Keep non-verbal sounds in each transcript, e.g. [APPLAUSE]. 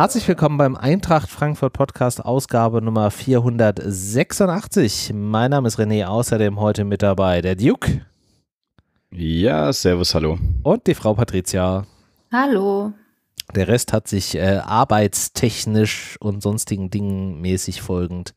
Herzlich willkommen beim Eintracht Frankfurt Podcast, Ausgabe Nummer 486. Mein Name ist René, außerdem heute mit dabei der Duke. Ja, servus, hallo. Und die Frau Patricia. Hallo. Der Rest hat sich äh, arbeitstechnisch und sonstigen Dingen mäßig folgend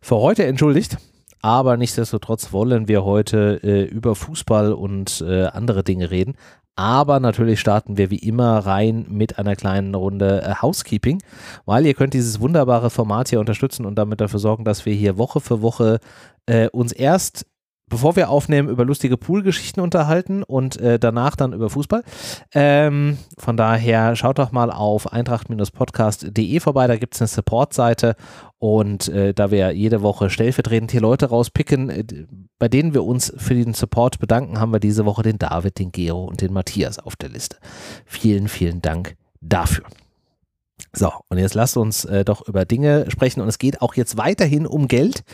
für heute entschuldigt. Aber nichtsdestotrotz wollen wir heute äh, über Fußball und äh, andere Dinge reden. Aber natürlich starten wir wie immer rein mit einer kleinen Runde äh, Housekeeping, weil ihr könnt dieses wunderbare Format hier unterstützen und damit dafür sorgen, dass wir hier Woche für Woche äh, uns erst bevor wir aufnehmen, über lustige Poolgeschichten unterhalten und äh, danach dann über Fußball. Ähm, von daher schaut doch mal auf eintracht-podcast.de vorbei, da gibt es eine Support-Seite und äh, da wir jede Woche stellvertretend hier Leute rauspicken, äh, bei denen wir uns für den Support bedanken, haben wir diese Woche den David, den Gero und den Matthias auf der Liste. Vielen, vielen Dank dafür. So, und jetzt lasst uns äh, doch über Dinge sprechen und es geht auch jetzt weiterhin um Geld.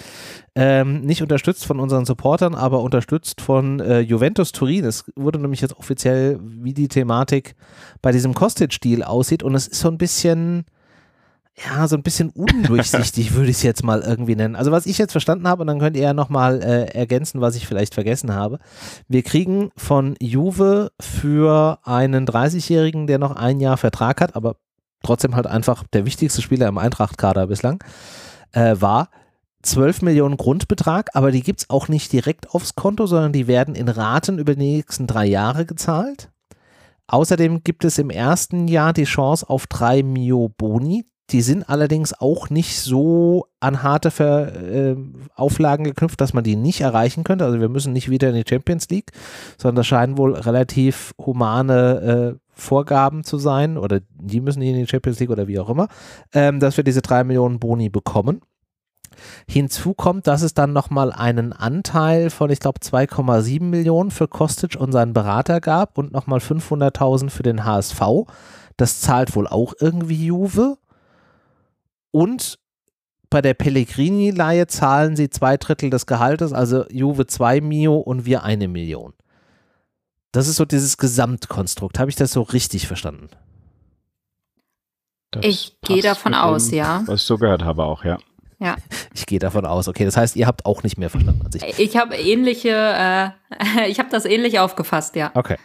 Ähm, nicht unterstützt von unseren Supportern, aber unterstützt von äh, Juventus Turin. Es wurde nämlich jetzt offiziell, wie die Thematik bei diesem Kostic-Deal aussieht und es ist so ein bisschen, ja, so ein bisschen undurchsichtig, [LAUGHS] würde ich es jetzt mal irgendwie nennen. Also was ich jetzt verstanden habe, und dann könnt ihr ja nochmal äh, ergänzen, was ich vielleicht vergessen habe. Wir kriegen von Juve für einen 30-Jährigen, der noch ein Jahr Vertrag hat, aber trotzdem halt einfach der wichtigste Spieler im Eintracht-Kader bislang, äh, war 12 Millionen Grundbetrag, aber die gibt es auch nicht direkt aufs Konto, sondern die werden in Raten über die nächsten drei Jahre gezahlt. Außerdem gibt es im ersten Jahr die Chance auf drei Mio Boni. Die sind allerdings auch nicht so an harte Ver äh, Auflagen geknüpft, dass man die nicht erreichen könnte. Also wir müssen nicht wieder in die Champions League, sondern das scheinen wohl relativ humane äh, Vorgaben zu sein oder die müssen in die Champions League oder wie auch immer, ähm, dass wir diese drei Millionen Boni bekommen. Hinzu kommt, dass es dann nochmal einen Anteil von, ich glaube, 2,7 Millionen für Kostic und seinen Berater gab und nochmal 500.000 für den HSV. Das zahlt wohl auch irgendwie Juve. Und bei der Pellegrini-Leihe zahlen sie zwei Drittel des Gehaltes, also Juve 2 Mio und wir eine Million. Das ist so dieses Gesamtkonstrukt. Habe ich das so richtig verstanden? Das ich gehe davon aus, dem, ja. Was ich so gehört habe auch, ja. Ja. [LAUGHS] Ich gehe davon aus. Okay, das heißt, ihr habt auch nicht mehr verstanden als ich. Ich habe ähnliche, äh, [LAUGHS] ich habe das ähnlich aufgefasst, ja. Okay.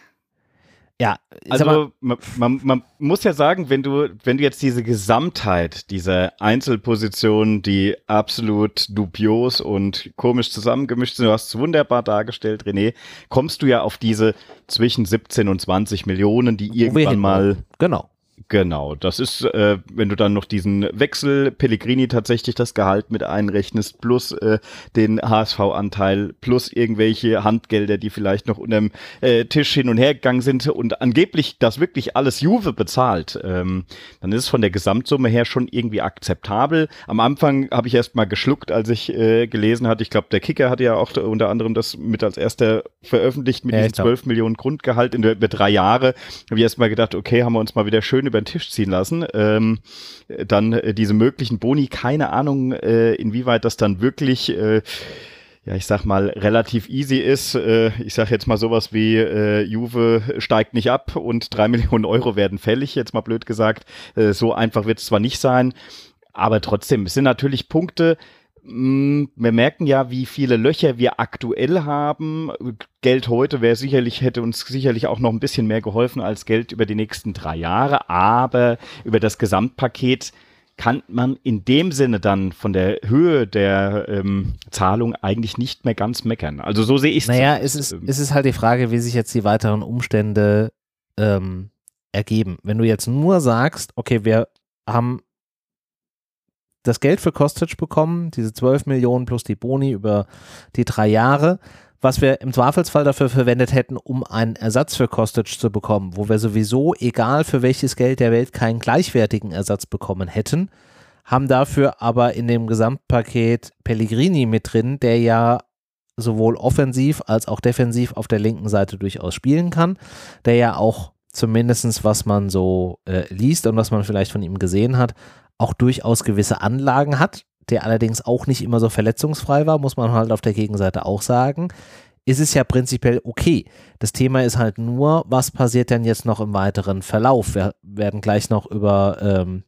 Ja, also man, man, man, muss ja sagen, wenn du, wenn du jetzt diese Gesamtheit dieser Einzelpositionen, die absolut dubios und komisch zusammengemischt sind, du hast es wunderbar dargestellt, René, kommst du ja auf diese zwischen 17 und 20 Millionen, die irgendwann mal genau. Genau, das ist, äh, wenn du dann noch diesen Wechsel Pellegrini tatsächlich das Gehalt mit einrechnest, plus äh, den HSV-Anteil, plus irgendwelche Handgelder, die vielleicht noch unterm äh, Tisch hin und her gegangen sind und angeblich das wirklich alles Juve bezahlt, ähm, dann ist es von der Gesamtsumme her schon irgendwie akzeptabel. Am Anfang habe ich erst mal geschluckt, als ich äh, gelesen hatte, ich glaube, der Kicker hatte ja auch unter anderem das mit als erster veröffentlicht mit ja, diesen 12 Millionen Grundgehalt in der, über drei Jahre. Habe ich erst mal gedacht, okay, haben wir uns mal wieder schön über über den Tisch ziehen lassen. Ähm, dann äh, diese möglichen Boni, keine Ahnung, äh, inwieweit das dann wirklich äh, ja, ich sag mal, relativ easy ist. Äh, ich sag jetzt mal sowas wie äh, Juve steigt nicht ab und drei [LAUGHS] Millionen Euro werden fällig, jetzt mal blöd gesagt. Äh, so einfach wird es zwar nicht sein, aber trotzdem, es sind natürlich Punkte, wir merken ja, wie viele Löcher wir aktuell haben. Geld heute wäre sicherlich, hätte uns sicherlich auch noch ein bisschen mehr geholfen als Geld über die nächsten drei Jahre. Aber über das Gesamtpaket kann man in dem Sinne dann von der Höhe der ähm, Zahlung eigentlich nicht mehr ganz meckern. Also so sehe ich es. Naja, es ist, es ist halt die Frage, wie sich jetzt die weiteren Umstände ähm, ergeben. Wenn du jetzt nur sagst, okay, wir haben das Geld für Kostic bekommen, diese 12 Millionen plus die Boni über die drei Jahre, was wir im Zweifelsfall dafür verwendet hätten, um einen Ersatz für Kostic zu bekommen, wo wir sowieso, egal für welches Geld der Welt, keinen gleichwertigen Ersatz bekommen hätten, haben dafür aber in dem Gesamtpaket Pellegrini mit drin, der ja sowohl offensiv als auch defensiv auf der linken Seite durchaus spielen kann, der ja auch zumindest was man so äh, liest und was man vielleicht von ihm gesehen hat, auch durchaus gewisse Anlagen hat, der allerdings auch nicht immer so verletzungsfrei war, muss man halt auf der Gegenseite auch sagen, ist es ja prinzipiell okay. Das Thema ist halt nur, was passiert denn jetzt noch im weiteren Verlauf? Wir werden gleich noch über ähm,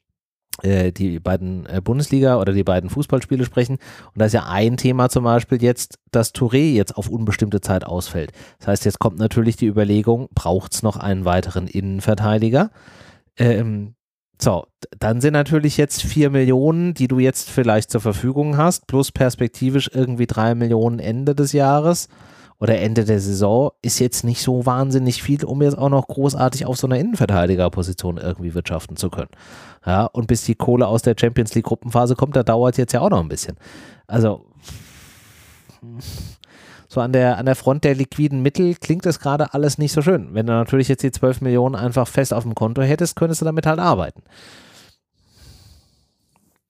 äh, die beiden äh, Bundesliga oder die beiden Fußballspiele sprechen. Und da ist ja ein Thema zum Beispiel jetzt, dass Touré jetzt auf unbestimmte Zeit ausfällt. Das heißt, jetzt kommt natürlich die Überlegung, braucht es noch einen weiteren Innenverteidiger? Ähm, so, dann sind natürlich jetzt vier Millionen, die du jetzt vielleicht zur Verfügung hast, plus perspektivisch irgendwie drei Millionen Ende des Jahres oder Ende der Saison, ist jetzt nicht so wahnsinnig viel, um jetzt auch noch großartig auf so einer Innenverteidigerposition irgendwie wirtschaften zu können. Ja, und bis die Kohle aus der Champions League Gruppenphase kommt, da dauert jetzt ja auch noch ein bisschen. Also, so an der, an der Front der liquiden Mittel klingt das gerade alles nicht so schön. Wenn du natürlich jetzt die 12 Millionen einfach fest auf dem Konto hättest, könntest du damit halt arbeiten.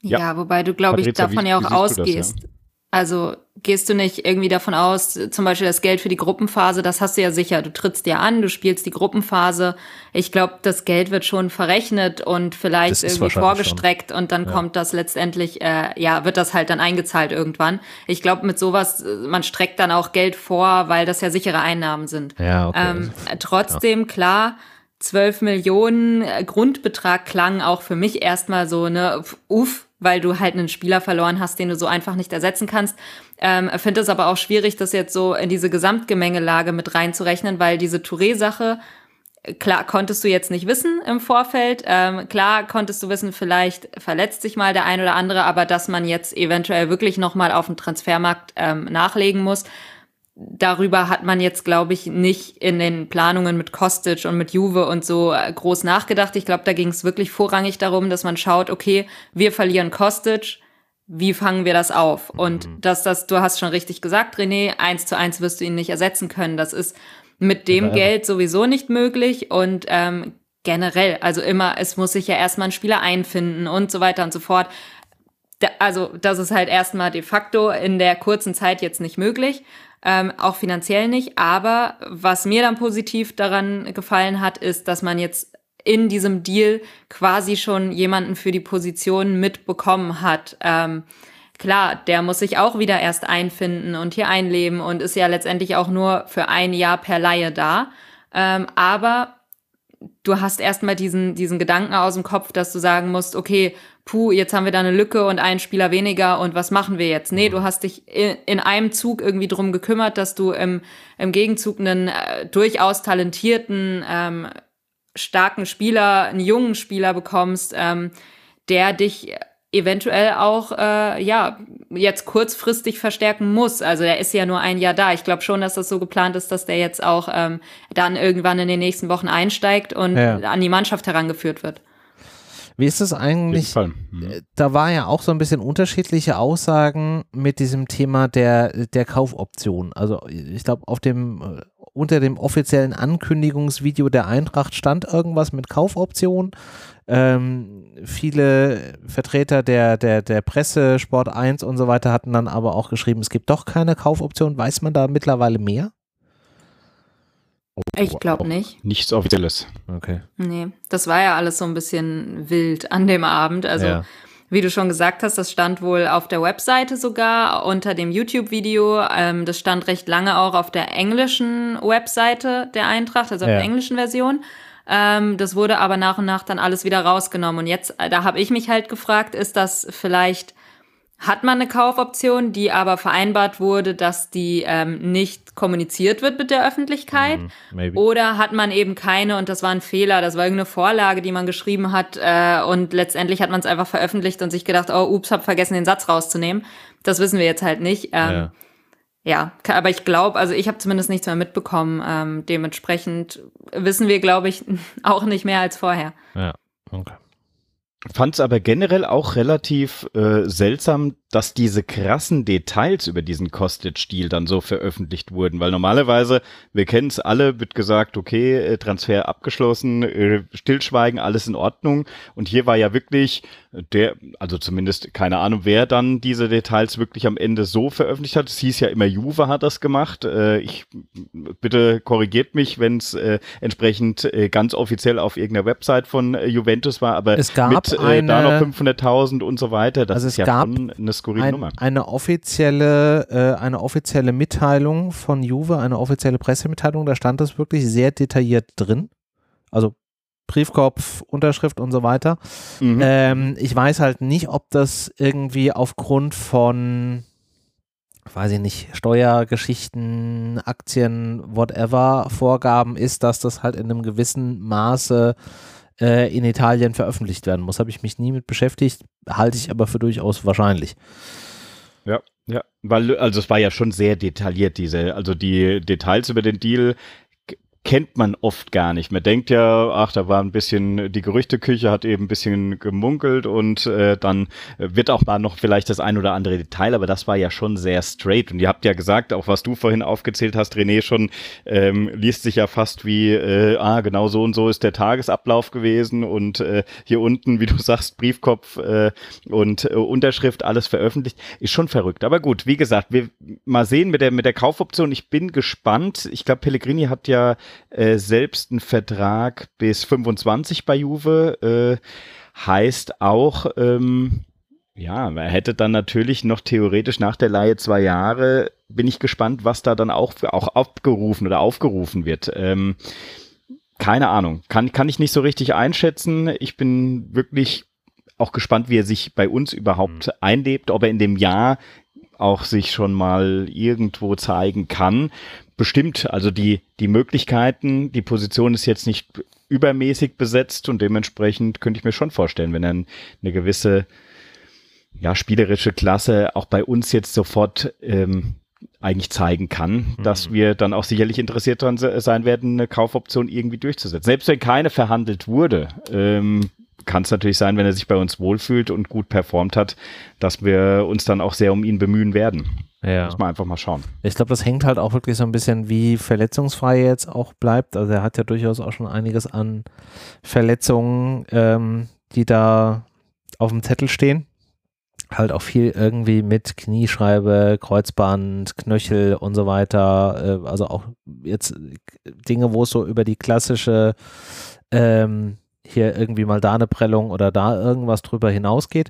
Ja, ja wobei du, glaube ich, davon wie, ja auch ausgehst. Das, ja? Also gehst du nicht irgendwie davon aus, zum Beispiel das Geld für die Gruppenphase, das hast du ja sicher. Du trittst ja an, du spielst die Gruppenphase. Ich glaube, das Geld wird schon verrechnet und vielleicht irgendwie vorgestreckt schon. und dann ja. kommt das letztendlich, äh, ja, wird das halt dann eingezahlt irgendwann. Ich glaube, mit sowas, man streckt dann auch Geld vor, weil das ja sichere Einnahmen sind. Ja, okay. Ähm, trotzdem, ja. klar, 12 Millionen äh, Grundbetrag klang auch für mich erstmal so, ne, uff, weil du halt einen Spieler verloren hast, den du so einfach nicht ersetzen kannst. Ähm, finde es aber auch schwierig, das jetzt so in diese Gesamtgemengelage mit reinzurechnen, weil diese Touré-Sache, klar konntest du jetzt nicht wissen im Vorfeld. Ähm, klar konntest du wissen, vielleicht verletzt sich mal der ein oder andere, aber dass man jetzt eventuell wirklich noch mal auf dem Transfermarkt ähm, nachlegen muss, darüber hat man jetzt, glaube ich, nicht in den Planungen mit Kostic und mit Juve und so äh, groß nachgedacht. Ich glaube, da ging es wirklich vorrangig darum, dass man schaut, okay, wir verlieren Kostic, wie fangen wir das auf? Und mhm. dass das, du hast schon richtig gesagt, René, eins zu eins wirst du ihn nicht ersetzen können. Das ist mit dem ja, Geld sowieso nicht möglich und ähm, generell, also immer, es muss sich ja erstmal ein Spieler einfinden und so weiter und so fort. Da, also das ist halt erstmal de facto in der kurzen Zeit jetzt nicht möglich ähm, auch finanziell nicht. Aber was mir dann positiv daran gefallen hat, ist, dass man jetzt in diesem Deal quasi schon jemanden für die Position mitbekommen hat. Ähm, klar, der muss sich auch wieder erst einfinden und hier einleben und ist ja letztendlich auch nur für ein Jahr per Laie da. Ähm, aber du hast erstmal diesen, diesen Gedanken aus dem Kopf, dass du sagen musst, okay, puh, jetzt haben wir da eine Lücke und einen Spieler weniger und was machen wir jetzt? Nee, du hast dich in, in einem Zug irgendwie drum gekümmert, dass du im, im Gegenzug einen äh, durchaus talentierten, ähm, starken Spieler, einen jungen Spieler bekommst, ähm, der dich eventuell auch äh, ja jetzt kurzfristig verstärken muss. Also er ist ja nur ein Jahr da. Ich glaube schon, dass das so geplant ist, dass der jetzt auch ähm, dann irgendwann in den nächsten Wochen einsteigt und ja. an die Mannschaft herangeführt wird. Wie ist es eigentlich? Mhm. Da war ja auch so ein bisschen unterschiedliche Aussagen mit diesem Thema der, der Kaufoption. Also ich glaube, auf dem äh, unter dem offiziellen Ankündigungsvideo der Eintracht stand irgendwas mit Kaufoption. Ähm, viele Vertreter der, der, der Presse, Sport 1 und so weiter hatten dann aber auch geschrieben, es gibt doch keine Kaufoption. Weiß man da mittlerweile mehr? Ich glaube nicht. Nichts Offizielles. Okay. Nee, das war ja alles so ein bisschen wild an dem Abend. Also, ja. wie du schon gesagt hast, das stand wohl auf der Webseite sogar unter dem YouTube-Video. Ähm, das stand recht lange auch auf der englischen Webseite der Eintracht, also auf ja. der englischen Version. Ähm, das wurde aber nach und nach dann alles wieder rausgenommen. Und jetzt, da habe ich mich halt gefragt, ist das vielleicht hat man eine Kaufoption, die aber vereinbart wurde, dass die ähm, nicht kommuniziert wird mit der Öffentlichkeit? Mm, oder hat man eben keine und das war ein Fehler, das war irgendeine Vorlage, die man geschrieben hat äh, und letztendlich hat man es einfach veröffentlicht und sich gedacht, oh, ups, hab vergessen, den Satz rauszunehmen. Das wissen wir jetzt halt nicht. Ähm, ja. Ja, aber ich glaube, also ich habe zumindest nichts mehr mitbekommen. Ähm, dementsprechend wissen wir, glaube ich, [LAUGHS] auch nicht mehr als vorher. Ja, okay. Fand es aber generell auch relativ äh, seltsam, dass diese krassen Details über diesen Kostic-Stil dann so veröffentlicht wurden, weil normalerweise, wir kennen es alle, wird gesagt, okay, äh, Transfer abgeschlossen, äh, Stillschweigen, alles in Ordnung. Und hier war ja wirklich der, also zumindest keine Ahnung, wer dann diese Details wirklich am Ende so veröffentlicht hat. Es hieß ja immer, Juve hat das gemacht. Äh, ich bitte korrigiert mich, wenn es äh, entsprechend äh, ganz offiziell auf irgendeiner Website von äh, Juventus war, aber es gab mit eine, da noch 500.000 und so weiter, das also ist ja schon eine skurrile ein, Nummer. Eine offizielle, äh, eine offizielle Mitteilung von Juve, eine offizielle Pressemitteilung, da stand das wirklich sehr detailliert drin. Also Briefkopf, Unterschrift und so weiter. Mhm. Ähm, ich weiß halt nicht, ob das irgendwie aufgrund von, weiß ich nicht, Steuergeschichten, Aktien, whatever, Vorgaben ist, dass das halt in einem gewissen Maße äh, in Italien veröffentlicht werden muss. Habe ich mich nie mit beschäftigt, halte ich aber für durchaus wahrscheinlich. Ja, ja, weil, also es war ja schon sehr detailliert, diese, also die Details über den Deal kennt man oft gar nicht. Man denkt ja, ach, da war ein bisschen, die Gerüchteküche hat eben ein bisschen gemunkelt und äh, dann wird auch mal noch vielleicht das ein oder andere Detail, aber das war ja schon sehr straight. Und ihr habt ja gesagt, auch was du vorhin aufgezählt hast, René, schon ähm, liest sich ja fast wie, äh, ah, genau so und so ist der Tagesablauf gewesen und äh, hier unten, wie du [LAUGHS] sagst, Briefkopf äh, und äh, Unterschrift, alles veröffentlicht. Ist schon verrückt. Aber gut, wie gesagt, wir mal sehen mit der, mit der Kaufoption. Ich bin gespannt. Ich glaube, Pellegrini hat ja äh, selbst einen Vertrag bis 25 bei Juve. Äh, heißt auch, ähm, ja, er hätte dann natürlich noch theoretisch nach der Leihe zwei Jahre. Bin ich gespannt, was da dann auch, auch abgerufen oder aufgerufen wird. Ähm, keine Ahnung. Kann, kann ich nicht so richtig einschätzen. Ich bin wirklich auch gespannt, wie er sich bei uns überhaupt mhm. einlebt, ob er in dem Jahr auch sich schon mal irgendwo zeigen kann bestimmt. Also die, die Möglichkeiten, die Position ist jetzt nicht übermäßig besetzt und dementsprechend könnte ich mir schon vorstellen, wenn er eine gewisse ja, spielerische Klasse auch bei uns jetzt sofort ähm, eigentlich zeigen kann, mhm. dass wir dann auch sicherlich interessiert daran sein werden, eine Kaufoption irgendwie durchzusetzen. Selbst wenn keine verhandelt wurde, ähm, kann es natürlich sein, wenn er sich bei uns wohlfühlt und gut performt hat, dass wir uns dann auch sehr um ihn bemühen werden. Ja. Muss man einfach mal schauen. Ich glaube, das hängt halt auch wirklich so ein bisschen, wie verletzungsfrei er jetzt auch bleibt. Also er hat ja durchaus auch schon einiges an Verletzungen, ähm, die da auf dem Zettel stehen. Halt auch viel irgendwie mit Knieschreibe, Kreuzband, Knöchel und so weiter. Äh, also auch jetzt Dinge, wo es so über die klassische ähm, hier irgendwie mal da eine Prellung oder da irgendwas drüber hinausgeht.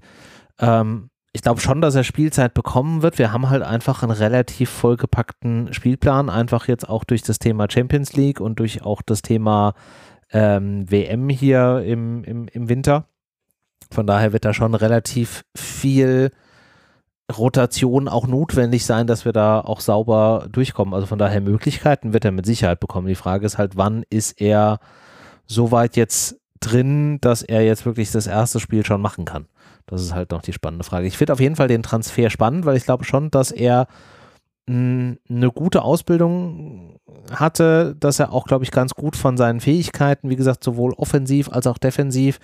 Ähm, ich glaube schon, dass er Spielzeit bekommen wird. Wir haben halt einfach einen relativ vollgepackten Spielplan, einfach jetzt auch durch das Thema Champions League und durch auch das Thema ähm, WM hier im, im, im Winter. Von daher wird da schon relativ viel Rotation auch notwendig sein, dass wir da auch sauber durchkommen. Also von daher Möglichkeiten wird er mit Sicherheit bekommen. Die Frage ist halt, wann ist er soweit jetzt drin, dass er jetzt wirklich das erste Spiel schon machen kann. Das ist halt noch die spannende Frage. Ich finde auf jeden Fall den Transfer spannend, weil ich glaube schon, dass er eine gute Ausbildung hatte, dass er auch, glaube ich, ganz gut von seinen Fähigkeiten, wie gesagt, sowohl offensiv als auch defensiv,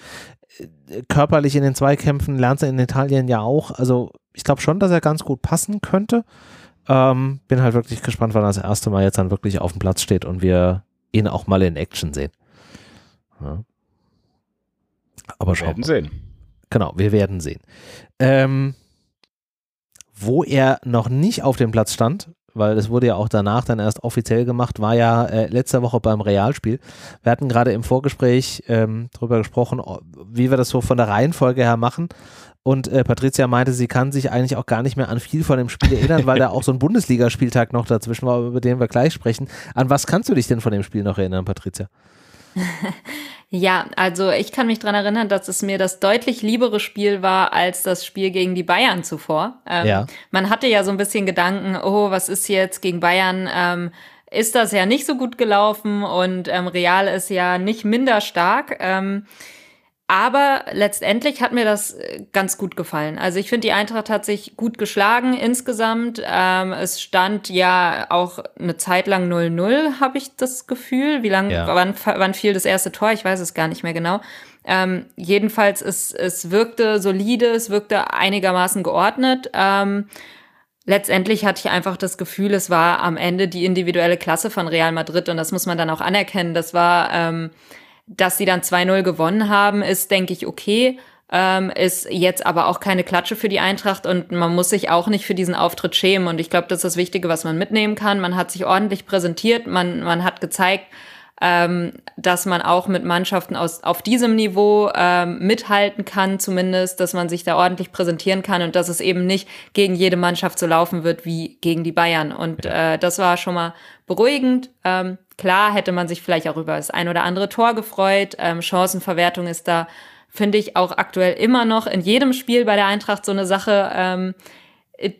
äh, körperlich in den Zweikämpfen, lernt er in Italien ja auch. Also ich glaube schon, dass er ganz gut passen könnte. Ähm, bin halt wirklich gespannt, wann er das erste Mal jetzt dann wirklich auf dem Platz steht und wir ihn auch mal in Action sehen. Ja. Aber schauen wir werden sehen. Genau, wir werden sehen. Ähm, wo er noch nicht auf dem Platz stand, weil es wurde ja auch danach dann erst offiziell gemacht, war ja äh, letzte Woche beim Realspiel. Wir hatten gerade im Vorgespräch ähm, darüber gesprochen, wie wir das so von der Reihenfolge her machen. Und äh, Patricia meinte, sie kann sich eigentlich auch gar nicht mehr an viel von dem Spiel erinnern, weil da [LAUGHS] auch so ein Bundesligaspieltag noch dazwischen war, über den wir gleich sprechen. An was kannst du dich denn von dem Spiel noch erinnern, Patricia? [LAUGHS] Ja, also ich kann mich dran erinnern, dass es mir das deutlich liebere Spiel war als das Spiel gegen die Bayern zuvor. Ähm, ja. Man hatte ja so ein bisschen Gedanken, oh, was ist jetzt gegen Bayern? Ähm, ist das ja nicht so gut gelaufen und ähm, Real ist ja nicht minder stark. Ähm, aber letztendlich hat mir das äh, ganz gut gefallen. Also ich finde, die Eintracht hat sich gut geschlagen insgesamt. Ähm, es stand ja auch eine Zeit lang 0-0, habe ich das Gefühl. Wie lange, ja. wann, wann fiel das erste Tor? Ich weiß es gar nicht mehr genau. Ähm, jedenfalls, es, es wirkte solide, es wirkte einigermaßen geordnet. Ähm, letztendlich hatte ich einfach das Gefühl, es war am Ende die individuelle Klasse von Real Madrid und das muss man dann auch anerkennen. Das war ähm, dass sie dann 2-0 gewonnen haben, ist, denke ich, okay. Ähm, ist jetzt aber auch keine Klatsche für die Eintracht und man muss sich auch nicht für diesen Auftritt schämen. Und ich glaube, das ist das Wichtige, was man mitnehmen kann. Man hat sich ordentlich präsentiert, man, man hat gezeigt, ähm, dass man auch mit Mannschaften aus, auf diesem Niveau ähm, mithalten kann, zumindest, dass man sich da ordentlich präsentieren kann und dass es eben nicht gegen jede Mannschaft so laufen wird wie gegen die Bayern. Und äh, das war schon mal beruhigend. Ähm, klar hätte man sich vielleicht auch über das ein oder andere Tor gefreut. Ähm, Chancenverwertung ist da, finde ich, auch aktuell immer noch in jedem Spiel bei der Eintracht so eine Sache, ähm,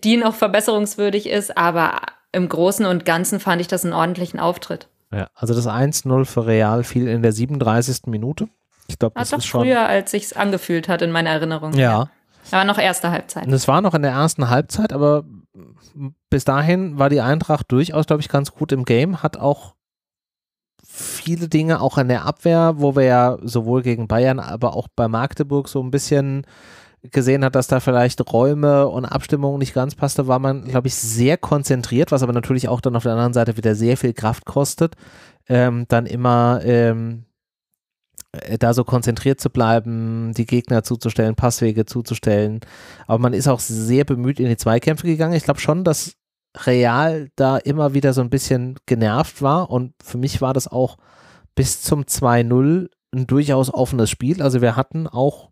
die noch verbesserungswürdig ist. Aber im Großen und Ganzen fand ich das einen ordentlichen Auftritt. Ja, also das 1-0 für Real fiel in der 37. Minute. Ich glaube, das doch ist schon früher, als sich's angefühlt hat in meiner Erinnerung. Ja. Aber noch erste Halbzeit. Das war noch in der ersten Halbzeit, aber bis dahin war die Eintracht durchaus, glaube ich, ganz gut im Game, hat auch viele Dinge auch in der Abwehr, wo wir ja sowohl gegen Bayern, aber auch bei Magdeburg so ein bisschen gesehen hat, dass da vielleicht Räume und Abstimmung nicht ganz passte, war man, glaube ich, sehr konzentriert, was aber natürlich auch dann auf der anderen Seite wieder sehr viel Kraft kostet, ähm, dann immer ähm, äh, da so konzentriert zu bleiben, die Gegner zuzustellen, Passwege zuzustellen. Aber man ist auch sehr bemüht in die Zweikämpfe gegangen. Ich glaube schon, dass Real da immer wieder so ein bisschen genervt war und für mich war das auch bis zum 2-0 ein durchaus offenes Spiel. Also wir hatten auch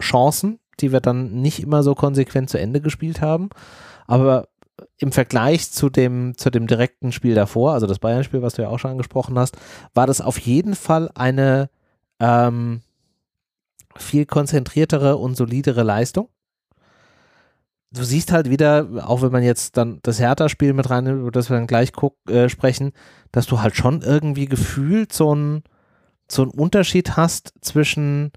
Chancen, die wir dann nicht immer so konsequent zu Ende gespielt haben. Aber im Vergleich zu dem, zu dem direkten Spiel davor, also das Bayern-Spiel, was du ja auch schon angesprochen hast, war das auf jeden Fall eine ähm, viel konzentriertere und solidere Leistung. Du siehst halt wieder, auch wenn man jetzt dann das Hertha-Spiel mit rein, über das wir dann gleich guck, äh, sprechen, dass du halt schon irgendwie gefühlt so einen so Unterschied hast zwischen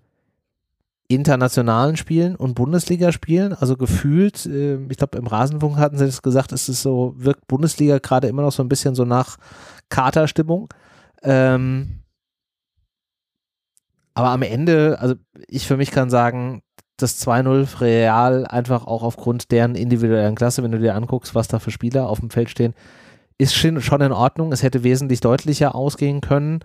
internationalen Spielen und Bundesligaspielen. Also gefühlt, äh, ich glaube, im Rasenfunk hatten sie das gesagt, es ist so, wirkt Bundesliga gerade immer noch so ein bisschen so nach Katerstimmung. Ähm, aber am Ende, also ich für mich kann sagen, das 2-0 Real einfach auch aufgrund deren individuellen Klasse, wenn du dir anguckst, was da für Spieler auf dem Feld stehen, ist schon in Ordnung. Es hätte wesentlich deutlicher ausgehen können.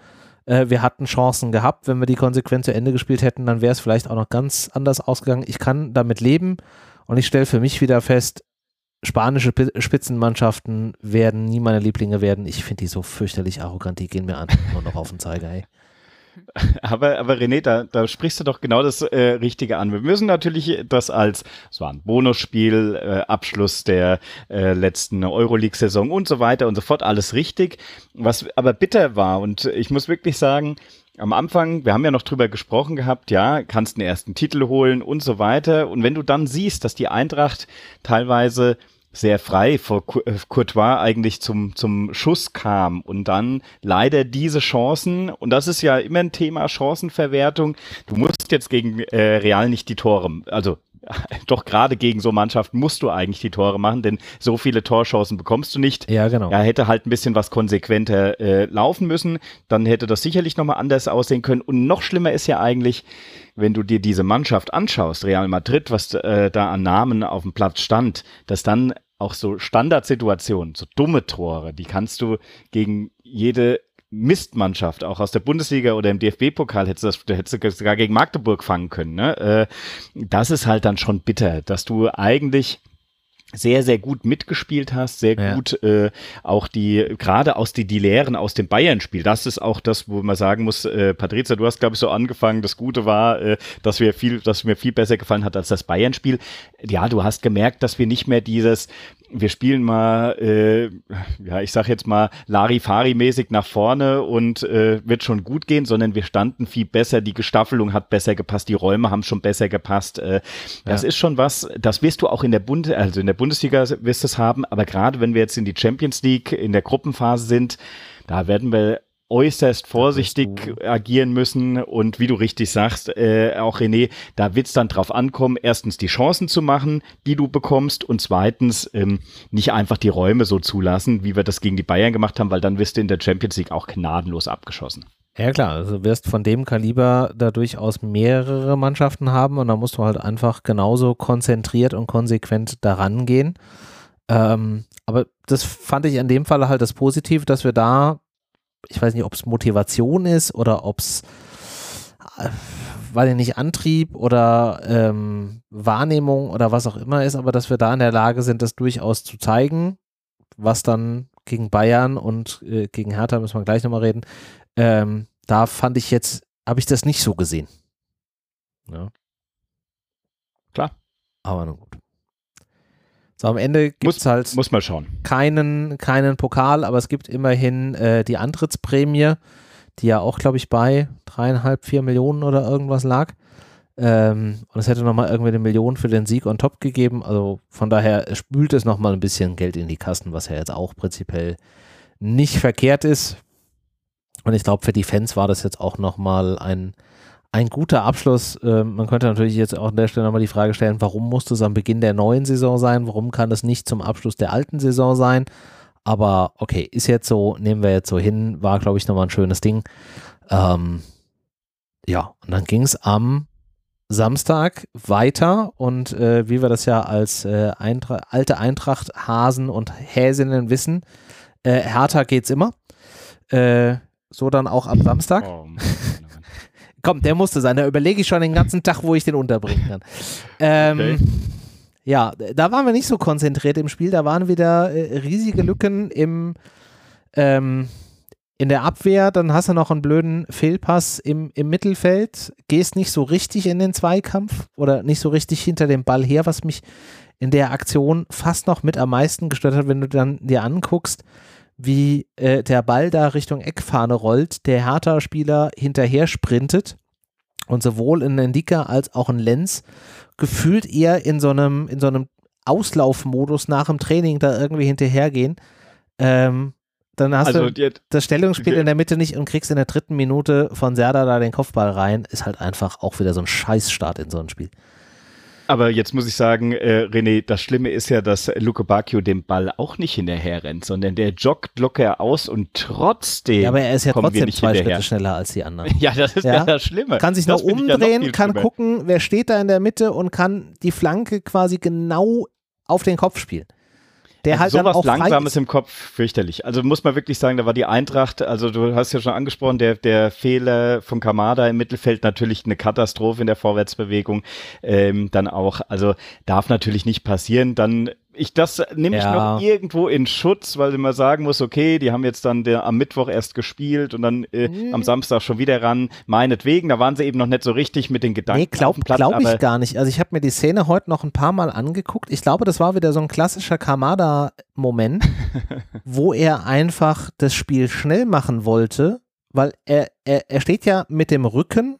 Äh, wir hatten Chancen gehabt. Wenn wir die konsequent zu Ende gespielt hätten, dann wäre es vielleicht auch noch ganz anders ausgegangen. Ich kann damit leben und ich stelle für mich wieder fest, spanische Spitzenmannschaften werden nie meine Lieblinge werden. Ich finde die so fürchterlich arrogant, die gehen mir an nur noch auf den Zeiger, ey. [LAUGHS] Aber, aber René, da, da sprichst du doch genau das äh, Richtige an. Wir müssen natürlich das als, es war ein Bonusspiel, äh, Abschluss der äh, letzten Euroleague-Saison und so weiter und so fort, alles richtig. Was aber bitter war, und ich muss wirklich sagen, am Anfang, wir haben ja noch drüber gesprochen gehabt, ja, kannst den ersten Titel holen und so weiter. Und wenn du dann siehst, dass die Eintracht teilweise sehr frei vor äh, Courtois eigentlich zum, zum Schuss kam. Und dann leider diese Chancen, und das ist ja immer ein Thema Chancenverwertung, du musst jetzt gegen äh, Real nicht die Tore, also [LAUGHS] doch gerade gegen so Mannschaften musst du eigentlich die Tore machen, denn so viele Torchancen bekommst du nicht. Ja, genau. Er hätte halt ein bisschen was konsequenter äh, laufen müssen, dann hätte das sicherlich nochmal anders aussehen können. Und noch schlimmer ist ja eigentlich, wenn du dir diese Mannschaft anschaust, Real Madrid, was äh, da an Namen auf dem Platz stand, dass dann auch so Standardsituationen, so dumme Tore, die kannst du gegen jede Mistmannschaft, auch aus der Bundesliga oder im DFB-Pokal, hättest du das hättest du sogar gegen Magdeburg fangen können. Ne? Äh, das ist halt dann schon bitter, dass du eigentlich sehr, sehr gut mitgespielt hast, sehr ja. gut äh, auch die, gerade aus die, die Lehren aus dem Bayern-Spiel. Das ist auch das, wo man sagen muss, äh, Patrizia, du hast, glaube ich, so angefangen, das Gute war, äh, dass wir viel, dass mir viel besser gefallen hat als das Bayern-Spiel. Ja, du hast gemerkt, dass wir nicht mehr dieses, wir spielen mal, äh, ja, ich sag jetzt mal, Larifari-mäßig nach vorne und äh, wird schon gut gehen, sondern wir standen viel besser, die Gestaffelung hat besser gepasst, die Räume haben schon besser gepasst. Äh, das ja. ist schon was, das wirst du auch in der Bund, also in der Bundesliga wirst du es haben, aber gerade wenn wir jetzt in die Champions League in der Gruppenphase sind, da werden wir äußerst vorsichtig agieren müssen und wie du richtig sagst, äh, auch René, da wird es dann drauf ankommen, erstens die Chancen zu machen, die du bekommst und zweitens ähm, nicht einfach die Räume so zulassen, wie wir das gegen die Bayern gemacht haben, weil dann wirst du in der Champions League auch gnadenlos abgeschossen. Ja klar, also du wirst von dem Kaliber da durchaus mehrere Mannschaften haben und da musst du halt einfach genauso konzentriert und konsequent daran gehen. Ähm, aber das fand ich in dem Fall halt das Positive, dass wir da ich weiß nicht, ob es Motivation ist oder ob es, äh, weil ich nicht, Antrieb oder ähm, Wahrnehmung oder was auch immer ist, aber dass wir da in der Lage sind, das durchaus zu zeigen, was dann gegen Bayern und äh, gegen Hertha, müssen wir gleich nochmal reden, ähm, da fand ich jetzt, habe ich das nicht so gesehen. Ja. Klar. Aber nun gut. So, am Ende gibt es halt muss mal schauen. Keinen, keinen Pokal, aber es gibt immerhin äh, die Antrittsprämie, die ja auch, glaube ich, bei dreieinhalb, vier Millionen oder irgendwas lag. Ähm, und es hätte nochmal irgendwie eine Million für den Sieg on top gegeben. Also von daher spült es nochmal ein bisschen Geld in die Kassen, was ja jetzt auch prinzipiell nicht verkehrt ist. Und ich glaube, für die Fans war das jetzt auch nochmal ein, ein guter Abschluss. Äh, man könnte natürlich jetzt auch an der Stelle nochmal die Frage stellen, warum muss es am Beginn der neuen Saison sein? Warum kann es nicht zum Abschluss der alten Saison sein? Aber okay, ist jetzt so, nehmen wir jetzt so hin, war, glaube ich, nochmal ein schönes Ding. Ähm, ja, und dann ging es am Samstag weiter und äh, wie wir das ja als äh, Eintra alte Eintracht-Hasen und Häsinnen wissen, äh, härter geht's immer. Äh, so dann auch am Samstag. Oh. [LAUGHS] Komm, der musste sein. Da überlege ich schon den ganzen Tag, wo ich den unterbringen kann. Ähm, okay. Ja, da waren wir nicht so konzentriert im Spiel. Da waren wieder äh, riesige Lücken im ähm, in der Abwehr, dann hast du noch einen blöden Fehlpass im, im Mittelfeld, gehst nicht so richtig in den Zweikampf oder nicht so richtig hinter dem Ball her, was mich in der Aktion fast noch mit am meisten gestört hat, wenn du dann dir anguckst, wie äh, der Ball da Richtung Eckfahne rollt, der Hertha-Spieler hinterher sprintet und sowohl in Ndika als auch in Lenz gefühlt eher in so einem, in so einem Auslaufmodus nach dem Training da irgendwie hinterhergehen. Ähm, dann hast also, du das Stellungsspiel in der Mitte nicht und kriegst in der dritten Minute von Serda da den Kopfball rein. Ist halt einfach auch wieder so ein Scheißstart in so ein Spiel. Aber jetzt muss ich sagen, äh, René, das Schlimme ist ja, dass Luke Bacchio dem Ball auch nicht hinterher rennt, sondern der joggt locker aus und trotzdem. Ja, aber er ist ja trotzdem zwei hinterher. Schritte schneller als die anderen. [LAUGHS] Ja, das ist ja, ja das Schlimme. Kann sich das noch umdrehen, noch kann gucken, wer steht da in der Mitte und kann die Flanke quasi genau auf den Kopf spielen der also halt sowas Langsames im Kopf fürchterlich. Also muss man wirklich sagen, da war die Eintracht, also du hast ja schon angesprochen, der, der Fehler von Kamada im Mittelfeld natürlich eine Katastrophe in der Vorwärtsbewegung. Ähm, dann auch, also darf natürlich nicht passieren. Dann ich das nehme ich ja. noch irgendwo in Schutz, weil man sagen muss, okay, die haben jetzt dann der, am Mittwoch erst gespielt und dann äh, mhm. am Samstag schon wieder ran. Meinetwegen, da waren sie eben noch nicht so richtig mit den Gedanken. Nee, glaube glaub ich gar nicht. Also ich habe mir die Szene heute noch ein paar Mal angeguckt. Ich glaube, das war wieder so ein klassischer Kamada-Moment, [LAUGHS] wo er einfach das Spiel schnell machen wollte, weil er, er, er steht ja mit dem Rücken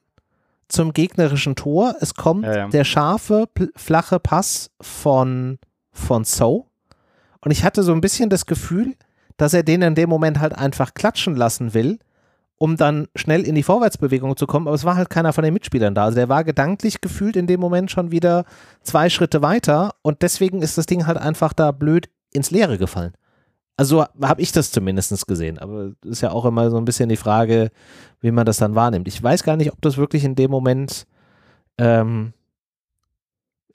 zum gegnerischen Tor. Es kommt ja, ja. der scharfe, flache Pass von von So. Und ich hatte so ein bisschen das Gefühl, dass er den in dem Moment halt einfach klatschen lassen will, um dann schnell in die Vorwärtsbewegung zu kommen. Aber es war halt keiner von den Mitspielern da. Also der war gedanklich gefühlt in dem Moment schon wieder zwei Schritte weiter und deswegen ist das Ding halt einfach da blöd ins Leere gefallen. Also habe ich das zumindest gesehen. Aber es ist ja auch immer so ein bisschen die Frage, wie man das dann wahrnimmt. Ich weiß gar nicht, ob das wirklich in dem Moment ähm,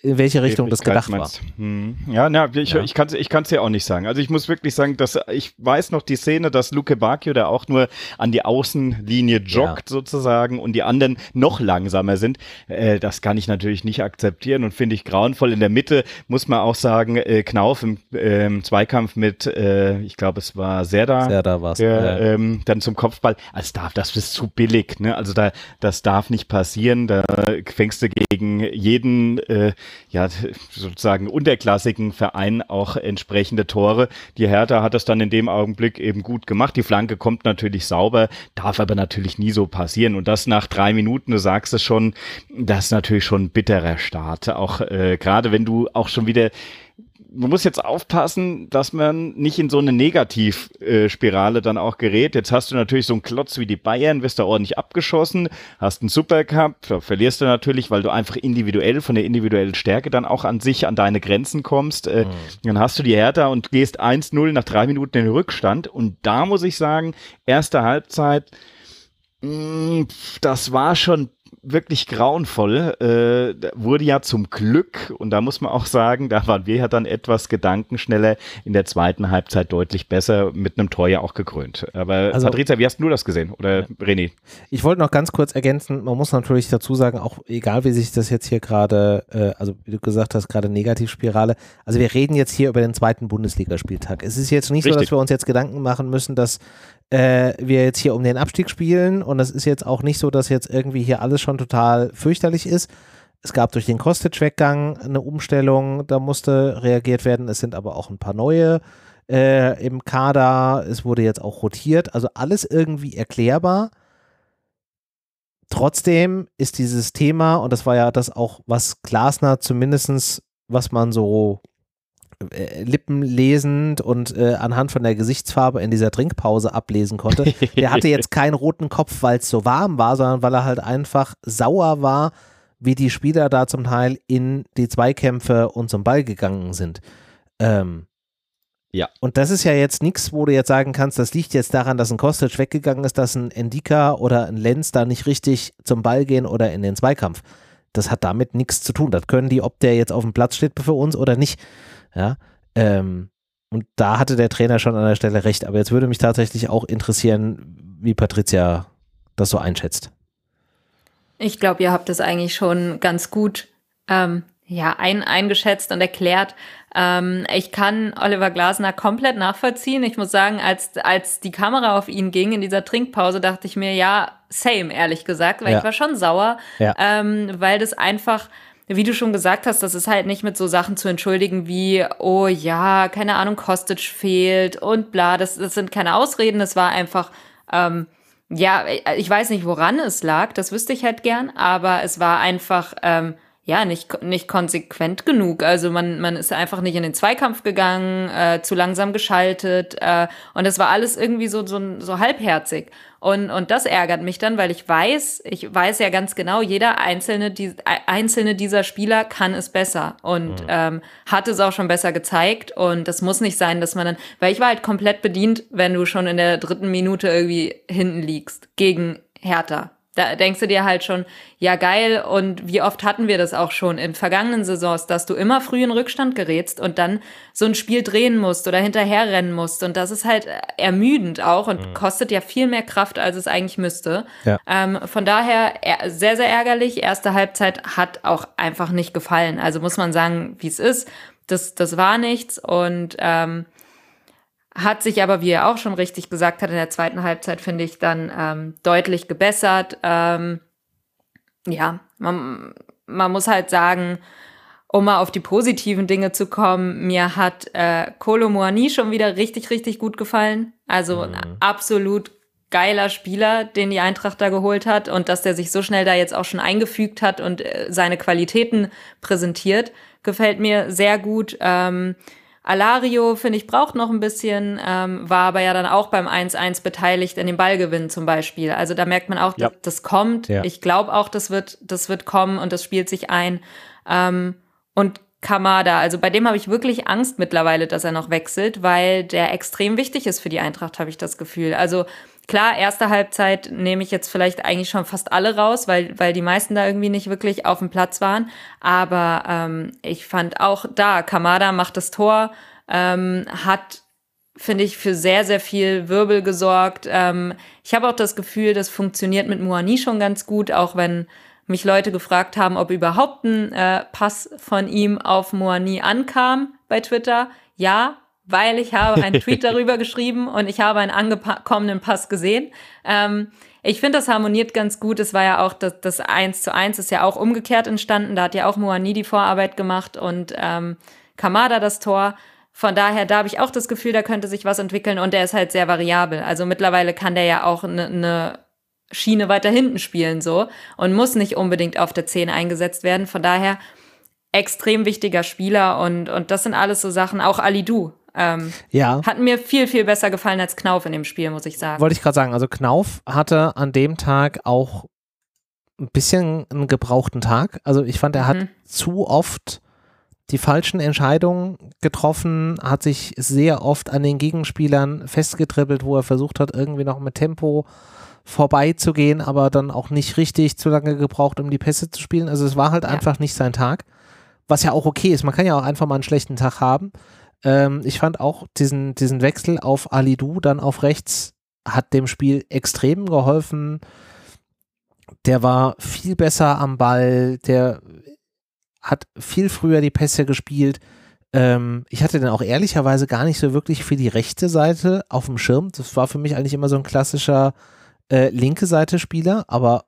in welche Richtung das gedacht war. Hm. Ja, na, ich, ja. ich kann es ich kann's ja auch nicht sagen. Also ich muss wirklich sagen, dass ich weiß noch die Szene, dass Luke Bacchio, der auch nur an die Außenlinie joggt ja. sozusagen und die anderen noch langsamer sind, äh, das kann ich natürlich nicht akzeptieren und finde ich grauenvoll. In der Mitte muss man auch sagen, äh, Knauf im äh, Zweikampf mit, äh, ich glaube es war Serda, Serda war's, ja. ähm, dann zum Kopfball. Also darf, das ist zu billig, ne? Also da, das darf nicht passieren. Da fängst du gegen jeden äh, ja, [LAUGHS] sozusagen unterklassigen Verein auch entsprechende Tore. Die Hertha hat das dann in dem Augenblick eben gut gemacht. Die Flanke kommt natürlich sauber, darf aber natürlich nie so passieren. Und das nach drei Minuten, du sagst es schon, das ist natürlich schon ein bitterer Start. Auch äh, gerade wenn du auch schon wieder man muss jetzt aufpassen, dass man nicht in so eine Negativspirale dann auch gerät. Jetzt hast du natürlich so einen Klotz wie die Bayern, wirst da ordentlich abgeschossen, hast einen Supercup, da verlierst du natürlich, weil du einfach individuell von der individuellen Stärke dann auch an sich an deine Grenzen kommst. Äh, mhm. Dann hast du die Hertha und gehst 1-0 nach drei Minuten in den Rückstand. Und da muss ich sagen, erste Halbzeit, mm, das war schon wirklich grauenvoll. Äh, wurde ja zum Glück, und da muss man auch sagen, da waren wir ja dann etwas gedankenschneller in der zweiten Halbzeit deutlich besser, mit einem Tor ja auch gekrönt. Aber also, Patrizia, wie hast du das gesehen? Oder ja. René? Ich wollte noch ganz kurz ergänzen, man muss natürlich dazu sagen, auch egal wie sich das jetzt hier gerade, äh, also wie du gesagt hast, gerade Negativspirale, also wir reden jetzt hier über den zweiten Bundesligaspieltag. Es ist jetzt nicht Richtig. so, dass wir uns jetzt Gedanken machen müssen, dass äh, wir jetzt hier um den Abstieg spielen und es ist jetzt auch nicht so, dass jetzt irgendwie hier alles schon total fürchterlich ist, Es gab durch den Kostic-Weggang eine Umstellung, da musste reagiert werden. Es sind aber auch ein paar neue äh, im Kader. Es wurde jetzt auch rotiert. Also alles irgendwie erklärbar. Trotzdem ist dieses Thema, und das war ja das auch, was Glasner zumindestens, was man so lippenlesend und äh, anhand von der Gesichtsfarbe in dieser Trinkpause ablesen konnte. Der hatte jetzt [LAUGHS] keinen roten Kopf, weil es so warm war, sondern weil er halt einfach sauer war, wie die Spieler da zum Teil in die Zweikämpfe und zum Ball gegangen sind. Ähm, ja. Und das ist ja jetzt nichts, wo du jetzt sagen kannst, das liegt jetzt daran, dass ein Kostic weggegangen ist, dass ein Endika oder ein Lenz da nicht richtig zum Ball gehen oder in den Zweikampf. Das hat damit nichts zu tun. Das können die, ob der jetzt auf dem Platz steht für uns oder nicht. Ja. Ähm, und da hatte der Trainer schon an der Stelle recht. Aber jetzt würde mich tatsächlich auch interessieren, wie Patricia das so einschätzt. Ich glaube, ihr habt es eigentlich schon ganz gut ähm, ja, ein, eingeschätzt und erklärt. Ähm, ich kann Oliver Glasner komplett nachvollziehen. Ich muss sagen, als, als die Kamera auf ihn ging in dieser Trinkpause, dachte ich mir, ja, same, ehrlich gesagt, weil Ja. ich war schon sauer, Ja. ähm, weil das einfach, wie du schon gesagt hast, das ist halt nicht mit so Sachen zu entschuldigen wie, oh ja, keine Ahnung, Kostic fehlt und bla, das, das sind keine Ausreden, das war einfach, ähm, ja, ich weiß nicht, woran es lag, das wüsste ich halt gern, aber es war einfach, ähm, ja, nicht, nicht konsequent genug. Also man, man ist einfach nicht in den Zweikampf gegangen, äh, zu langsam geschaltet äh, und das war alles irgendwie so, so, so halbherzig. Und, und das ärgert mich dann, weil ich weiß, ich weiß ja ganz genau, jeder einzelne, die, einzelne dieser Spieler kann es besser und ähm, hat es auch schon besser gezeigt. Und das muss nicht sein, dass man dann, weil ich war halt komplett bedient, wenn du schon in der dritten Minute irgendwie hinten liegst gegen Hertha. Da denkst du dir halt schon, ja geil, und wie oft hatten wir das auch schon in vergangenen Saisons, dass du immer früh in Rückstand gerätst und dann so ein Spiel drehen musst oder hinterherrennen musst. Und das ist halt ermüdend auch und kostet ja viel mehr Kraft, als es eigentlich müsste. Ja. Ähm, von daher sehr, sehr ärgerlich. Erste Halbzeit hat auch einfach nicht gefallen. Also muss man sagen, wie es ist. Das, das war nichts und ähm, hat sich aber, wie er auch schon richtig gesagt hat, in der zweiten Halbzeit, finde ich, dann ähm, deutlich gebessert. Ähm, ja, man, man muss halt sagen, um mal auf die positiven Dinge zu kommen, mir hat äh, Kolo Muani schon wieder richtig, richtig gut gefallen. Also ein absolut geiler Spieler, den die Eintracht da geholt hat und dass der sich so schnell da jetzt auch schon eingefügt hat und äh, seine Qualitäten präsentiert, gefällt mir sehr gut. Ähm, Alario, finde ich, braucht noch ein bisschen, ähm, war aber ja dann auch beim 1-1 beteiligt in dem Ballgewinn zum Beispiel. Also da merkt man auch, Ja. dass das kommt. Ja. Ich glaube auch, das wird, das wird kommen und das spielt sich ein. Ähm, und Kamada, also bei dem habe ich wirklich Angst mittlerweile, dass er noch wechselt, weil der extrem wichtig ist für die Eintracht, habe ich das Gefühl. Also klar, erste Halbzeit nehme ich jetzt vielleicht eigentlich schon fast alle raus, weil, weil die meisten da irgendwie nicht wirklich auf dem Platz waren. Aber ähm, ich fand auch da, Kamada macht das Tor, ähm, hat finde ich, für sehr, sehr viel Wirbel gesorgt. Ähm, ich habe auch das Gefühl, das funktioniert mit Moani schon ganz gut, auch wenn mich Leute gefragt haben, ob überhaupt ein äh, Pass von ihm auf Moani ankam bei Twitter. Ja, weil ich habe einen Tweet [LAUGHS] darüber geschrieben und ich habe einen angekommenen Pass gesehen. Ähm, ich finde, das harmoniert ganz gut. Es war ja auch das, das 1 zu 1 ist ja auch umgekehrt entstanden. Da hat ja auch Moani die Vorarbeit gemacht und ähm, Kamada das Tor. Von daher, da habe ich auch das Gefühl, da könnte sich was entwickeln und der ist halt sehr variabel. Also mittlerweile kann der ja auch eine ne Schiene weiter hinten spielen so und muss nicht unbedingt auf der 10 eingesetzt werden. Von daher extrem wichtiger Spieler und, und das sind alles so Sachen, auch Alidu. Ähm, Ja. hat mir viel, viel besser gefallen als Knauf in dem Spiel, muss ich sagen. Wollte ich gerade sagen, also Knauf hatte an dem Tag auch ein bisschen einen gebrauchten Tag. Also ich fand, er hat Mhm. zu oft die falschen Entscheidungen getroffen, hat sich sehr oft an den Gegenspielern festgetribbelt, wo er versucht hat, irgendwie noch mit Tempo vorbeizugehen, aber dann auch nicht richtig zu lange gebraucht, um die Pässe zu spielen. Also es war halt Ja. einfach nicht sein Tag, was ja auch okay ist. Man kann ja auch einfach mal einen schlechten Tag haben. Ähm, ich fand auch diesen, diesen Wechsel auf Alidu dann auf rechts hat dem Spiel extrem geholfen. Der war viel besser am Ball, der hat viel früher die Pässe gespielt. Ähm, ich hatte dann auch ehrlicherweise gar nicht so wirklich für die rechte Seite auf dem Schirm. Das war für mich eigentlich immer so ein klassischer äh, linke Seite Spieler, aber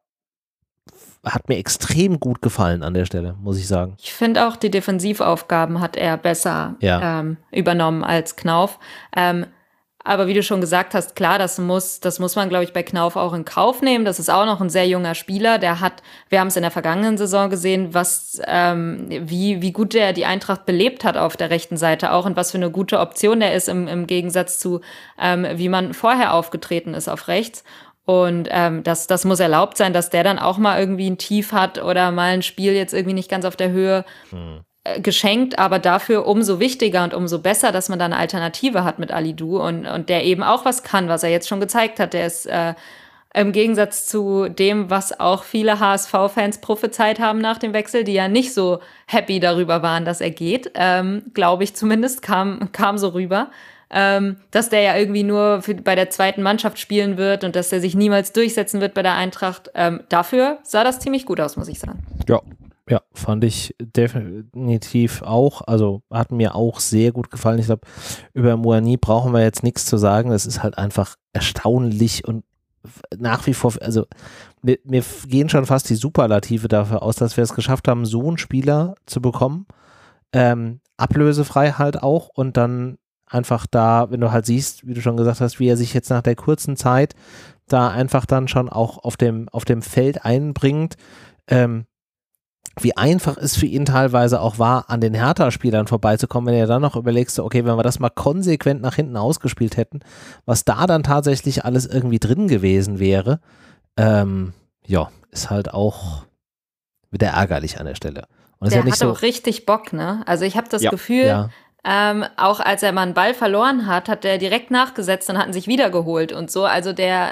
hat mir extrem gut gefallen an der Stelle, muss ich sagen. Ich finde auch, die Defensivaufgaben hat er besser ja. ähm, übernommen als Knauf. Ähm, aber wie du schon gesagt hast, klar, das muss, das muss man, glaube ich, bei Knauf auch in Kauf nehmen. Das ist auch noch ein sehr junger Spieler. Der hat, wir haben es in der vergangenen Saison gesehen, was, ähm, wie, wie gut der die Eintracht belebt hat auf der rechten Seite auch und was für eine gute Option der ist im, im Gegensatz zu, ähm, wie man vorher aufgetreten ist auf rechts. Und ähm, das, das muss erlaubt sein, dass der dann auch mal irgendwie ein Tief hat oder mal ein Spiel jetzt irgendwie nicht ganz auf der Höhe hm. Äh, geschenkt, aber dafür umso wichtiger und umso besser, dass man da eine Alternative hat mit Alidu und, und der eben auch was kann, was er jetzt schon gezeigt hat. Der ist äh, im Gegensatz zu dem, was auch viele HSV-Fans prophezeit haben nach dem Wechsel, die ja nicht so happy darüber waren, dass er geht, ähm, glaube ich zumindest, kam, kam so rüber ähm, dass der ja irgendwie nur für, bei der zweiten Mannschaft spielen wird und dass er sich niemals durchsetzen wird bei der Eintracht. Ähm, dafür sah das ziemlich gut aus, muss ich sagen. Ja. Ja, fand ich definitiv auch. Also hat mir auch sehr gut gefallen. Ich glaube, über Moani brauchen wir jetzt nichts zu sagen. Das ist halt einfach erstaunlich und nach wie vor, also mir, mir gehen schon fast die Superlative dafür aus, dass wir es geschafft haben, so einen Spieler zu bekommen. Ähm, ablösefrei halt auch und dann einfach da, wenn du halt siehst, wie du schon gesagt hast, wie er sich jetzt nach der kurzen Zeit da einfach dann schon auch auf dem, auf dem Feld einbringt, ähm, wie einfach es für ihn teilweise auch war, an den Hertha-Spielern vorbeizukommen, wenn er dann noch überlegst, okay, wenn wir das mal konsequent nach hinten ausgespielt hätten, was da dann tatsächlich alles irgendwie drin gewesen wäre, ähm, ja, ist halt auch wieder ärgerlich an der Stelle. Und der ja hat so auch richtig Bock, ne? Also ich habe das ja. Gefühl, ja. Ähm, auch als er mal einen Ball verloren hat, hat er direkt nachgesetzt und hatten sich wiedergeholt und so. Also der,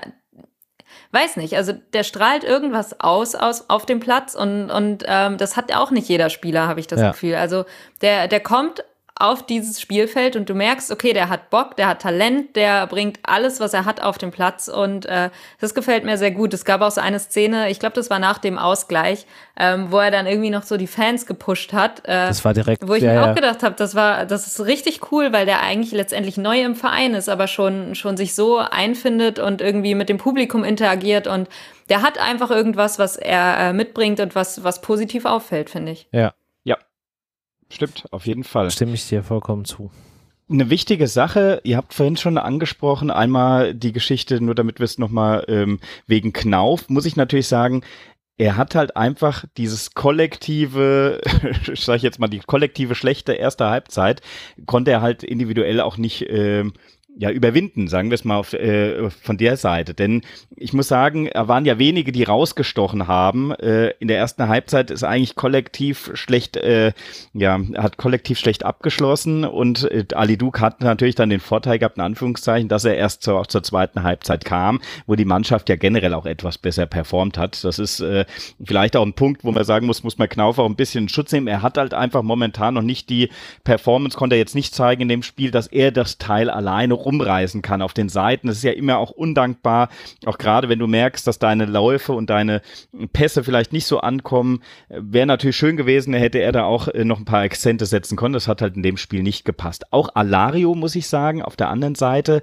weiß nicht, also der strahlt irgendwas aus, aus auf dem Platz und, und ähm, das hat auch nicht jeder Spieler, habe ich das ja. Gefühl. Also der, der kommt auf dieses Spielfeld und du merkst, okay, der hat Bock, der hat Talent, der bringt alles, was er hat, auf den Platz und äh, das gefällt mir sehr gut. Es gab auch so eine Szene, ich glaube, das war nach dem Ausgleich, ähm, wo er dann irgendwie noch so die Fans gepusht hat. Äh, das war direkt. Wo ich ja, mir auch ja. gedacht habe, das war, das ist richtig cool, weil der eigentlich letztendlich neu im Verein ist, aber schon schon sich so einfindet und irgendwie mit dem Publikum interagiert und der hat einfach irgendwas, was er äh, mitbringt und was was positiv auffällt, finde ich. Ja. Stimmt, auf jeden Fall. Stimme ich dir vollkommen zu. Eine wichtige Sache, ihr habt vorhin schon angesprochen, einmal die Geschichte, nur damit wir es nochmal ähm, wegen Knauf, muss ich natürlich sagen, er hat halt einfach dieses kollektive, [LAUGHS] ich sag jetzt mal, die kollektive schlechte erste Halbzeit, konnte er halt individuell auch nicht ähm, ja, überwinden, sagen wir es mal auf, äh, von der Seite. Denn ich muss sagen, er waren ja wenige, die rausgestochen haben. Äh, in der ersten Halbzeit ist eigentlich kollektiv schlecht, äh, ja, hat kollektiv schlecht abgeschlossen und äh, Ali Duke hat natürlich dann den Vorteil gehabt, in Anführungszeichen, dass er erst zur, zur zweiten Halbzeit kam, wo die Mannschaft ja generell auch etwas besser performt hat. Das ist äh, vielleicht auch ein Punkt, wo man sagen muss, muss man Knauf auch ein bisschen Schutz nehmen. Er hat halt einfach momentan noch nicht die Performance, konnte er jetzt nicht zeigen in dem Spiel, dass er das Teil alleine rumreißen kann auf den Seiten. Das ist ja immer auch undankbar, auch gerade wenn du merkst, dass deine Läufe und deine Pässe vielleicht nicht so ankommen. Wäre natürlich schön gewesen, hätte er da auch äh, noch ein paar Akzente setzen können. Das hat halt in dem Spiel nicht gepasst. Auch Alario, muss ich sagen, auf der anderen Seite.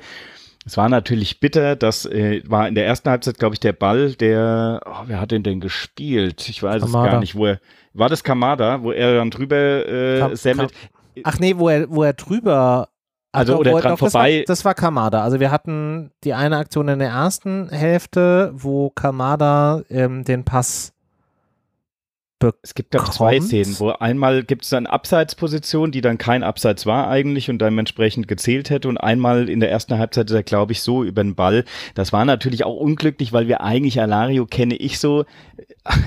Es war natürlich bitter, das äh, war in der ersten Halbzeit, glaube ich, der Ball, der, oh, wer hat den denn gespielt? Ich weiß Kamada. es gar nicht, wo er, war das Kamada, wo er dann drüber äh, Kam, semmelt? Ach nee, wo er, wo er drüber also, oder dran doch, vorbei. Das war, das war Kamada. Also wir hatten die eine Aktion in der ersten Hälfte, wo Kamada ähm, den Pass es gibt da zwei Szenen, wo einmal gibt es eine Abseitsposition, die dann kein Abseits war eigentlich und dementsprechend gezählt hätte und einmal in der ersten Halbzeit ist er, glaube ich, so über den Ball. Das war natürlich auch unglücklich, weil wir eigentlich Alario kenne ich so,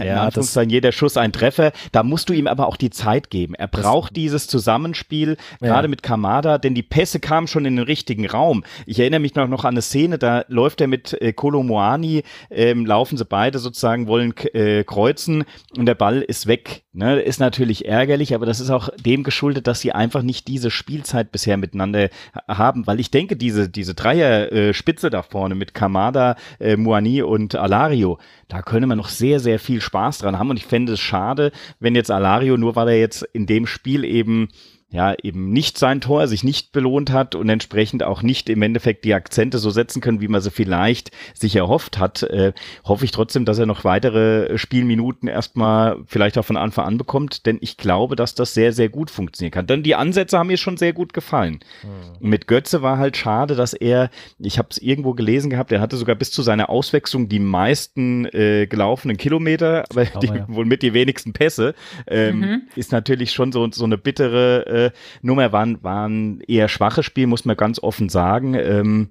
ja, das sein jeder Schuss ein Treffer. Da musst du ihm aber auch die Zeit geben. Er braucht dieses Zusammenspiel, ja. gerade mit Kamada, denn die Pässe kamen schon in den richtigen Raum. Ich erinnere mich noch, noch an eine Szene, da läuft er mit äh, Kolomoani, ähm, laufen sie beide sozusagen, wollen äh, kreuzen und der Ball ist weg. Ne? Ist natürlich ärgerlich, aber das ist auch dem geschuldet, dass sie einfach nicht diese Spielzeit bisher miteinander haben, weil ich denke, diese, diese Dreier-Spitze äh, da vorne mit Kamada, äh, Muani und Alario, da könnte man noch sehr, sehr viel Spaß dran haben und ich fände es schade, wenn jetzt Alario, nur weil er jetzt in dem Spiel eben ja eben nicht sein Tor, sich nicht belohnt hat und entsprechend auch nicht im Endeffekt die Akzente so setzen können, wie man sie vielleicht sich erhofft hat, äh, hoffe ich trotzdem, dass er noch weitere Spielminuten erstmal vielleicht auch von Anfang an bekommt, denn ich glaube, dass das sehr, sehr gut funktionieren kann. Denn die Ansätze haben mir schon sehr gut gefallen. Mhm. Mit Götze war halt schade, dass er, ich habe es irgendwo gelesen gehabt, er hatte sogar bis zu seiner Auswechslung die meisten äh, gelaufenen Kilometer, aber die, ja. wohl mit die wenigsten Pässe. Ähm, mhm. Ist natürlich schon so, so eine bittere äh, Nummer, waren, waren eher schwache Spiele, muss man ganz offen sagen. Ähm,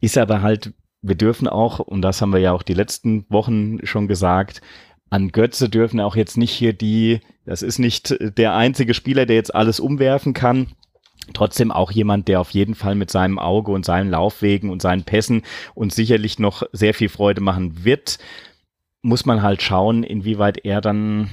ist aber halt, wir dürfen auch, und das haben wir ja auch die letzten Wochen schon gesagt, an Götze dürfen auch jetzt nicht hier die, das ist nicht der einzige Spieler, der jetzt alles umwerfen kann trotzdem auch jemand, der auf jeden Fall mit seinem Auge und seinen Laufwegen und seinen Pässen uns sicherlich noch sehr viel Freude machen wird, muss man halt schauen, inwieweit er dann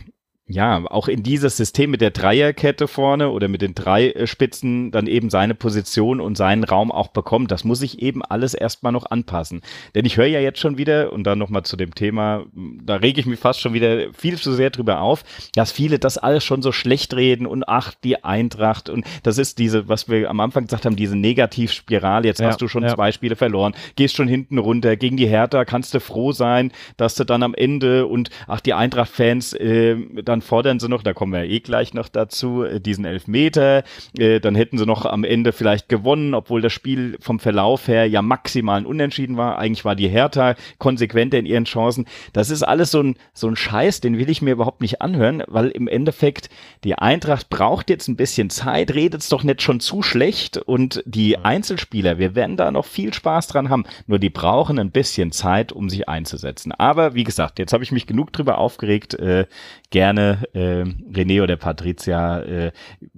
ja, auch in dieses System mit der Dreierkette vorne oder mit den drei äh, Spitzen dann eben seine Position und seinen Raum auch bekommt. Das muss ich eben alles erstmal noch anpassen. Denn ich höre ja jetzt schon wieder, und dann nochmal zu dem Thema, da rege ich mich fast schon wieder viel zu sehr drüber auf, dass viele das alles schon so schlecht reden und ach, die Eintracht und das ist diese, was wir am Anfang gesagt haben, diese Negativspirale. Jetzt ja, hast du schon ja. zwei Spiele verloren, gehst schon hinten runter. Gegen die Hertha kannst du froh sein, dass du dann am Ende und ach, die Eintracht-Fans äh, dann dann fordern sie noch, da kommen wir eh gleich noch dazu, äh, diesen Elfmeter. Äh, dann hätten sie noch am Ende vielleicht gewonnen, obwohl das Spiel vom Verlauf her ja maximal Unentschieden war. Eigentlich war die Hertha konsequenter in ihren Chancen. Das ist alles so ein, so ein Scheiß, den will ich mir überhaupt nicht anhören, weil im Endeffekt die Eintracht braucht jetzt ein bisschen Zeit, redet es doch nicht schon zu schlecht und die Einzelspieler, wir werden da noch viel Spaß dran haben, nur die brauchen ein bisschen Zeit, um sich einzusetzen. Aber wie gesagt, jetzt habe ich mich genug drüber aufgeregt. Äh, gerne äh, René oder Patricia. Äh,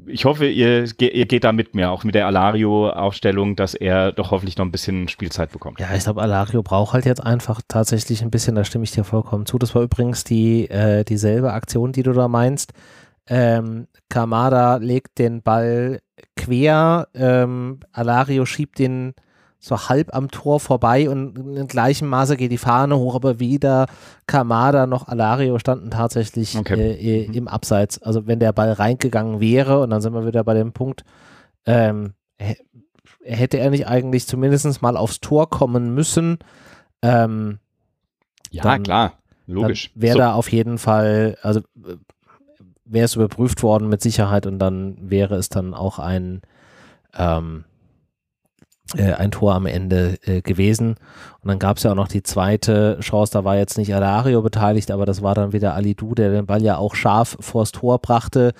ich hoffe, ihr, ihr geht da mit mir, auch mit der Alario-Aufstellung, dass er doch hoffentlich noch ein bisschen Spielzeit bekommt. Ja, ich glaube, Alario braucht halt jetzt einfach tatsächlich ein bisschen, da stimme ich dir vollkommen zu. Das war übrigens die äh, dieselbe Aktion, die du da meinst. Ähm, Kamada legt den Ball quer, ähm, Alario schiebt den so halb am Tor vorbei und in gleichem Maße geht die Fahne hoch, aber weder Kamada noch Alario standen tatsächlich okay. äh, mhm. im Abseits. Also wenn der Ball reingegangen wäre, und dann sind wir wieder bei dem Punkt, ähm, hätte er nicht eigentlich zumindest mal aufs Tor kommen müssen. Ähm, ja, dann, klar, logisch. Wäre so. da auf jeden Fall, also äh, wäre es überprüft worden mit Sicherheit und dann wäre es dann auch ein ähm, äh, ein Tor am Ende äh, gewesen. Und dann gab es ja auch noch die zweite Chance, da war jetzt nicht Alario beteiligt, aber das war dann wieder Ali Du, der den Ball ja auch scharf vors Tor brachte,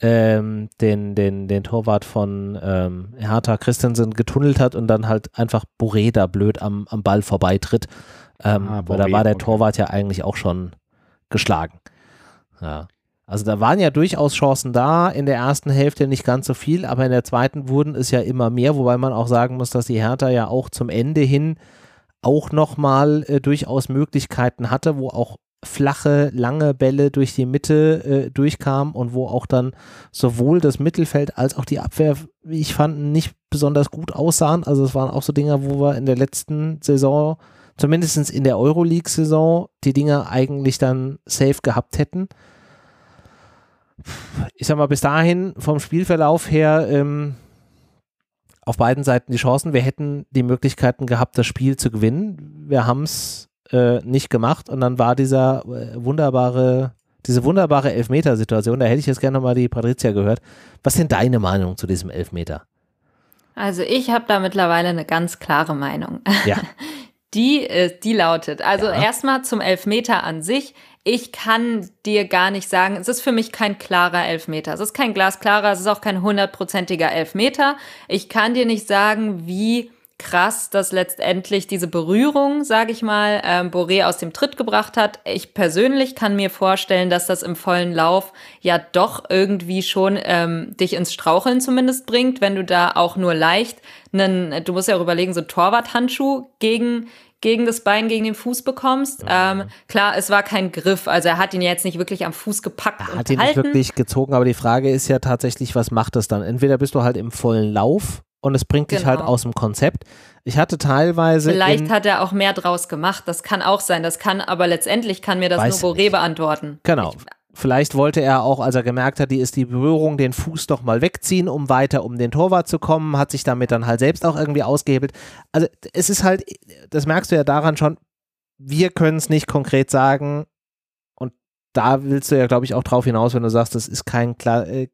ähm, den, den, den Torwart von ähm, Hertha Christensen getunnelt hat und dann halt einfach Boreda blöd am, am Ball vorbeitritt. Ähm, ah, weil da war der Torwart ja eigentlich auch schon geschlagen. Ja. Also da waren ja durchaus Chancen da, in der ersten Hälfte nicht ganz so viel, aber in der zweiten wurden es ja immer mehr, wobei man auch sagen muss, dass die Hertha ja auch zum Ende hin auch nochmal äh, durchaus Möglichkeiten hatte, wo auch flache, lange Bälle durch die Mitte äh, durchkamen und wo auch dann sowohl das Mittelfeld als auch die Abwehr, wie ich fand, nicht besonders gut aussahen. Also es waren auch so Dinge, wo wir in der letzten Saison, zumindest in der Euroleague-Saison, die Dinge eigentlich dann safe gehabt hätten ich sag mal, bis dahin vom Spielverlauf her ähm, auf beiden Seiten die Chancen. Wir hätten die Möglichkeiten gehabt, das Spiel zu gewinnen. Wir haben es äh, nicht gemacht und dann war dieser äh, wunderbare, diese wunderbare Elfmeter-Situation. Da hätte ich jetzt gerne nochmal die Patricia gehört. Was denn deine Meinung zu diesem Elfmeter? Also ich habe da mittlerweile eine ganz klare Meinung. Ja. [LAUGHS] Die, äh, die lautet, also ja. erstmal zum Elfmeter an sich ich kann dir gar nicht sagen, es ist für mich kein klarer Elfmeter. Es ist kein glasklarer, es ist auch kein hundertprozentiger Elfmeter. Ich kann dir nicht sagen, wie krass dass letztendlich diese Berührung, sage ich mal, ähm, Boré aus dem Tritt gebracht hat. Ich persönlich kann mir vorstellen, dass das im vollen Lauf ja doch irgendwie schon ähm, dich ins Straucheln zumindest bringt, wenn du da auch nur leicht einen, du musst ja auch überlegen, so Torwarthandschuh gegen gegen das Bein, gegen den Fuß bekommst. Ähm, klar, es war kein Griff, also er hat ihn jetzt nicht wirklich am Fuß gepackt er hat ihn nicht wirklich gezogen, aber die Frage ist ja tatsächlich, was macht das dann? Entweder bist du halt im vollen Lauf und es bringt genau. dich halt genau. aus dem Konzept. Ich hatte teilweise. Vielleicht hat er auch mehr draus gemacht, das kann auch sein. Das kann, aber letztendlich kann mir das nur Boré beantworten. Genau. Ich, Vielleicht wollte er auch, als er gemerkt hat, die ist die Berührung, den Fuß doch mal wegziehen, um weiter um den Torwart zu kommen, hat sich damit dann halt selbst auch irgendwie ausgehebelt. Also es ist halt, das merkst du ja daran schon, wir können es nicht konkret sagen und da willst du ja, glaube ich, auch drauf hinaus, wenn du sagst, das ist kein klar, äh,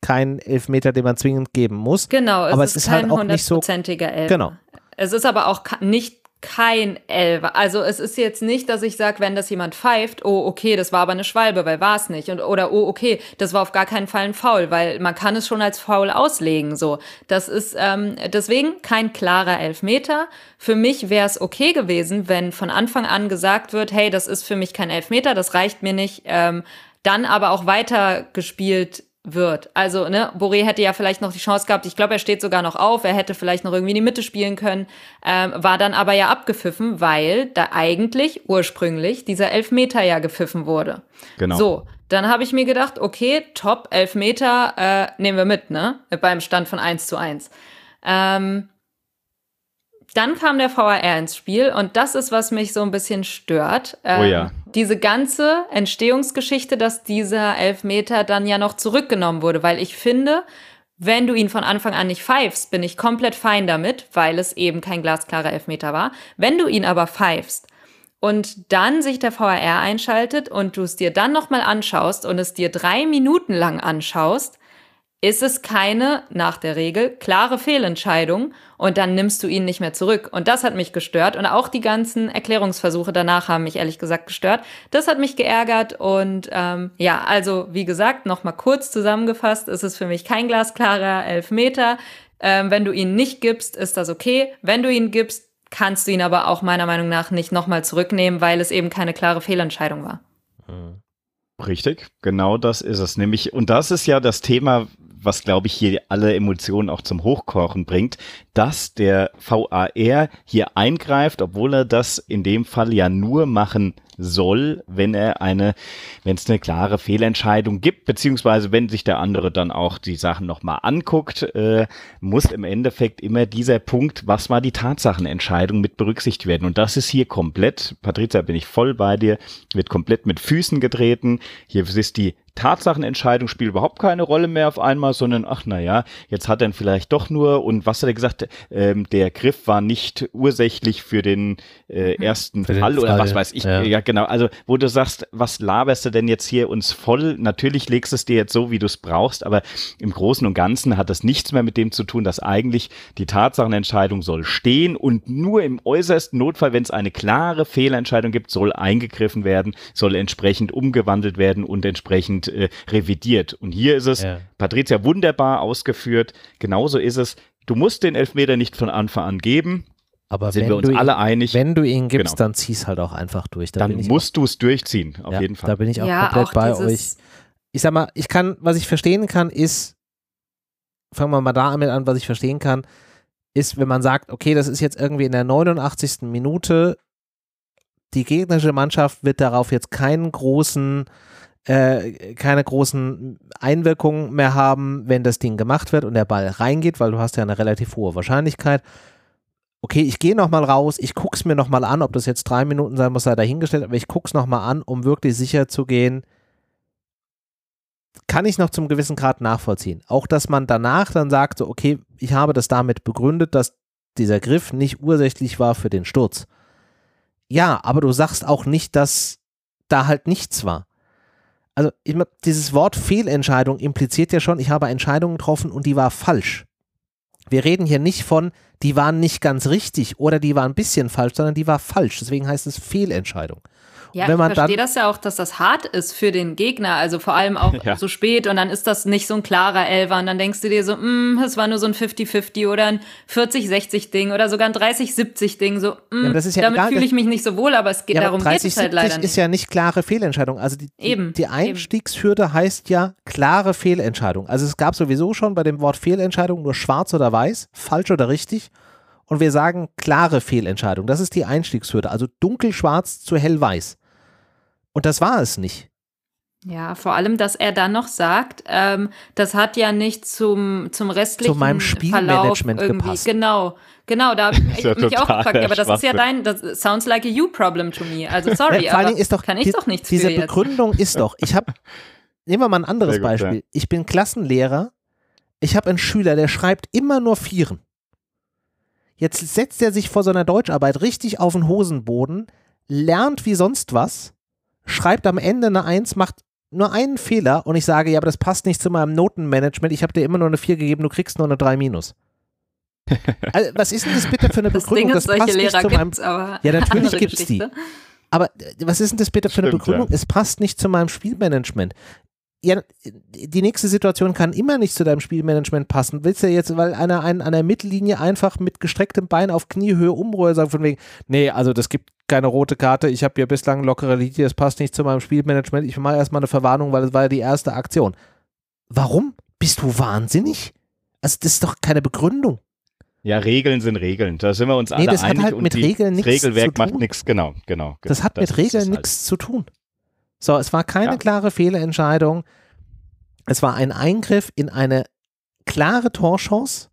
kein Elfmeter, den man zwingend geben muss. Genau, es aber ist es ist halt auch nicht so. Elfer. Genau. Es ist aber auch nicht kein Elfer. Also es ist jetzt nicht, dass ich sage, wenn das jemand pfeift, oh, okay, das war aber eine Schwalbe, weil war es nicht. Und, oder oh, okay, das war auf gar keinen Fall ein Foul, weil man kann es schon als Foul auslegen. So, Das ist ähm, deswegen kein klarer Elfmeter. Für mich wäre es okay gewesen, wenn von Anfang an gesagt wird, hey, das ist für mich kein Elfmeter, das reicht mir nicht. Ähm, dann aber auch weiter gespielt wird. Also, ne, Boré hätte ja vielleicht noch die Chance gehabt, ich glaube, er steht sogar noch auf, er hätte vielleicht noch irgendwie in die Mitte spielen können, ähm, war dann aber ja abgepfiffen, weil da eigentlich ursprünglich dieser Elfmeter ja gepfiffen wurde. Genau. So, dann habe ich mir gedacht, okay, top, Elfmeter äh, nehmen wir mit, ne, beim Stand von 1 zu 1. Ähm, dann kam der VAR ins Spiel und das ist, was mich so ein bisschen stört. Ähm, oh ja. Diese ganze Entstehungsgeschichte, dass dieser Elfmeter dann ja noch zurückgenommen wurde, weil ich finde, wenn du ihn von Anfang an nicht pfeifst, bin ich komplett fein damit, weil es eben kein glasklarer Elfmeter war. Wenn du ihn aber pfeifst und dann sich der VAR einschaltet und du es dir dann nochmal anschaust und es dir drei Minuten lang anschaust, ist es keine, nach der Regel, klare Fehlentscheidung und dann nimmst du ihn nicht mehr zurück. Und das hat mich gestört und auch die ganzen Erklärungsversuche danach haben mich ehrlich gesagt gestört. Das hat mich geärgert und ähm, ja, also wie gesagt, nochmal kurz zusammengefasst, ist es für mich kein glasklarer Elfmeter. Ähm, wenn du ihn nicht gibst, ist das okay. Wenn du ihn gibst, kannst du ihn aber auch meiner Meinung nach nicht nochmal zurücknehmen, weil es eben keine klare Fehlentscheidung war. Richtig, genau das ist es. Nämlich, und das ist ja das Thema, was glaube ich hier alle Emotionen auch zum Hochkochen bringt, dass der VAR hier eingreift, obwohl er das in dem Fall ja nur machen soll, wenn er eine, wenn es eine klare Fehlentscheidung gibt, beziehungsweise wenn sich der andere dann auch die Sachen nochmal anguckt, äh, muss im Endeffekt immer dieser Punkt, was war die Tatsachenentscheidung mit berücksichtigt werden. Und das ist hier komplett, Patricia, bin ich voll bei dir, wird komplett mit Füßen getreten. Hier ist die Tatsachenentscheidung spielt überhaupt keine Rolle mehr auf einmal, sondern ach na ja, jetzt hat er vielleicht doch nur und was hat er gesagt, ähm, der Griff war nicht ursächlich für den äh, ersten für Fall den oder Fall, was weiß ich. Ja. ja. Genau. Also wo du sagst, was laberst du denn jetzt hier uns voll? Natürlich legst es dir jetzt so, wie du es brauchst, aber im Großen und Ganzen hat das nichts mehr mit dem zu tun, dass eigentlich die Tatsachenentscheidung soll stehen und nur im äußersten Notfall, wenn es eine klare Fehlentscheidung gibt, soll eingegriffen werden, soll entsprechend umgewandelt werden und entsprechend äh, revidiert. Und hier ist es, ja. Patricia wunderbar ausgeführt, genauso ist es, du musst den Elfmeter nicht von Anfang an geben. Aber sind wir uns ihn, alle einig. Wenn du ihn gibst, genau. dann zieh's halt auch einfach durch. Da dann musst du es durchziehen, auf ja, jeden Fall. Da bin ich auch ja, komplett auch bei euch. Ich sag mal, ich kann, was ich verstehen kann, ist, fangen wir mal damit an, was ich verstehen kann, ist, wenn man sagt, okay, das ist jetzt irgendwie in der 89. Minute, die gegnerische Mannschaft wird darauf jetzt keinen großen äh, keine großen Einwirkungen mehr haben, wenn das Ding gemacht wird und der Ball reingeht, weil du hast ja eine relativ hohe Wahrscheinlichkeit. Okay, ich gehe nochmal raus, ich gucke es mir nochmal an, ob das jetzt drei Minuten sein muss, sei dahingestellt, aber ich gucke es nochmal an, um wirklich sicher zu gehen, kann ich noch zum gewissen Grad nachvollziehen. Auch, dass man danach dann sagt, so, okay, ich habe das damit begründet, dass dieser Griff nicht ursächlich war für den Sturz. Ja, aber du sagst auch nicht, dass da halt nichts war also ich, dieses Wort Fehlentscheidung impliziert ja schon, ich habe Entscheidungen getroffen und die war falsch. Wir reden hier nicht von, die waren nicht ganz richtig oder die war ein bisschen falsch, sondern die war falsch. Deswegen heißt es Fehlentscheidung. Ja, wenn man ich verstehe das ja auch, dass das hart ist für den Gegner, also vor allem auch [LAUGHS] ja. so spät und dann ist das nicht so ein klarer Elfer und dann denkst du dir so, mm, es war nur so ein 50-50 oder ein 40-60-Ding oder sogar ein 30-70-Ding, so, mm, ja, ja damit fühle ich mich nicht so wohl, aber es geht, darum 30, geht es halt leider nicht. ist ja nicht klare Fehlentscheidung, also die, eben, die Einstiegshürde eben. heißt ja klare Fehlentscheidung, also es gab sowieso schon bei dem Wort Fehlentscheidung nur schwarz oder weiß, falsch oder richtig und wir sagen klare Fehlentscheidung. Das ist die Einstiegshürde, also dunkelschwarz zu hellweiß. Und das war es nicht. Ja, vor allem, dass er dann noch sagt, ähm, das hat ja nicht zum, zum restlichen Zu meinem Spielmanagement Verlauf irgendwie. gepasst. Genau, genau, da habe [LAUGHS] ich ja mich auch gefragt, aber das ist ja dein, das sounds like a you problem to me. Also [LAUGHS] sorry, Ja, vor aber ist doch, kann ich die- doch nichts diese für jetzt. Begründung ist doch, ich habe, [LAUGHS] nehmen wir mal ein anderes gut, Beispiel. Ich bin Klassenlehrer, ich habe einen Schüler, der schreibt immer nur Vieren. Jetzt setzt er sich vor seiner Deutscharbeit richtig auf den Hosenboden, lernt wie sonst was, schreibt am Ende eine Eins, macht nur einen Fehler und ich sage, ja, aber das passt nicht zu meinem Notenmanagement, ich habe dir immer nur eine 4 gegeben, du kriegst nur eine 3 minus. [LAUGHS] also, was ist denn das bitte für eine Das Begründung? Ding ist, solche passt nicht Lehrer zu meinem gibt's, aber Ja, natürlich andere gibt's die. Aber äh, was ist denn das bitte für eine Stimmt, Begründung? ja. Es passt nicht zu meinem Spielmanagement. Ja, die nächste Situation kann immer nicht zu deinem Spielmanagement passen. Willst du jetzt, weil einer einen an der Mittellinie einfach mit gestrecktem Bein auf Kniehöhe umrührt, sagen von wegen, nee, also das gibt keine rote Karte, ich habe hier bislang lockere Linie, das passt nicht zu meinem Spielmanagement, ich mache erstmal eine Verwarnung, weil es war ja die erste Aktion. Warum? Bist du wahnsinnig? Also das ist doch keine Begründung. Ja, Regeln sind Regeln. Da sind wir uns alle das hat einig. halt mit Regeln das nichts zu Regelwerk macht tun. nichts, genau, genau. Das hat mit ist Regeln halt. nichts zu tun. So, es war keine Ja. klare Fehlentscheidung. Es war ein Eingriff in eine klare Torchance.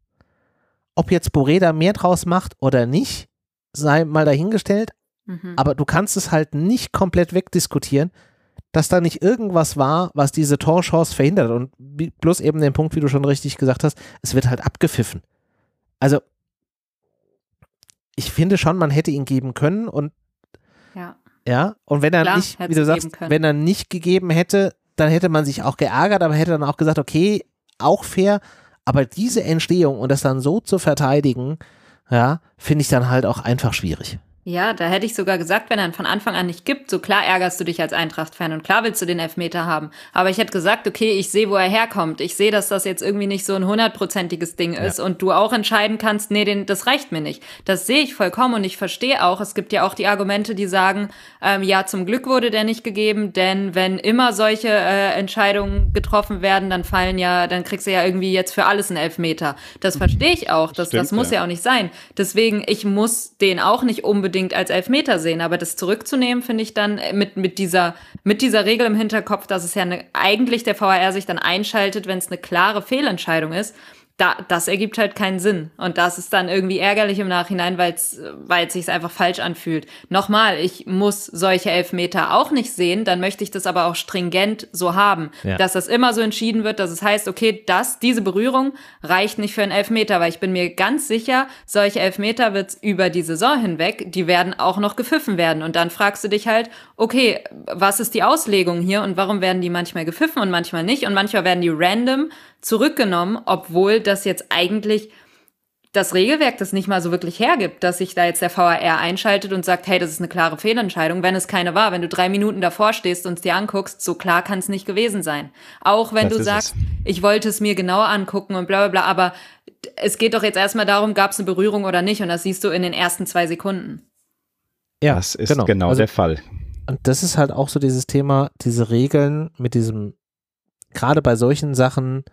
Ob jetzt Boreda mehr draus macht oder nicht, sei mal dahingestellt. Mhm. Aber du kannst es halt nicht komplett wegdiskutieren, dass da nicht irgendwas war, was diese Torchance verhindert. Und bloß eben den Punkt, wie du schon richtig gesagt hast, es wird halt abgepfiffen. Also, ich finde schon, man hätte ihn geben können und ja. ja, und wenn er Klar, nicht, wie du sagst, wenn er nicht gegeben hätte, dann hätte man sich auch geärgert, aber hätte dann auch gesagt, okay, auch fair, aber diese Entstehung und das dann so zu verteidigen, ja, finde ich dann halt auch einfach schwierig. Ja, da hätte ich sogar gesagt, wenn er ihn von Anfang an nicht gibt, so klar ärgerst du dich als Eintracht-Fan und klar willst du den Elfmeter haben. Aber ich hätte gesagt, okay, ich sehe, wo er herkommt. Ich sehe, dass das jetzt irgendwie nicht so ein hundertprozentiges Ding ist und du auch entscheiden kannst, nee, den, das reicht mir nicht. Das sehe ich vollkommen und ich verstehe auch, es gibt ja auch die Argumente, die sagen, ähm, ja, zum Glück wurde der nicht gegeben, denn wenn immer solche äh, Entscheidungen getroffen werden, dann fallen ja, dann kriegst du ja irgendwie jetzt für alles einen Elfmeter. Das verstehe ich auch, das, das Stimmt, muss ja. ja auch nicht sein. Deswegen, ich muss den auch nicht unbedingt als Elfmeter sehen, aber das zurückzunehmen, finde ich dann äh, mit, mit, dieser, mit dieser Regel im Hinterkopf, dass es ja eine, eigentlich der VAR sich dann einschaltet, wenn es eine klare Fehlentscheidung ist, da, das ergibt halt keinen Sinn. Und das ist dann irgendwie ärgerlich im Nachhinein, weil es sich einfach falsch anfühlt. Nochmal, ich muss solche Elfmeter auch nicht sehen, dann möchte ich das aber auch stringent so haben, Ja. dass das immer so entschieden wird, dass es heißt, okay, das, diese Berührung reicht nicht für einen Elfmeter, weil ich bin mir ganz sicher, solche Elfmeter wird über die Saison hinweg, die werden auch noch gepfiffen werden. Und dann fragst du dich halt, okay, was ist die Auslegung hier und warum werden die manchmal gepfiffen und manchmal nicht? Und manchmal werden die random zurückgenommen, obwohl das jetzt eigentlich das Regelwerk das nicht mal so wirklich hergibt, dass sich da jetzt der VAR einschaltet und sagt, hey, das ist eine klare Fehlentscheidung, wenn es keine war. Wenn du drei Minuten davor stehst und es dir anguckst, so klar kann es nicht gewesen sein. Auch wenn Das du sagst, es. ich wollte es mir genauer angucken und bla bla bla, aber es geht doch jetzt erstmal darum, gab es eine Berührung oder nicht und das siehst du in den ersten zwei Sekunden. Ja, Das ist genau, Also, der Fall. Und das ist halt auch so dieses Thema, diese Regeln mit diesem, gerade bei solchen Sachen,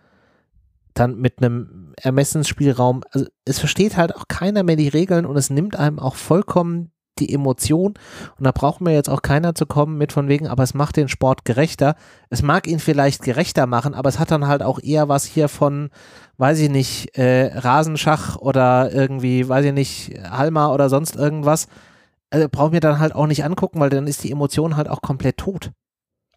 dann mit einem Ermessensspielraum, also es versteht halt auch keiner mehr die Regeln und es nimmt einem auch vollkommen die Emotion und da braucht mir jetzt auch keiner zu kommen mit von wegen, aber es macht den Sport gerechter. Es mag ihn vielleicht gerechter machen, aber es hat dann halt auch eher was hier von, weiß ich nicht, äh, Rasenschach oder irgendwie, weiß ich nicht, Halma oder sonst irgendwas. Also braucht mir dann halt auch nicht angucken, weil dann ist die Emotion halt auch komplett tot.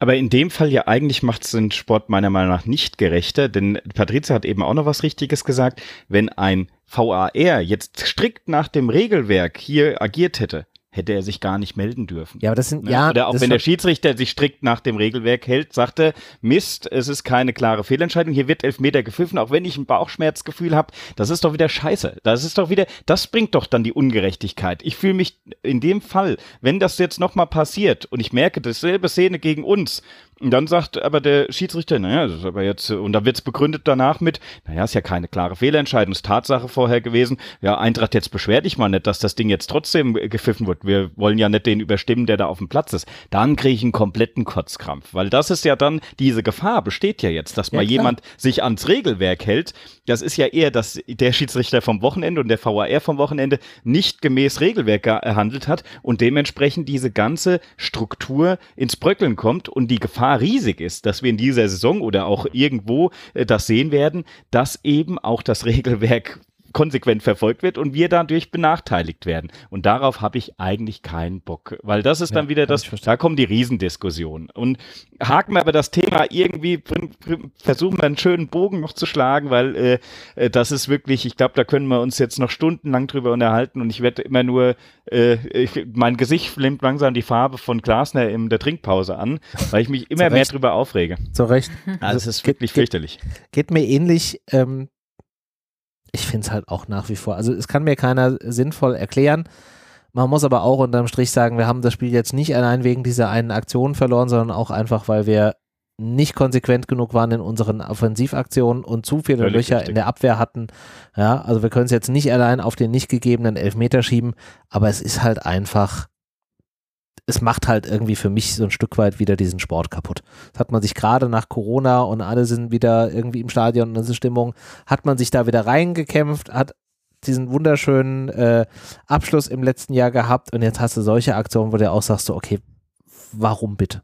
Aber in dem Fall ja eigentlich macht es den Sport meiner Meinung nach nicht gerechter, denn Patrizia hat eben auch noch was Richtiges gesagt. Wenn ein VAR jetzt strikt nach dem Regelwerk hier agiert hätte, hätte er sich gar nicht melden dürfen. Ja, aber das sind, Ne? ja, Oder auch wenn der Schiedsrichter sich strikt nach dem Regelwerk hält, sagte, Mist, es ist keine klare Fehlentscheidung, hier wird Elfmeter gepfiffen, auch wenn ich ein Bauchschmerzgefühl habe, das ist doch wieder scheiße. Das ist doch wieder, das bringt doch dann die Ungerechtigkeit. Ich fühle mich in dem Fall, wenn das jetzt nochmal passiert und ich merke, dasselbe Szene gegen uns, dann sagt aber der Schiedsrichter, naja, das ist aber jetzt, und dann wird es begründet danach mit, naja, ist ja keine klare Fehlentscheidung, ist Tatsache vorher gewesen. Ja, Eintracht, jetzt beschwer dich mal nicht, dass das Ding jetzt trotzdem gepfiffen wird. Wir wollen ja nicht den überstimmen, der da auf dem Platz ist. Dann kriege ich einen kompletten Kotzkrampf, weil das ist ja dann, diese Gefahr besteht ja jetzt, dass mal klar. jemand sich ans Regelwerk hält. Das ist ja eher, dass der Schiedsrichter vom Wochenende und der VAR vom Wochenende nicht gemäß Regelwerk gehandelt hat und dementsprechend diese ganze Struktur ins Bröckeln kommt und die Gefahr Gefahr riesig ist, dass wir in dieser Saison oder auch irgendwo äh, das sehen werden, dass eben auch das Regelwerk konsequent verfolgt wird und wir dadurch benachteiligt werden. Und darauf habe ich eigentlich keinen Bock, weil das ist dann wieder das, da kommen die Riesendiskussionen. Und haken wir aber das Thema irgendwie, versuchen wir einen schönen Bogen noch zu schlagen, weil äh, äh, das ist wirklich, ich glaube, da können wir uns jetzt noch stundenlang drüber unterhalten und ich werde immer nur, äh, ich, mein Gesicht nimmt langsam die Farbe von Glasner in der Trinkpause an, weil ich mich immer mehr drüber aufrege. Zu Recht. Also es ist wirklich geht, fürchterlich. Geht mir ähnlich, ähm, ich finde es halt auch nach wie vor, also es kann mir keiner sinnvoll erklären. Man muss aber auch unterm Strich sagen, wir haben das Spiel jetzt nicht allein wegen dieser einen Aktion verloren, sondern auch einfach, weil wir nicht konsequent genug waren in unseren Offensivaktionen und zu viele Völlig Löcher richtig. in der Abwehr hatten. Ja, also wir können es jetzt nicht allein auf den nicht gegebenen Elfmeter schieben, aber es ist halt einfach es macht halt irgendwie für mich so ein Stück weit wieder diesen Sport kaputt. Das hat man sich gerade nach Corona und alle sind wieder irgendwie im Stadion und in dieser Stimmung, hat man sich da wieder reingekämpft, hat diesen wunderschönen äh, Abschluss im letzten Jahr gehabt und jetzt hast du solche Aktionen, wo du auch sagst, so, okay, warum bitte?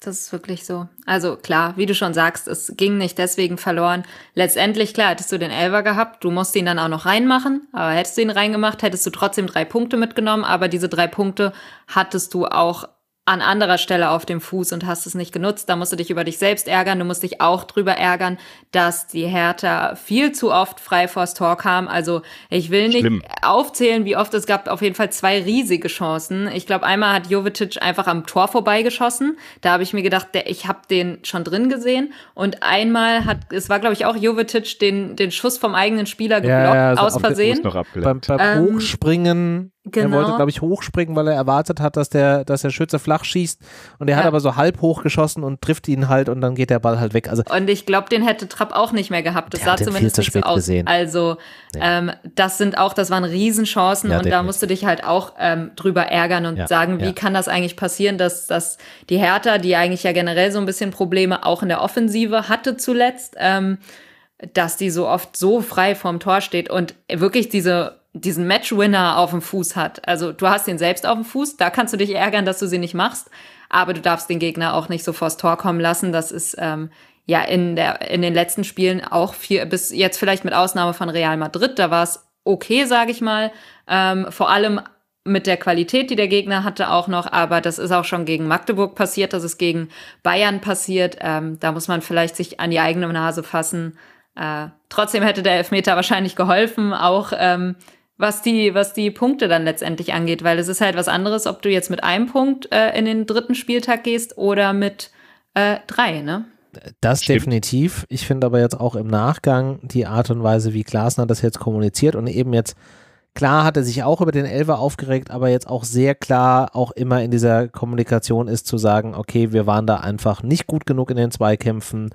Das ist wirklich so. Also klar, wie du schon sagst, es ging nicht deswegen verloren. Letztendlich, klar, hättest du den Elver gehabt, du musst ihn dann auch noch reinmachen, aber hättest du ihn reingemacht, hättest du trotzdem drei Punkte mitgenommen, aber diese drei Punkte hattest du auch an anderer Stelle auf dem Fuß und hast es nicht genutzt. Da musst du dich über dich selbst ärgern. Du musst dich auch drüber ärgern, dass die Hertha viel zu oft frei vors Tor kam. Also ich will nicht Schlimm. aufzählen, wie oft es gab. Auf jeden Fall zwei riesige Chancen. Ich glaube, einmal hat Jovetic einfach am Tor vorbeigeschossen. Da habe ich mir gedacht, der, ich habe den schon drin gesehen. Und einmal hat, es war glaube ich auch Jovetic, den, den Schuss vom eigenen Spieler geblockt ja, ja, also aus Versehen. Beim, beim ähm, Hochspringen Genau. Er wollte, genau. glaube ich, hochspringen, weil er erwartet hat, dass der, dass der Schütze flach schießt. Und er ja. hat aber so halb hochgeschossen und trifft ihn halt und dann geht der Ball halt weg. Also, und ich glaube, den hätte Trapp auch nicht mehr gehabt. Das sah zumindest nicht so aus. Gesehen. Also, ja. ähm, das sind auch, das waren Riesenchancen ja, und da musst du dich halt auch ähm, drüber ärgern und sagen, wie kann das eigentlich passieren, dass, dass die Hertha, die eigentlich ja generell so ein bisschen Probleme auch in der Offensive hatte zuletzt, ähm, dass die so oft so frei vorm Tor steht und wirklich diese diesen Matchwinner auf dem Fuß hat. Also du hast ihn selbst auf dem Fuß, da kannst du dich ärgern, dass du sie nicht machst, aber du darfst den Gegner auch nicht so vors Tor kommen lassen. Das ist ähm, ja in, der, in den letzten Spielen auch viel, bis jetzt vielleicht mit Ausnahme von Real Madrid, da war es okay, sage ich mal. Ähm, vor allem mit der Qualität, die der Gegner hatte, auch noch. Aber das ist auch schon gegen Magdeburg passiert, das ist gegen Bayern passiert. Ähm, da muss man vielleicht sich an die eigene Nase fassen. Äh, trotzdem hätte der Elfmeter wahrscheinlich geholfen, auch ähm, was die, was die Punkte dann letztendlich angeht, weil es ist halt was anderes, ob du jetzt mit einem Punkt äh, in den dritten Spieltag gehst oder mit äh, drei, ne? Das Stimmt. definitiv. Ich finde aber jetzt auch im Nachgang die Art und Weise, wie Glasner das jetzt kommuniziert und eben jetzt Klar hat er sich auch über den Elfer aufgeregt, aber jetzt auch sehr klar auch immer in dieser Kommunikation ist zu sagen, okay, wir waren da einfach nicht gut genug in den Zweikämpfen,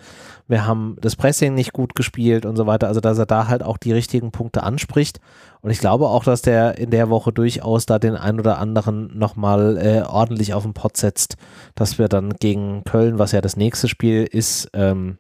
wir haben das Pressing nicht gut gespielt und so weiter. Also dass er da halt auch die richtigen Punkte anspricht. Und ich glaube auch, dass der in der Woche durchaus da den ein oder anderen nochmal äh, ordentlich auf den Pott setzt, dass wir dann gegen Köln, was ja das nächste Spiel ist, ähm,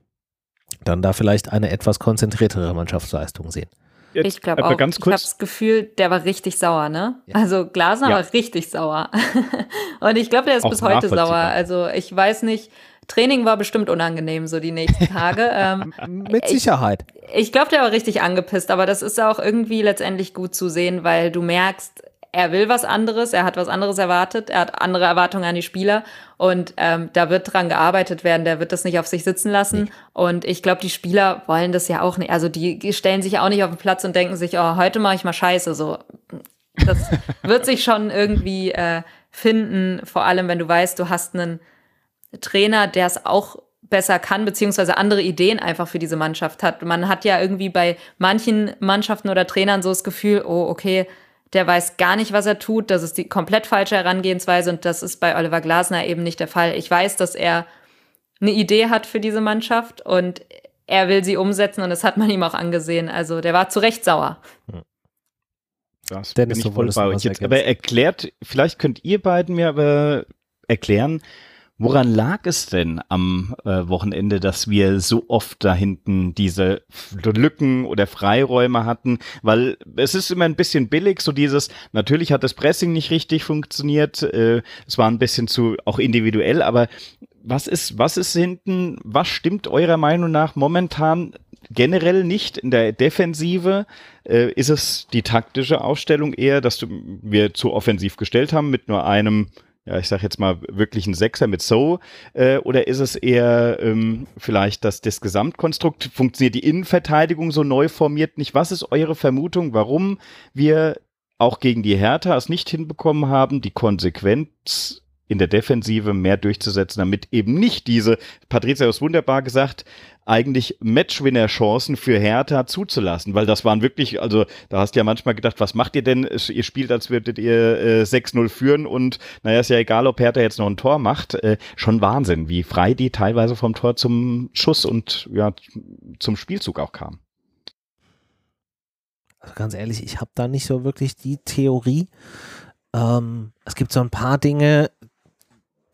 dann da vielleicht eine etwas konzentriertere Mannschaftsleistung sehen. Jetzt, ich glaube auch. Ganz kurz. Ich habe das Gefühl, der war richtig sauer, ne? Ja. Also Glasner ja. war richtig sauer. [LAUGHS] und ich glaube, der ist auch bis heute sauer. Also ich weiß nicht. Training war bestimmt unangenehm, so die nächsten Tage. [LAUGHS] ähm, Mit Sicherheit. Ich, ich glaube, der war richtig angepisst, aber das ist auch irgendwie letztendlich gut zu sehen, weil du merkst, er will was anderes, er hat was anderes erwartet, er hat andere Erwartungen an die Spieler und ähm, da wird dran gearbeitet werden, der wird das nicht auf sich sitzen lassen. Nee. Und ich glaube, die Spieler wollen das ja auch nicht. Also die stellen sich auch nicht auf den Platz und denken sich, oh, heute mache ich mal Scheiße. So, das [LAUGHS] wird sich schon irgendwie äh, finden, vor allem wenn du weißt, du hast einen Trainer, der es auch besser kann, beziehungsweise andere Ideen einfach für diese Mannschaft hat. Man hat ja irgendwie bei manchen Mannschaften oder Trainern so das Gefühl, oh, okay, der weiß gar nicht, was er tut. Das ist die komplett falsche Herangehensweise und das ist bei Oliver Glasner eben nicht der Fall. Ich weiß, dass er eine Idee hat für diese Mannschaft und er will sie umsetzen und das hat man ihm auch angesehen. Also der war zu Recht sauer. Das Dennis, bin ich voll bei euch jetzt. Aber erklärt, vielleicht könnt ihr beiden mir aber erklären, Woran lag es denn am äh, Wochenende, dass wir so oft da hinten diese Lücken oder Freiräume hatten? Weil es ist immer ein bisschen billig, so dieses, natürlich hat das Pressing nicht richtig funktioniert, äh, es war ein bisschen zu auch individuell, aber was ist, was ist hinten, was stimmt eurer Meinung nach momentan generell nicht in der Defensive? Äh, ist es die taktische Ausstellung eher, dass du, wir zu offensiv gestellt haben mit nur einem ja, ich sage jetzt mal wirklich ein Sechser mit So, äh, oder ist es eher ähm, vielleicht, dass das Gesamtkonstrukt funktioniert, die Innenverteidigung so neu formiert nicht? Was ist eure Vermutung, warum wir auch gegen die Hertha es nicht hinbekommen haben, die Konsequenz in der Defensive mehr durchzusetzen, damit eben nicht diese, Patricia hat es wunderbar gesagt, eigentlich Matchwinner-Chancen für Hertha zuzulassen, weil das waren wirklich, also da hast du ja manchmal gedacht, was macht ihr denn? Ihr spielt, als würdet ihr äh, 6-0 führen und naja, ist ja egal, ob Hertha jetzt noch ein Tor macht. Äh, schon Wahnsinn, wie frei die teilweise vom Tor zum Schuss und ja, zum Spielzug auch kam. Also ganz ehrlich, ich habe da nicht so wirklich die Theorie. Ähm, es gibt so ein paar Dinge,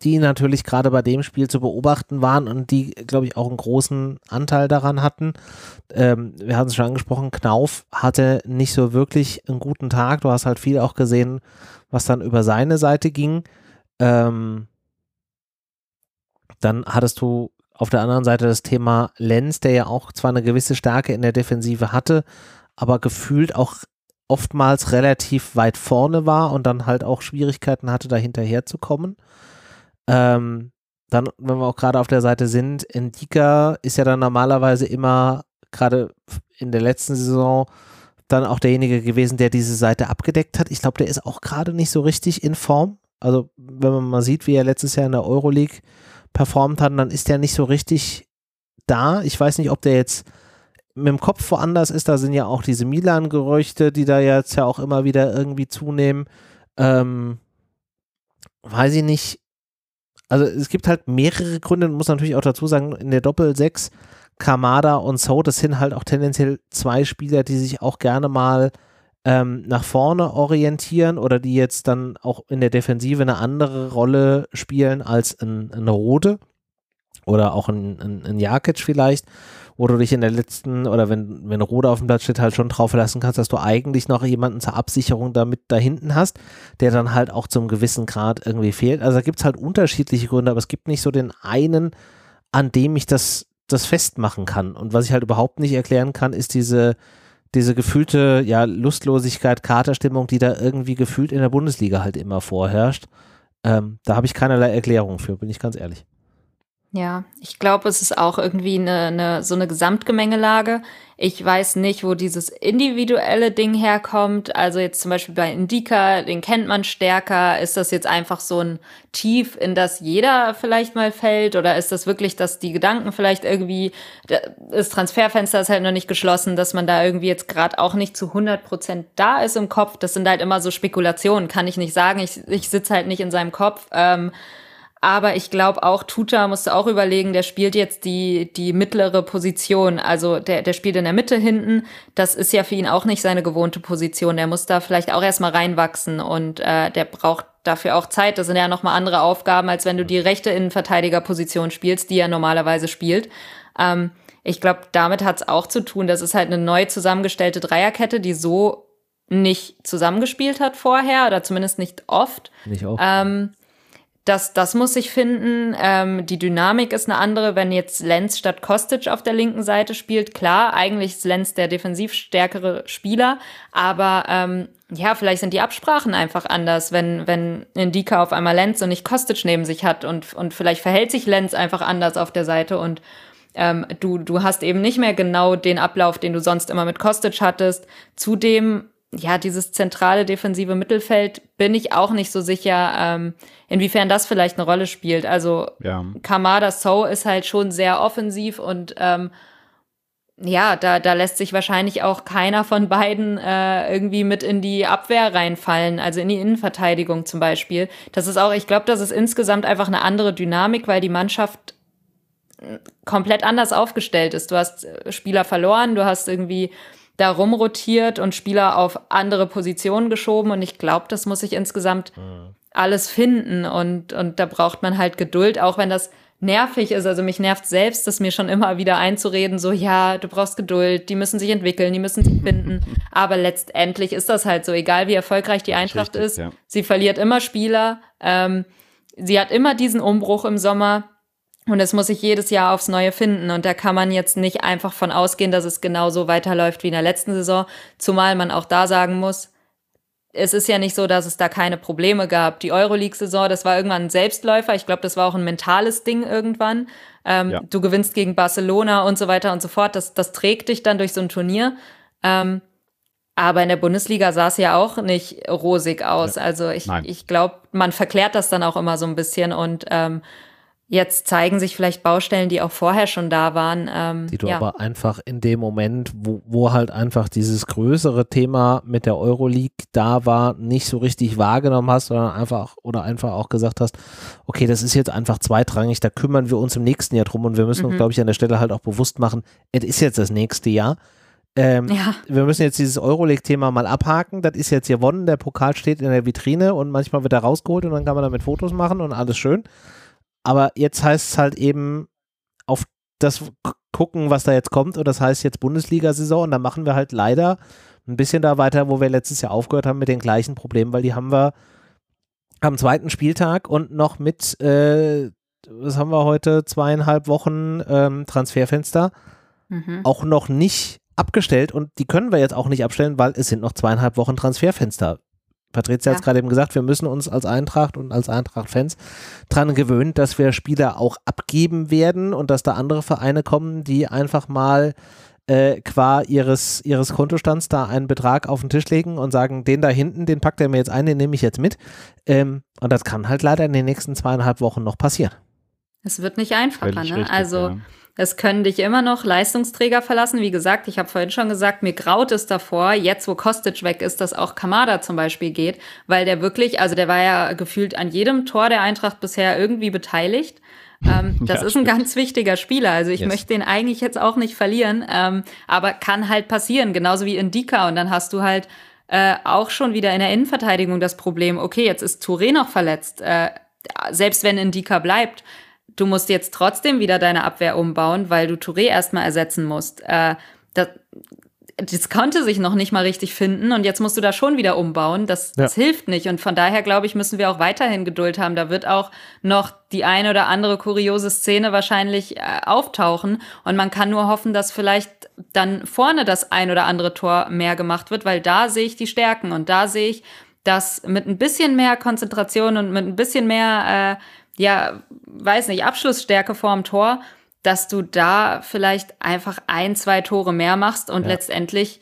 die natürlich gerade bei dem Spiel zu beobachten waren und die, glaube ich, auch einen großen Anteil daran hatten. Ähm, wir hatten es schon angesprochen, Knauf hatte nicht so wirklich einen guten Tag. Du hast halt viel auch gesehen, was dann über seine Seite ging. Ähm, dann hattest du auf der anderen Seite das Thema Lenz, der ja auch zwar eine gewisse Stärke in der Defensive hatte, aber gefühlt auch oftmals relativ weit vorne war und dann halt auch Schwierigkeiten hatte, da hinterher zu kommen. Ähm, dann, wenn wir auch gerade auf der Seite sind, Indika ist ja dann normalerweise immer, gerade in der letzten Saison, dann auch derjenige gewesen, der diese Seite abgedeckt hat. Ich glaube, der ist auch gerade nicht so richtig in Form. Also, wenn man mal sieht, wie er letztes Jahr in der Euroleague performt hat, dann ist der nicht so richtig da. Ich weiß nicht, ob der jetzt mit dem Kopf woanders ist. Da sind ja auch diese Milan-Gerüchte, die da jetzt ja auch immer wieder irgendwie zunehmen. Ähm, weiß ich nicht also es gibt halt mehrere Gründe, muss natürlich auch dazu sagen, in der Doppel-6, Kamada und So, das sind halt auch tendenziell zwei Spieler, die sich auch gerne mal ähm, nach vorne orientieren oder die jetzt dann auch in der Defensive eine andere Rolle spielen als ein, ein Rode oder auch ein Jakic vielleicht wo du dich in der letzten oder wenn, wenn Rode auf dem Platz steht, halt schon drauf verlassen kannst, dass du eigentlich noch jemanden zur Absicherung damit da hinten hast, der dann halt auch zum gewissen Grad irgendwie fehlt. Also da gibt es halt unterschiedliche Gründe, aber es gibt nicht so den einen, an dem ich das, das festmachen kann. Und was ich halt überhaupt nicht erklären kann, ist diese, diese gefühlte ja, Lustlosigkeit, Katerstimmung, die da irgendwie gefühlt in der Bundesliga halt immer vorherrscht. Ähm, da habe ich keinerlei Erklärung für, bin ich ganz ehrlich. Ja, ich glaube, es ist auch irgendwie eine, eine, so eine Gesamtgemengelage. Ich weiß nicht, wo dieses individuelle Ding herkommt. Also jetzt zum Beispiel bei Indika, den kennt man stärker. Ist das jetzt einfach so ein Tief, in das jeder vielleicht mal fällt? Oder ist das wirklich, dass die Gedanken vielleicht irgendwie, das Transferfenster ist halt noch nicht geschlossen, dass man da irgendwie jetzt gerade auch nicht zu 100 Prozent da ist im Kopf? Das sind halt immer so Spekulationen, kann ich nicht sagen. Ich, ich sitze halt nicht in seinem Kopf. Ähm, aber ich glaube auch, Tuta musste auch überlegen, der spielt jetzt die, die mittlere Position. Also der, der spielt in der Mitte hinten. Das ist ja für ihn auch nicht seine gewohnte Position. Der muss da vielleicht auch erstmal reinwachsen und äh, der braucht dafür auch Zeit. Das sind ja nochmal andere Aufgaben, als wenn du die rechte Innenverteidigerposition spielst, die er normalerweise spielt. Ähm, ich glaube, damit hat es auch zu tun. Das ist halt eine neu zusammengestellte Dreierkette, die so nicht zusammengespielt hat vorher oder zumindest nicht oft. Nicht oft. Ähm, das, das muss ich finden. Ähm, die Dynamik ist eine andere, wenn jetzt Lenz statt Kostic auf der linken Seite spielt. Klar, eigentlich ist Lenz der defensiv stärkere Spieler, aber ähm, ja, vielleicht sind die Absprachen einfach anders, wenn, wenn Indika auf einmal Lenz und nicht Kostic neben sich hat und, und vielleicht verhält sich Lenz einfach anders auf der Seite und ähm, du, du hast eben nicht mehr genau den Ablauf, den du sonst immer mit Kostic hattest. Zudem ja, dieses zentrale defensive Mittelfeld bin ich auch nicht so sicher, ähm, inwiefern das vielleicht eine Rolle spielt. Also ja. Kamada So ist halt schon sehr offensiv und ähm, ja, da, da lässt sich wahrscheinlich auch keiner von beiden äh, irgendwie mit in die Abwehr reinfallen, also in die Innenverteidigung zum Beispiel. Das ist auch, ich glaube, das ist insgesamt einfach eine andere Dynamik, weil die Mannschaft äh, komplett anders aufgestellt ist. Du hast äh, Spieler verloren, du hast irgendwie da rumrotiert und Spieler auf andere Positionen geschoben. Und ich glaube, das muss sich insgesamt mhm. alles finden und, und da braucht man halt Geduld, auch wenn das nervig ist. Also mich nervt selbst, das mir schon immer wieder einzureden, so ja, du brauchst Geduld, die müssen sich entwickeln, die müssen sich finden. [LAUGHS] Aber letztendlich ist das halt so, egal wie erfolgreich die Eintracht richtig, ist, ja. sie verliert immer Spieler, ähm, sie hat immer diesen Umbruch im Sommer. Und es muss sich jedes Jahr aufs Neue finden. Und da kann man jetzt nicht einfach von ausgehen, dass es genauso weiterläuft wie in der letzten Saison. Zumal man auch da sagen muss, es ist ja nicht so, dass es da keine Probleme gab. Die Euroleague-Saison, das war irgendwann ein Selbstläufer. Ich glaube, das war auch ein mentales Ding irgendwann. Ähm, ja. Du gewinnst gegen Barcelona und so weiter und so fort. Das, das trägt dich dann durch so ein Turnier. Ähm, aber in der Bundesliga sah es ja auch nicht rosig aus. Ja. Also ich, ich glaube, man verklärt das dann auch immer so ein bisschen und ähm, Jetzt zeigen sich vielleicht Baustellen, die auch vorher schon da waren. Ähm, die du ja. aber einfach in dem Moment, wo, wo halt einfach dieses größere Thema mit der Euroleague da war, nicht so richtig wahrgenommen hast, sondern einfach oder einfach auch gesagt hast, okay, das ist jetzt einfach zweitrangig, da kümmern wir uns im nächsten Jahr drum und wir müssen mhm. uns, glaube ich, an der Stelle halt auch bewusst machen, es ist jetzt das nächste Jahr. Ähm, ja. Wir müssen jetzt dieses Euroleague-Thema mal abhaken. Das ist jetzt gewonnen. Der Pokal steht in der Vitrine und manchmal wird er rausgeholt und dann kann man damit Fotos machen und alles schön. Aber jetzt heißt es halt eben auf das gucken, was da jetzt kommt. Und das heißt jetzt Bundesliga-Saison. Und da machen wir halt leider ein bisschen da weiter, wo wir letztes Jahr aufgehört haben mit den gleichen Problemen, weil die haben wir am zweiten Spieltag und noch mit, äh, was haben wir heute, zweieinhalb Wochen ähm, Transferfenster, mhm. auch noch nicht abgestellt. Und die können wir jetzt auch nicht abstellen, weil es sind noch zweieinhalb Wochen Transferfenster. Patricia ja. hat es gerade eben gesagt, wir müssen uns als Eintracht und als Eintracht-Fans dran gewöhnen, dass wir Spieler auch abgeben werden und dass da andere Vereine kommen, die einfach mal äh, qua ihres, ihres Kontostands da einen Betrag auf den Tisch legen und sagen, den da hinten, den packt er mir jetzt ein, den nehme ich jetzt mit. Ähm, und das kann halt leider in den nächsten zweieinhalb Wochen noch passieren. Es wird nicht einfacher, ne? Richtig, also ja. Es können dich immer noch Leistungsträger verlassen. Wie gesagt, ich habe vorhin schon gesagt, mir graut es davor, jetzt wo Kostic weg ist, dass auch Kamada zum Beispiel geht, weil der wirklich, also der war ja gefühlt an jedem Tor der Eintracht bisher irgendwie beteiligt. Ähm, [LAUGHS] das ja, ist ein ganz wichtiger Spieler. Also ich yes. möchte den eigentlich jetzt auch nicht verlieren, ähm, aber kann halt passieren, genauso wie Indika. Und dann hast du halt äh, auch schon wieder in der Innenverteidigung das Problem, okay, jetzt ist Touré noch verletzt. Äh, selbst wenn Indika bleibt, du musst jetzt trotzdem wieder deine Abwehr umbauen, weil du Touré erstmal ersetzen musst. Äh, das, das konnte sich noch nicht mal richtig finden und jetzt musst du da schon wieder umbauen. Das, ja. das hilft nicht. Und von daher, glaube ich, müssen wir auch weiterhin Geduld haben. Da wird auch noch die eine oder andere kuriose Szene wahrscheinlich äh, auftauchen. Und man kann nur hoffen, dass vielleicht dann vorne das ein oder andere Tor mehr gemacht wird, weil da sehe ich die Stärken und da sehe ich, dass mit ein bisschen mehr Konzentration und mit ein bisschen mehr äh, ja, weiß nicht, Abschlussstärke vorm Tor, dass du da vielleicht einfach ein, zwei Tore mehr machst und ja. letztendlich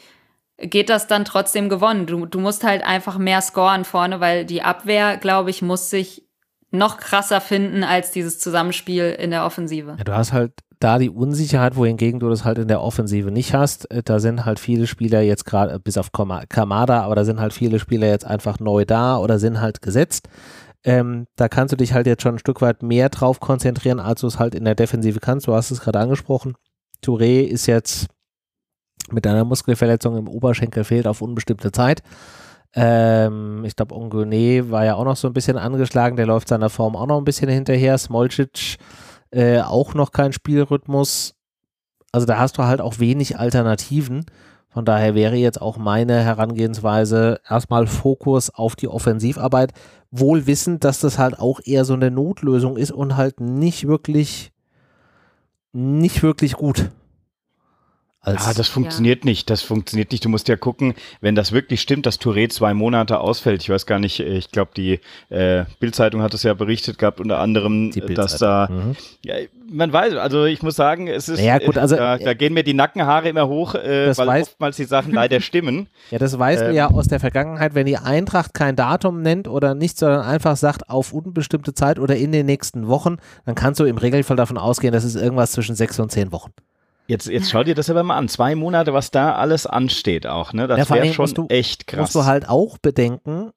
geht das dann trotzdem gewonnen. Du, du musst halt einfach mehr scoren vorne, weil die Abwehr, glaube ich, muss sich noch krasser finden als dieses Zusammenspiel in der Offensive. Ja, du hast halt da die Unsicherheit, wohingegen du das halt in der Offensive nicht hast. Äh, da sind halt viele Spieler jetzt gerade, bis auf Kamada, aber da sind halt viele Spieler jetzt einfach neu da oder sind halt gesetzt. Ähm, da kannst du dich halt jetzt schon ein Stück weit mehr drauf konzentrieren, als du es halt in der Defensive kannst. Du hast es gerade angesprochen. Touré ist jetzt mit einer Muskelverletzung im Oberschenkel fehlt auf unbestimmte Zeit. Ähm, ich glaube, Ongone war ja auch noch so ein bisschen angeschlagen. Der läuft seiner Form auch noch ein bisschen hinterher. Smolcic äh, auch noch kein Spielrhythmus. Also da hast du halt auch wenig Alternativen. Von daher wäre jetzt auch meine Herangehensweise erstmal Fokus auf die Offensivarbeit, wohl wissend, dass das halt auch eher so eine Notlösung ist und halt nicht wirklich, nicht wirklich gut. Als ah, das funktioniert ja. nicht. Das funktioniert nicht. Du musst ja gucken, wenn das wirklich stimmt, dass Touré zwei Monate ausfällt. Ich weiß gar nicht, ich glaube, die äh, Bildzeitung hat es ja berichtet gehabt, unter anderem, dass da, mhm. ja, man weiß, also ich muss sagen, es ist, ja, gut, also, da, da, gehen mir die Nackenhaare immer hoch, äh, weil weiß, oftmals die Sachen leider stimmen. [LAUGHS] Ja, das weißt ähm, du ja aus der Vergangenheit, wenn die Eintracht kein Datum nennt oder nicht, sondern einfach sagt, auf unbestimmte Zeit oder in den nächsten Wochen, dann kannst du im Regelfall davon ausgehen, dass es irgendwas zwischen sechs und zehn Wochen. Jetzt, jetzt schau dir das aber mal an. Zwei Monate, was da alles ansteht auch, ne? Das ja, wäre schon du, echt krass. Musst du halt auch bedenken,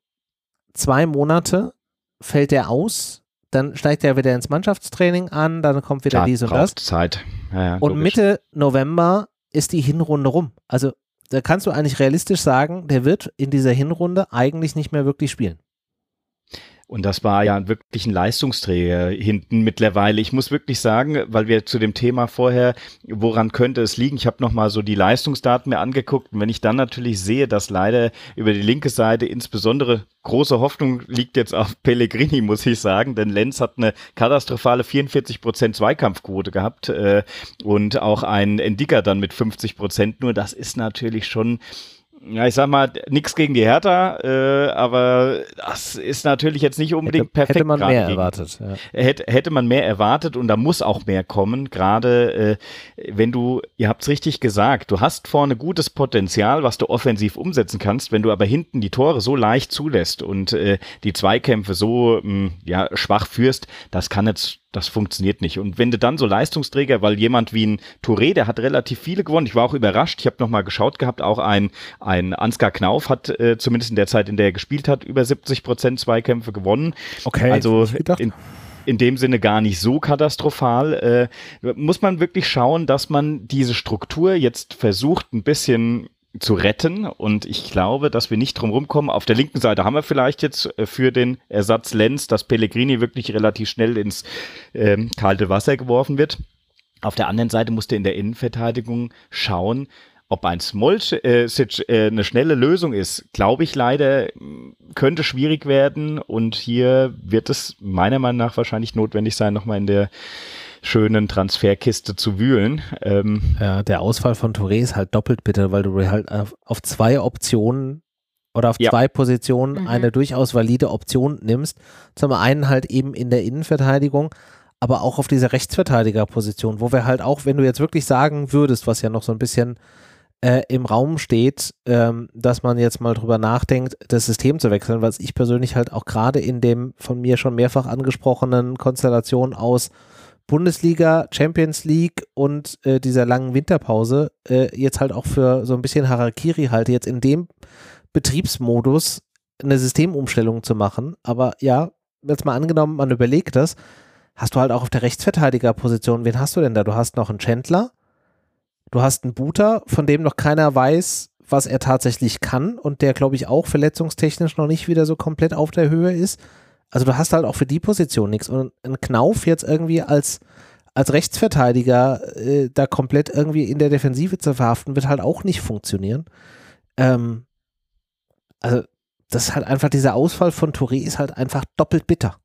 zwei Monate fällt der aus, dann steigt er wieder ins Mannschaftstraining an, dann kommt wieder Klar, dies und das. Zeit. Ja, ja, und Mitte November ist die Hinrunde rum. Also da kannst du eigentlich realistisch sagen, der wird in dieser Hinrunde eigentlich nicht mehr wirklich spielen. Und das war ja wirklich ein Leistungsträger hinten mittlerweile. Ich muss wirklich sagen, weil wir zu dem Thema vorher, woran könnte es liegen? Ich habe nochmal so die Leistungsdaten mir angeguckt. Und wenn ich dann natürlich sehe, dass leider über die linke Seite insbesondere große Hoffnung liegt jetzt auf Pellegrini, muss ich sagen, denn Lenz hat eine katastrophale 44 Prozent Zweikampfquote gehabt äh, und auch ein Endicker dann mit 50 Prozent nur. Das ist natürlich schon ja, ich sag mal, nichts gegen die Hertha, äh, aber das ist natürlich jetzt nicht unbedingt hätte, perfekt. Hätte man mehr gegen. erwartet. Ja. Hätte, hätte man mehr erwartet und da muss auch mehr kommen. Gerade äh, wenn du, ihr habt's richtig gesagt, du hast vorne gutes Potenzial, was du offensiv umsetzen kannst, wenn du aber hinten die Tore so leicht zulässt und äh, die Zweikämpfe so mh, ja, schwach führst, das kann jetzt das funktioniert nicht. Und wenn du dann so Leistungsträger, weil jemand wie ein Touré, der hat relativ viele gewonnen. Ich war auch überrascht. Ich habe nochmal geschaut gehabt. Auch ein, ein Ansgar Knauf hat äh, zumindest in der Zeit, in der er gespielt hat, über 70 Prozent Zweikämpfe gewonnen. Okay. Also in, in dem Sinne gar nicht so katastrophal. Äh, muss man wirklich schauen, dass man diese Struktur jetzt versucht, ein bisschen zu retten. Und ich glaube, dass wir nicht drum rumkommen. Auf der linken Seite haben wir vielleicht jetzt äh, für den Ersatz Lenz, dass Pellegrini wirklich relativ schnell ins ähm, kalte Wasser geworfen wird. Auf der anderen Seite musste in der Innenverteidigung schauen, ob ein Smolcic äh, eine schnelle Lösung ist, glaube ich leider, könnte schwierig werden. Und hier wird es meiner Meinung nach wahrscheinlich notwendig sein, nochmal in der schönen Transferkiste zu wühlen. Ähm, ja, der Ausfall von Touré ist halt doppelt bitter, weil du halt auf, auf zwei Optionen oder auf ja. zwei Positionen mhm. eine durchaus valide Option nimmst. Zum einen halt eben in der Innenverteidigung, aber auch auf dieser Rechtsverteidigerposition, wo wir halt auch, wenn du jetzt wirklich sagen würdest, was ja noch so ein bisschen äh, im Raum steht, ähm, dass man jetzt mal drüber nachdenkt, das System zu wechseln, was ich persönlich halt auch gerade in dem von mir schon mehrfach angesprochenen Konstellation aus Bundesliga, Champions League und äh, dieser langen Winterpause äh, jetzt halt auch für so ein bisschen Harakiri halte, jetzt in dem Betriebsmodus eine Systemumstellung zu machen. Aber ja, jetzt mal angenommen, man überlegt das, hast du halt auch auf der Rechtsverteidigerposition, wen hast du denn da? Du hast noch einen Chandler, du hast einen Buter, von dem noch keiner weiß, was er tatsächlich kann und der, glaube ich, auch verletzungstechnisch noch nicht wieder so komplett auf der Höhe ist. Also du hast halt auch für die Position nichts. Und ein Knauf jetzt irgendwie als, als Rechtsverteidiger äh, da komplett irgendwie in der Defensive zu verhaften, wird halt auch nicht funktionieren. Ähm, also das ist halt einfach, dieser Ausfall von Touré ist halt einfach doppelt bitter.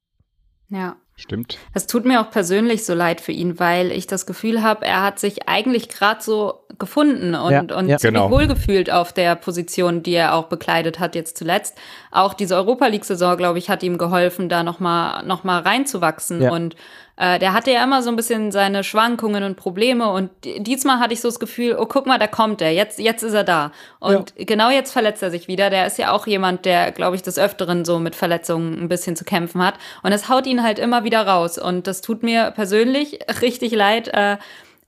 Ja. Stimmt. Es tut mir auch persönlich so leid für ihn, weil ich das Gefühl habe, er hat sich eigentlich gerade so gefunden und, ja, und ja. ziemlich genau. wohlgefühlt auf der Position, die er auch bekleidet hat jetzt zuletzt. Auch diese Europa League-Saison, glaube ich, hat ihm geholfen, da nochmal noch mal reinzuwachsen. Ja. Und äh, der hatte ja immer so ein bisschen seine Schwankungen und Probleme und diesmal hatte ich so das Gefühl, oh guck mal, da kommt er, jetzt, jetzt ist er da. Und ja. genau jetzt verletzt er sich wieder. Der ist ja auch jemand, der, glaube ich, des Öfteren so mit Verletzungen ein bisschen zu kämpfen hat. Und es haut ihn halt immer wieder raus. Und das tut mir persönlich [LAUGHS] richtig leid. Äh,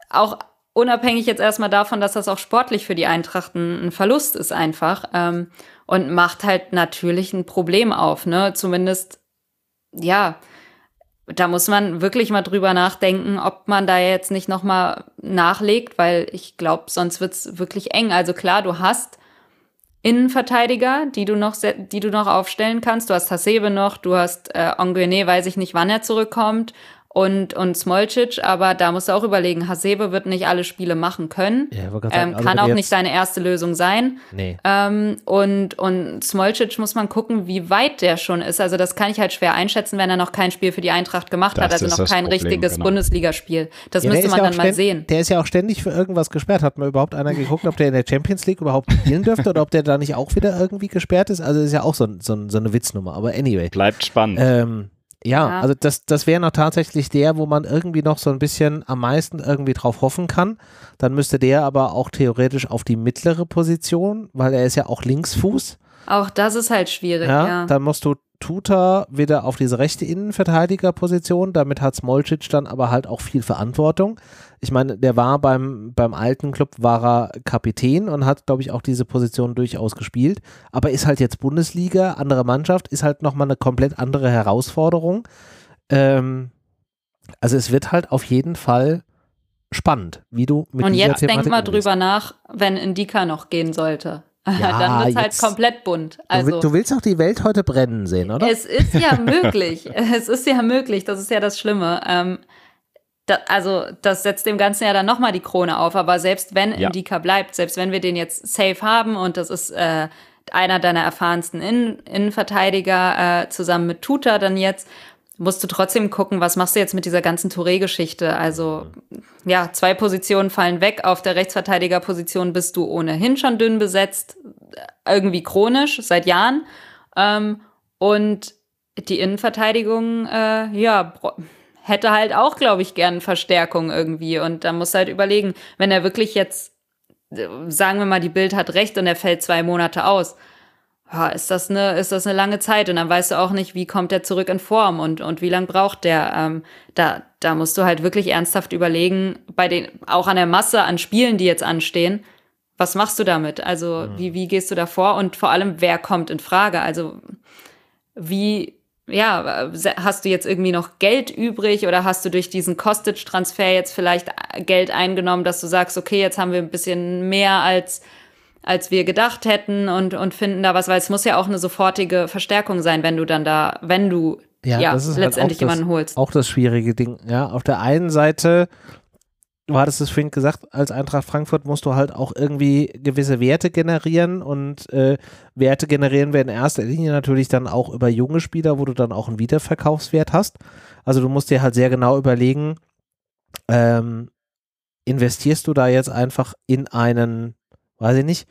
auch unabhängig jetzt erstmal davon, dass das auch sportlich für die Eintracht ein, ein Verlust ist einfach. Ähm, und macht halt natürlich ein Problem auf, ne? Zumindest, ja, da muss man wirklich mal drüber nachdenken, ob man da jetzt nicht noch mal nachlegt, weil ich glaube, sonst wird's wirklich eng. Also klar, du hast Innenverteidiger, die du noch, die du noch aufstellen kannst. Du hast Hasebe noch, du hast äh, Onguene, weiß ich nicht, wann er zurückkommt und, und Smolcic, aber da musst du auch überlegen, Hasebe wird nicht alle Spiele machen können. Ja, ähm, sagen, kann auch nicht seine erste Lösung sein. Nee. Ähm, und, und Smolcic muss man gucken, wie weit der schon ist. Also das kann ich halt schwer einschätzen, wenn er noch kein Spiel für die Eintracht gemacht das hat, also noch kein Problem, richtiges genau. Bundesligaspiel. Das Ja, müsste man ja dann mal sehen. Der ist ja auch ständig für irgendwas gesperrt. Hat mal überhaupt einer geguckt, ob der in der Champions League überhaupt spielen dürfte oder ob der da nicht auch wieder irgendwie gesperrt ist? Also ist ja auch so, ein- so, so eine Witznummer. Aber anyway. Bleibt spannend. Ähm, ja, Ja. also das, das wäre noch tatsächlich der, wo man irgendwie noch so ein bisschen am meisten irgendwie drauf hoffen kann. Dann müsste der aber auch theoretisch auf die mittlere Position, weil er ist ja auch Linksfuß. Auch das ist halt schwierig, Ja, ja. Dann musst du Tuta wieder auf diese rechte Innenverteidigerposition. Damit hat Smolcic dann aber halt auch viel Verantwortung. Ich meine, der war beim, beim alten Club, war er Kapitän und hat, glaube ich, auch diese Position durchaus gespielt. Aber ist halt jetzt Bundesliga, andere Mannschaft, ist halt nochmal eine komplett andere Herausforderung. Ähm, also es wird halt auf jeden Fall spannend, wie du mit Und jetzt denk mal drüber nach, wenn Indika noch gehen sollte. [LAUGHS] Ja, dann wird es halt komplett bunt. Du, Also du willst auch die Welt heute brennen sehen, oder? es ist ja [LAUGHS] möglich. Es ist ja möglich. Das ist ja das Schlimme. Ähm, da, also das setzt dem Ganzen ja dann nochmal die Krone auf. Aber selbst wenn Ja. Indika bleibt, selbst wenn wir den jetzt safe haben und das ist äh, einer deiner erfahrensten Innen Innenverteidiger äh, zusammen mit Tuta dann jetzt, musst du trotzdem gucken, was machst du jetzt mit dieser ganzen Touré-Geschichte. Also ja, zwei Positionen fallen weg. Auf der Rechtsverteidigerposition bist du ohnehin schon dünn besetzt, irgendwie chronisch seit Jahren. Ähm, und die Innenverteidigung, äh, ja, hätte halt auch, glaube ich, gern Verstärkung irgendwie. Und da musst du halt überlegen, wenn er wirklich jetzt, äh, sagen wir mal, die Bild hat recht und er fällt zwei Monate aus. Ist das eine, ist das eine lange Zeit? Und dann weißt du auch nicht, wie kommt er zurück in Form und, und wie lang braucht der? Ähm, da, da musst du halt wirklich ernsthaft überlegen, bei den, auch an der Masse an Spielen, die jetzt anstehen, was machst du damit? Also, wie, wie gehst du da vor? Und vor allem, wer kommt in Frage? Also, wie, ja, hast du jetzt irgendwie noch Geld übrig oder hast du durch diesen Kostic-Transfer jetzt vielleicht Geld eingenommen, dass du sagst, okay, jetzt haben wir ein bisschen mehr als, als wir gedacht hätten und, und finden da was, weil es muss ja auch eine sofortige Verstärkung sein, wenn du dann da, wenn du ja, das ist halt letztendlich auch das, jemanden holst. Auch das schwierige Ding. Ja, auf der einen Seite, du hattest es vorhin gesagt, als Eintracht Frankfurt musst du halt auch irgendwie gewisse Werte generieren und äh, Werte generieren wir in erster Linie natürlich dann auch über junge Spieler, wo du dann auch einen Wiederverkaufswert hast. Also du musst dir halt sehr genau überlegen, ähm, investierst du da jetzt einfach in einen, weiß ich nicht,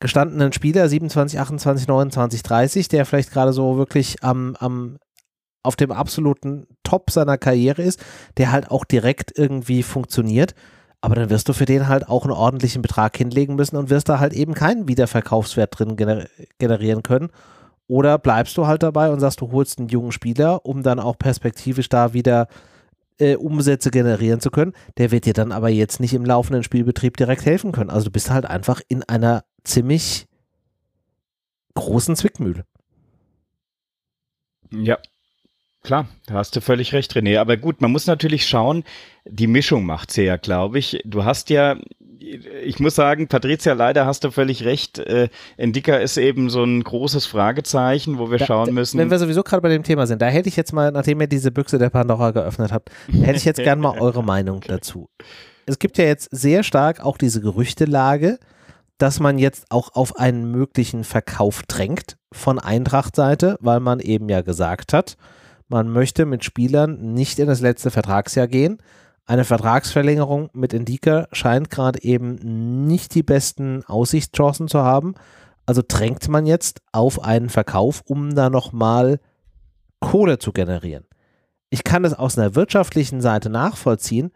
gestandenen Spieler, 27, 28, 29, 30, der vielleicht gerade so wirklich am, am auf dem absoluten Top seiner Karriere ist, der halt auch direkt irgendwie funktioniert. Aber dann wirst du für den halt auch einen ordentlichen Betrag hinlegen müssen und wirst da halt eben keinen Wiederverkaufswert drin gener generieren können. Oder bleibst du halt dabei und sagst, du holst einen jungen Spieler, um dann auch perspektivisch da wieder äh, Umsätze generieren zu können. Der wird dir dann aber jetzt nicht im laufenden Spielbetrieb direkt helfen können. Also du bist halt einfach in einer ziemlich großen Zwickmühle. Ja, klar, da hast du völlig recht, René. Aber gut, man muss natürlich schauen, die Mischung macht's ja, glaube ich. Du hast ja, ich muss sagen, Patricia, leider hast du völlig recht. Äh, Endika ist eben so ein großes Fragezeichen, wo wir Da- schauen müssen. Wenn wir sowieso gerade bei dem Thema sind, da hätte ich jetzt mal, nachdem ihr diese Büchse der Pandora geöffnet habt, hätte ich jetzt gerne mal eure [LAUGHS] Meinung dazu. Es gibt ja jetzt sehr stark auch diese Gerüchtelage, dass man jetzt auch auf einen möglichen Verkauf drängt von Eintracht-Seite, weil man eben ja gesagt hat, man möchte mit Spielern nicht in das letzte Vertragsjahr gehen. Eine Vertragsverlängerung mit Indika scheint gerade eben nicht die besten Aussichtschancen zu haben. Also drängt man jetzt auf einen Verkauf, um da nochmal Kohle zu generieren. Ich kann das aus einer wirtschaftlichen Seite nachvollziehen.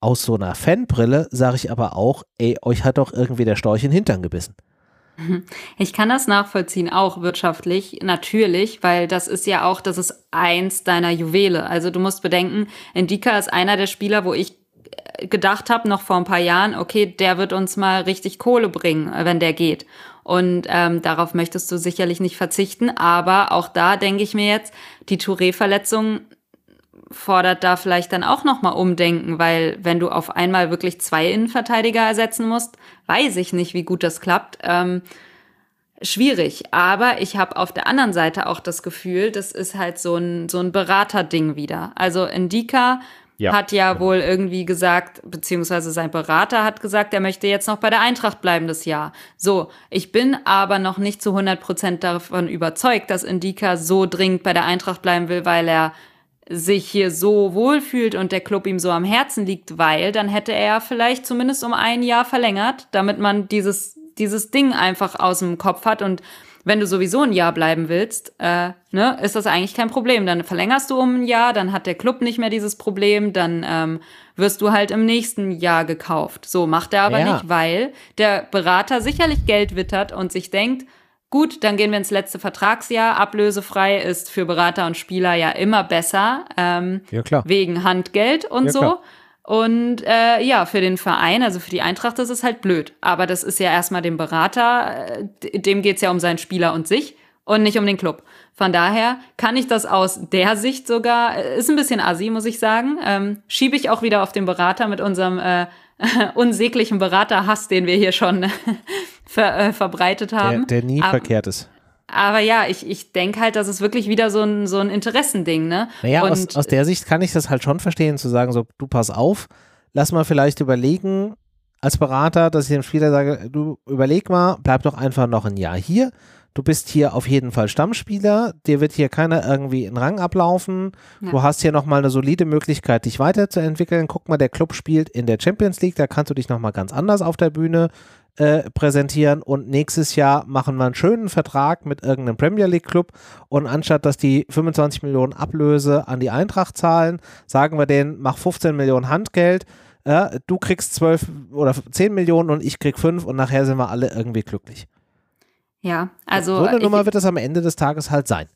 Aus so einer Fanbrille sage ich aber auch, ey, euch hat doch irgendwie der Storch in den Hintern gebissen. [LAUGHS] Ich kann das nachvollziehen, auch wirtschaftlich, natürlich, weil das ist ja auch, das ist eins deiner Juwele. Also du musst bedenken, Indika ist einer der Spieler, wo ich äh, gedacht habe, noch vor ein paar Jahren, okay, der wird uns mal richtig Kohle bringen, äh, wenn der geht. Und ähm, darauf möchtest du sicherlich nicht verzichten. Aber auch da denke ich mir jetzt, die Touré-Verletzung fordert da vielleicht dann auch nochmal umdenken, weil wenn du auf einmal wirklich zwei Innenverteidiger ersetzen musst, weiß ich nicht, wie gut das klappt. Ähm, schwierig. Aber ich habe auf der anderen Seite auch das Gefühl, das ist halt so ein, so ein Beraterding wieder. Also Indika Ja. hat ja wohl irgendwie gesagt, beziehungsweise sein Berater hat gesagt, er möchte jetzt noch bei der Eintracht bleiben das Jahr. So, ich bin aber noch nicht zu 100 Prozent davon überzeugt, dass Indika so dringend bei der Eintracht bleiben will, weil er sich hier so wohlfühlt und der Club ihm so am Herzen liegt, weil dann hätte er vielleicht zumindest um ein Jahr verlängert, damit man dieses, dieses Ding einfach aus dem Kopf hat und wenn du sowieso ein Jahr bleiben willst, äh, ne, ist das eigentlich kein Problem. Dann verlängerst du um ein Jahr, dann hat der Club nicht mehr dieses Problem, dann ähm, wirst du halt im nächsten Jahr gekauft. So macht er aber Ja. nicht, weil der Berater sicherlich Geld wittert und sich denkt, gut, dann gehen wir ins letzte Vertragsjahr. Ablösefrei ist für Berater und Spieler ja immer besser. Ähm, Ja, klar. wegen Handgeld und Ja, so. klar. Und äh, ja, für den Verein, also für die Eintracht, das ist halt blöd. Aber das ist ja erstmal dem Berater, äh, dem geht's ja um seinen Spieler und sich und nicht um den Club. Von daher kann ich das aus der Sicht sogar, äh, ist ein bisschen assi, muss ich sagen, ähm, schiebe ich auch wieder auf den Berater mit unserem äh, [LAUGHS] unsäglichen Beraterhass, den wir hier schon [LAUGHS] ver, äh, verbreitet haben. Der, der nie aber, verkehrt ist. Aber ja, ich, ich denke halt, das ist wirklich wieder so ein, so ein Interessending, ne? Naja, aus, aus der Sicht kann ich das halt schon verstehen, zu sagen, so, du pass auf, lass mal vielleicht überlegen, als Berater, dass ich dem Spieler sage, du überleg mal, bleib doch einfach noch ein Jahr hier. Du bist hier auf jeden Fall Stammspieler, dir wird hier keiner irgendwie in Rang ablaufen. Ja. Du hast hier nochmal eine solide Möglichkeit, dich weiterzuentwickeln. Guck mal, der Club spielt in der Champions League, da kannst du dich nochmal ganz anders auf der Bühne äh, präsentieren und nächstes Jahr machen wir einen schönen Vertrag mit irgendeinem Premier League Club und anstatt dass die 25 Millionen Ablöse an die Eintracht zahlen, sagen wir denen, mach 15 Millionen Handgeld, ja, du kriegst 12 oder 10 Millionen und ich krieg 5 und nachher sind wir alle irgendwie glücklich. Ja, also. So eine Nummer wird es am Ende des Tages halt sein.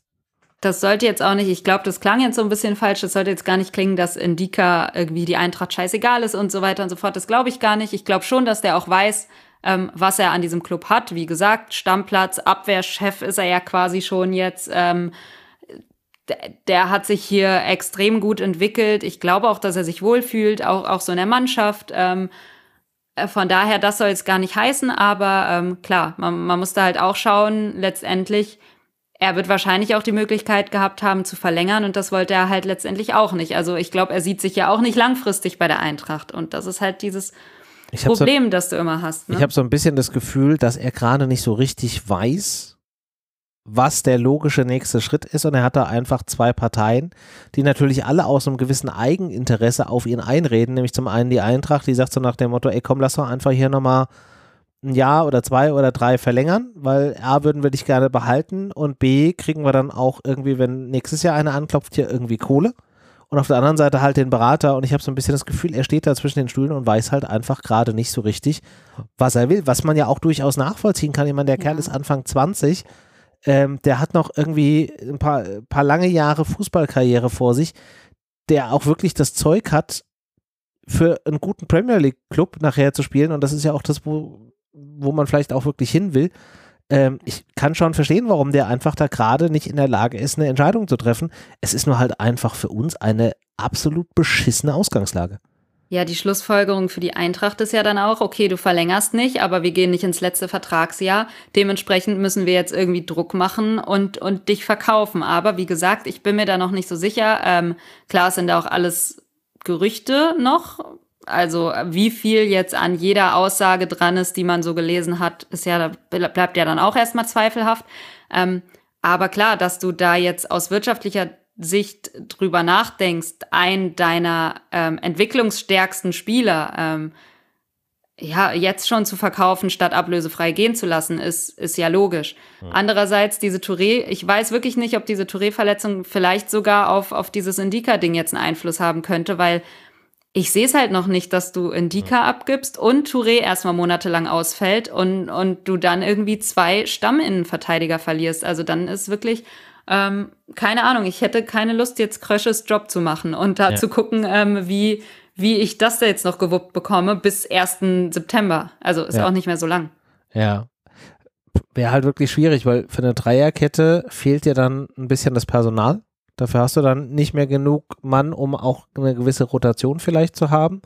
Das sollte jetzt auch nicht, ich glaube, das klang jetzt so ein bisschen falsch. Das sollte jetzt gar nicht klingen, dass Indika irgendwie die Eintracht scheißegal ist und so weiter und so fort. Das glaube ich gar nicht. Ich glaube schon, dass der auch weiß, ähm, was er an diesem Club hat. Wie gesagt, Stammplatz, Abwehrchef ist er ja quasi schon jetzt. Ähm, der hat sich hier extrem gut entwickelt. Ich glaube auch, dass er sich wohlfühlt, auch, auch so in der Mannschaft. Ähm, äh, von daher, das soll es gar nicht heißen, aber ähm, klar, man, man muss da halt auch schauen, letztendlich, er wird wahrscheinlich auch die Möglichkeit gehabt haben zu verlängern und das wollte er halt letztendlich auch nicht. Also ich glaube, er sieht sich ja auch nicht langfristig bei der Eintracht und das ist halt dieses Problem, so, das du immer hast. Ne? Ich habe so ein bisschen das Gefühl, dass er gerade nicht so richtig weiß, was der logische nächste Schritt ist. Und er hat da einfach zwei Parteien, die natürlich alle aus einem gewissen Eigeninteresse auf ihn einreden. Nämlich zum einen die Eintracht, die sagt so nach dem Motto, ey komm, lass doch einfach hier nochmal ein Jahr oder zwei oder drei verlängern, weil A würden wir dich gerne behalten und B kriegen wir dann auch irgendwie, wenn nächstes Jahr einer anklopft, hier irgendwie Kohle. Und auf der anderen Seite halt den Berater und ich habe so ein bisschen das Gefühl, er steht da zwischen den Stühlen und weiß halt einfach gerade nicht so richtig, was er will, was man ja auch durchaus nachvollziehen kann. Ich meine, der ja. Kerl ist Anfang 20, ähm, der hat noch irgendwie ein paar, paar lange Jahre Fußballkarriere vor sich, der auch wirklich das Zeug hat, für einen guten Premier League Club nachher zu spielen. Und das ist ja auch das, wo, wo man vielleicht auch wirklich hin will. Ähm, ich kann schon verstehen, warum der einfach da gerade nicht in der Lage ist, eine Entscheidung zu treffen. Es ist nur halt einfach für uns eine absolut beschissene Ausgangslage. Ja, die Schlussfolgerung für die Eintracht ist ja dann auch, okay, du verlängerst nicht, aber wir gehen nicht ins letzte Vertragsjahr. Dementsprechend müssen wir jetzt irgendwie Druck machen und, und dich verkaufen. Aber wie gesagt, ich bin mir da noch nicht so sicher. Ähm, klar sind da auch alles Gerüchte noch. Also wie viel jetzt an jeder Aussage dran ist, die man so gelesen hat, ist ja, bleibt ja dann auch erstmal zweifelhaft. Ähm, aber klar, dass du da jetzt aus wirtschaftlicher Sicht drüber nachdenkst, ein deiner ähm, entwicklungsstärksten Spieler ähm, ja jetzt schon zu verkaufen, statt ablösefrei gehen zu lassen, ist, ist ja logisch. Ja. Andererseits, diese Touré, ich weiß wirklich nicht, ob diese Touré-Verletzung vielleicht sogar auf, auf dieses Indika-Ding jetzt einen Einfluss haben könnte, weil ich sehe es halt noch nicht, dass du Indika ja. abgibst und Touré erstmal monatelang ausfällt und, und du dann irgendwie zwei Stamminnenverteidiger verlierst. Also dann ist wirklich ähm, keine Ahnung, ich hätte keine Lust, jetzt Krösches Job zu machen und da ja. zu gucken, ähm, wie, wie ich das da jetzt noch gewuppt bekomme bis 1. September. Also ist ja. auch nicht mehr so lang. Ja. Wäre halt wirklich schwierig, weil für eine Dreierkette fehlt dir dann ein bisschen das Personal. Dafür hast du dann nicht mehr genug Mann, um auch eine gewisse Rotation vielleicht zu haben.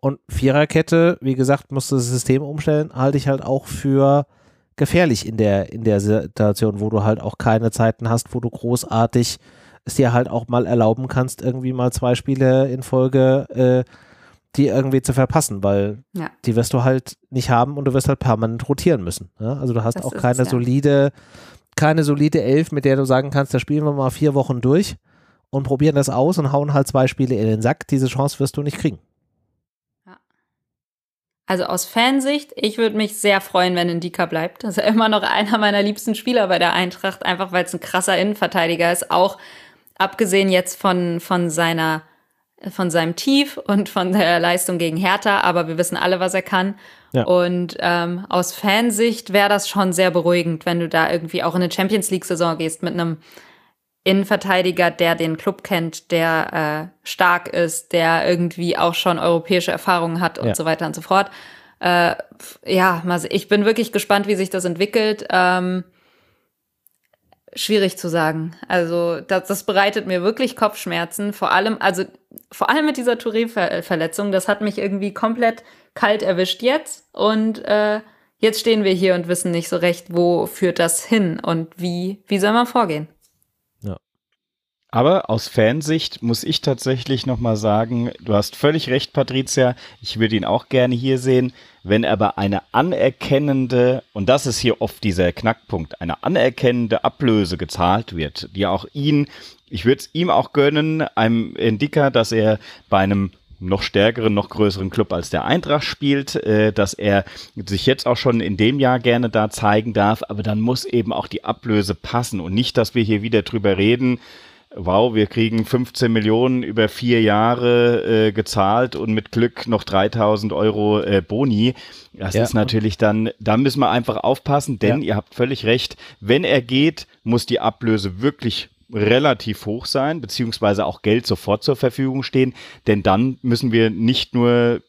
Und Viererkette, wie gesagt, musst du das System umstellen, halte ich halt auch für gefährlich in der, in der Situation, wo du halt auch keine Zeiten hast, wo du großartig es dir halt auch mal erlauben kannst, irgendwie mal zwei Spiele in Folge äh, die irgendwie zu verpassen, weil ja. die wirst du halt nicht haben und du wirst halt permanent rotieren müssen. Ja? Also du hast das auch keine es, ja. solide, keine solide Elf, mit der du sagen kannst, da spielen wir mal vier Wochen durch und probieren das aus und hauen halt zwei Spiele in den Sack. Diese Chance wirst du nicht kriegen. Also aus Fansicht, ich würde mich sehr freuen, wenn Indika bleibt. Das ist ja immer noch einer meiner liebsten Spieler bei der Eintracht, einfach weil es ein krasser Innenverteidiger ist. Auch abgesehen jetzt von, von seiner, von seinem Tief und von der Leistung gegen Hertha, aber wir wissen alle, was er kann. Ja. Und ähm, aus Fansicht wäre das schon sehr beruhigend, wenn du da irgendwie auch in eine Champions League-Saison gehst mit einem Innenverteidiger, der den Club kennt, der äh, stark ist, der irgendwie auch schon europäische Erfahrungen hat und ja. so weiter und so fort. Äh, ja, ich bin wirklich gespannt, wie sich das entwickelt. Ähm, schwierig zu sagen. Also das, das bereitet mir wirklich Kopfschmerzen. Vor allem, also vor allem mit dieser Touré-Verletzung, das hat mich irgendwie komplett kalt erwischt jetzt. Und äh, jetzt stehen wir hier und wissen nicht so recht, wo führt das hin und wie, wie soll man vorgehen? Aber aus Fansicht muss ich tatsächlich nochmal sagen, du hast völlig recht, Patricia. Ich würde ihn auch gerne hier sehen. Wenn aber eine anerkennende, und das ist hier oft dieser Knackpunkt, eine anerkennende Ablöse gezahlt wird, die auch ihn, ich würde es ihm auch gönnen, einem Indiker, dass er bei einem noch stärkeren, noch größeren Club als der Eintracht spielt, äh, dass er sich jetzt auch schon in dem Jahr gerne da zeigen darf, aber dann muss eben auch die Ablöse passen und nicht, dass wir hier wieder drüber reden, wow, wir kriegen 15 Millionen über vier Jahre äh, gezahlt und mit Glück noch 3000 Euro äh, Boni. Das ja. ist natürlich dann, da müssen wir einfach aufpassen, denn ja. ihr habt völlig recht, wenn er geht, muss die Ablöse wirklich relativ hoch sein, beziehungsweise auch Geld sofort zur Verfügung stehen, denn dann müssen wir nicht nur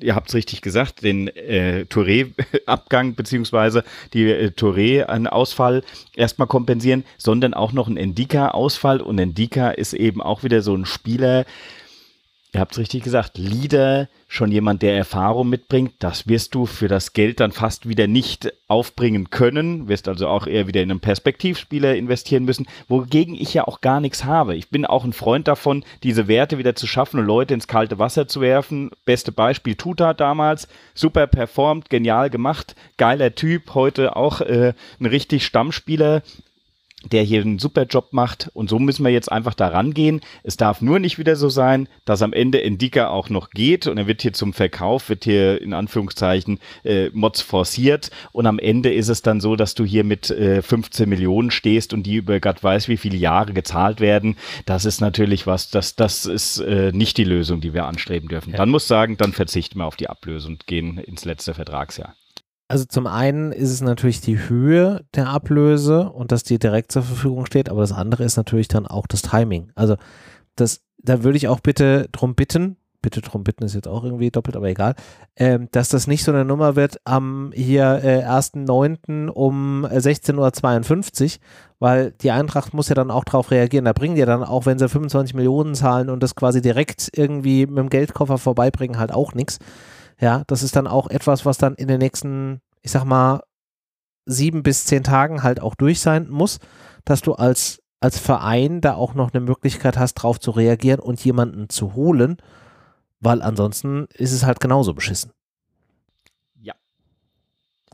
ihr habt es richtig gesagt, den äh, Touré-Abgang beziehungsweise die äh, Touré-Ausfall erstmal kompensieren, sondern auch noch einen Endika-Ausfall. Und Endika ist eben auch wieder so ein Spieler, ihr habt es richtig gesagt, Leader, schon jemand, der Erfahrung mitbringt. Das wirst du für das Geld dann fast wieder nicht aufbringen können. Wirst also auch eher wieder in einen Perspektivspieler investieren müssen, wogegen ich ja auch gar nichts habe. Ich bin auch ein Freund davon, diese Werte wieder zu schaffen und Leute ins kalte Wasser zu werfen. Beste Beispiel Tuta damals. Super performt, genial gemacht, geiler Typ, heute auch äh, ein richtig Stammspieler der hier einen super Job macht. Und so müssen wir jetzt einfach da rangehen. Es darf nur nicht wieder so sein, dass am Ende Endika auch noch geht und er wird hier zum Verkauf, wird hier in Anführungszeichen äh, Mods forciert. Und am Ende ist es dann so, dass du hier mit äh, 15 Millionen stehst und die über Gott weiß wie viele Jahre gezahlt werden. Das ist natürlich was, das, das ist äh, nicht die Lösung, die wir anstreben dürfen. Ja. Dann muss sagen, dann verzichten wir auf die Ablösung und gehen ins letzte Vertragsjahr. Also zum einen ist es natürlich die Höhe der Ablöse und dass die direkt zur Verfügung steht, aber das andere ist natürlich dann auch das Timing. Also das, da würde ich auch bitte drum bitten, bitte drum bitten ist jetzt auch irgendwie doppelt, aber egal, ähm, dass das nicht so eine Nummer wird am hier äh, 1.9. um 16.52 Uhr, weil die Eintracht muss ja dann auch darauf reagieren. Da bringen die dann auch, wenn sie 25 Millionen zahlen und das quasi direkt irgendwie mit dem Geldkoffer vorbeibringen, halt auch nichts. Ja, das ist dann auch etwas, was dann in den nächsten, ich sag mal, sieben bis zehn Tagen halt auch durch sein muss, dass du als, als Verein da auch noch eine Möglichkeit hast, drauf zu reagieren und jemanden zu holen, weil ansonsten ist es halt genauso beschissen. Ja.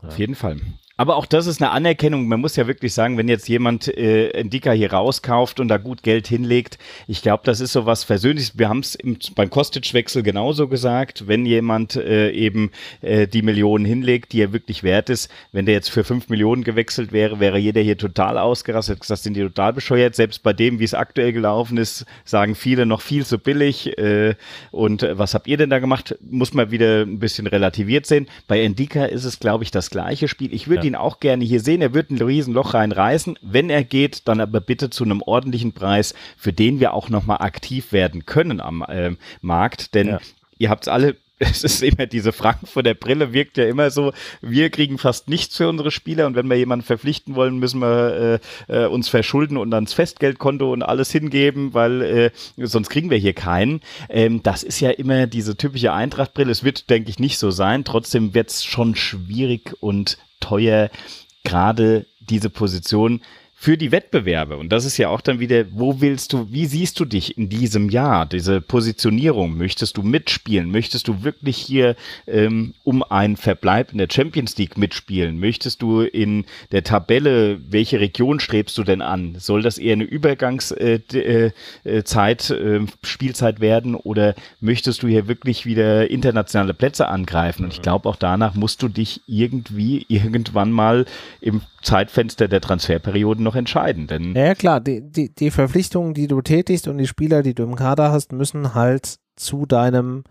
Auf jeden Fall. Aber auch das ist eine Anerkennung. Man muss ja wirklich sagen, wenn jetzt jemand äh, ein Dicker hier rauskauft und da gut Geld hinlegt, ich glaube, das ist so was Versöhnliches. Wir haben es beim Kostic-Wechsel genauso gesagt. Wenn jemand äh, eben äh, die Millionen hinlegt, die er wirklich wert ist, wenn der jetzt für fünf Millionen gewechselt wäre, wäre jeder hier total ausgerastet. Das sind die total bescheuert. Selbst bei dem, wie es aktuell gelaufen ist, sagen viele noch viel zu billig. Äh, und äh, was habt ihr denn da gemacht? Muss man wieder ein bisschen relativiert sehen. Bei Endika ist es, glaube ich, das gleiche Spiel. Ich würde ihn auch gerne hier sehen. Er wird ein Riesenloch reinreißen. Wenn er geht, dann aber bitte zu einem ordentlichen Preis, für den wir auch nochmal aktiv werden können am äh, Markt. Denn ja. ihr habt es alle [LAUGHS] es ist immer diese Frankfurter Brille wirkt ja immer so, wir kriegen fast nichts für unsere Spieler und wenn wir jemanden verpflichten wollen, müssen wir äh, äh, uns verschulden und ans Festgeldkonto und alles hingeben, weil äh, sonst kriegen wir hier keinen. Ähm, das ist ja immer diese typische Eintrachtbrille. Es wird, denke ich, nicht so sein. Trotzdem wird es schon schwierig und teuer, gerade diese Position für die Wettbewerbe. Und das ist ja auch dann wieder, wo willst du, wie siehst du dich in diesem Jahr, diese Positionierung? Möchtest du mitspielen? Möchtest du wirklich hier ähm, um einen Verbleib in der Champions League mitspielen? Möchtest du in der Tabelle, welche Region strebst du denn an? Soll das eher eine Übergangszeit, äh, äh, äh, Spielzeit werden oder möchtest du hier wirklich wieder internationale Plätze angreifen? Und ich glaube, auch danach musst du dich irgendwie irgendwann mal im Zeitfenster der Transferperioden noch entscheiden. Denn ja, klar, die, die, die Verpflichtungen, die du tätigst und die Spieler, die du im Kader hast, müssen halt zu deinem,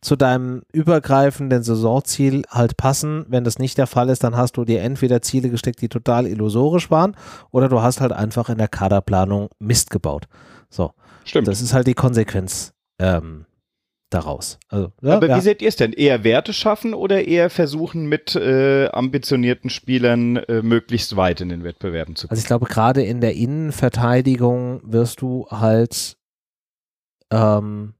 zu deinem übergreifenden Saisonziel halt passen. Wenn das nicht der Fall ist, dann hast du dir entweder Ziele gesteckt, die total illusorisch waren, oder du hast halt einfach in der Kaderplanung Mist gebaut. So. Stimmt. Das ist halt die Konsequenz. Ähm, daraus. Also, ja, Aber ja. wie seht ihr es denn? Eher Werte schaffen oder eher versuchen, mit äh, ambitionierten Spielern äh, möglichst weit in den Wettbewerben zu kommen? Also ich glaube, gerade in der Innenverteidigung wirst du halt ähm,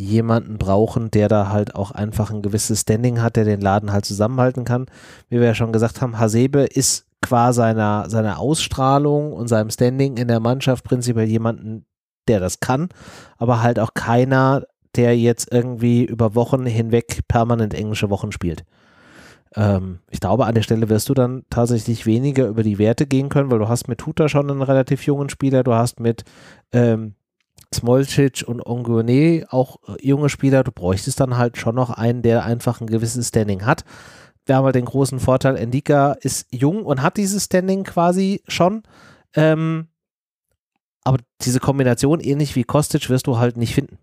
jemanden brauchen, der da halt auch einfach ein gewisses Standing hat, der den Laden halt zusammenhalten kann. Wie wir ja schon gesagt haben, Hasebe ist qua seiner, seiner Ausstrahlung und seinem Standing in der Mannschaft prinzipiell jemanden, der das kann, aber halt auch keiner, der jetzt irgendwie über Wochen hinweg permanent englische Wochen spielt. Ähm, ich glaube, an der Stelle wirst du dann tatsächlich weniger über die Werte gehen können, weil du hast mit Tuta schon einen relativ jungen Spieler, du hast mit ähm, Smolcic und Ongone auch äh, junge Spieler, du bräuchtest dann halt schon noch einen, der einfach ein gewisses Standing hat. Wir haben halt den großen Vorteil, Endika ist jung und hat dieses Standing quasi schon. Ähm, aber diese Kombination, ähnlich wie Kostic, wirst du halt nicht finden.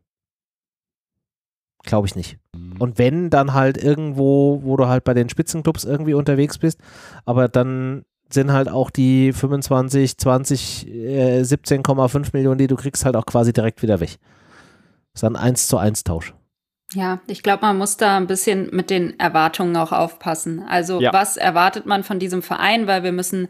Glaube ich nicht. Mhm. Und wenn, dann halt irgendwo, wo du halt bei den Spitzenclubs irgendwie unterwegs bist, aber dann sind halt auch die 25, 20, äh, 17,5 Millionen, die du kriegst, halt auch quasi direkt wieder weg. Das ist ein 1 zu 1 Tausch. Ja, ich glaube, man muss da ein bisschen mit den Erwartungen auch aufpassen. Also, ja. was erwartet man von diesem Verein? Weil wir müssen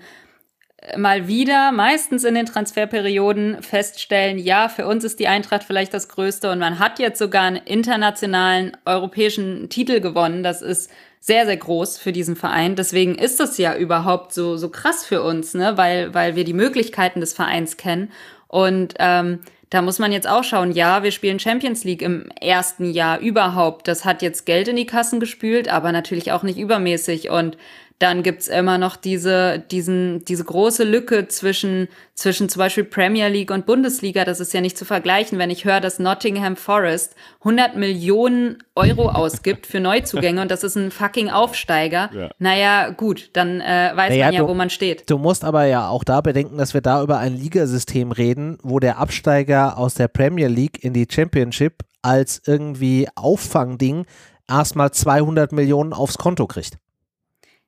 mal wieder, meistens in den Transferperioden, feststellen, ja, für uns ist die Eintracht vielleicht das Größte und man hat jetzt sogar einen internationalen europäischen Titel gewonnen. Das ist sehr, sehr groß für diesen Verein. Deswegen ist das ja überhaupt so, so krass für uns, ne? weil, weil wir die Möglichkeiten des Vereins kennen. Und ähm, da muss man jetzt auch schauen, ja, wir spielen Champions League im ersten Jahr überhaupt. Das hat jetzt Geld in die Kassen gespült, aber natürlich auch nicht übermäßig. Und dann gibt's immer noch diese, diesen, diese große Lücke zwischen, zwischen zum Beispiel Premier League und Bundesliga. Das ist ja nicht zu vergleichen, wenn ich höre, dass Nottingham Forest 100 Millionen Euro ausgibt für Neuzugänge und das ist ein fucking Aufsteiger. Ja. Naja, gut, dann äh, weiß naja, man ja, du, wo man steht. Du musst aber ja auch da bedenken, dass wir da über ein Ligasystem reden, wo der Absteiger aus der Premier League in die Championship als irgendwie Auffangding erstmal 200 Millionen aufs Konto kriegt.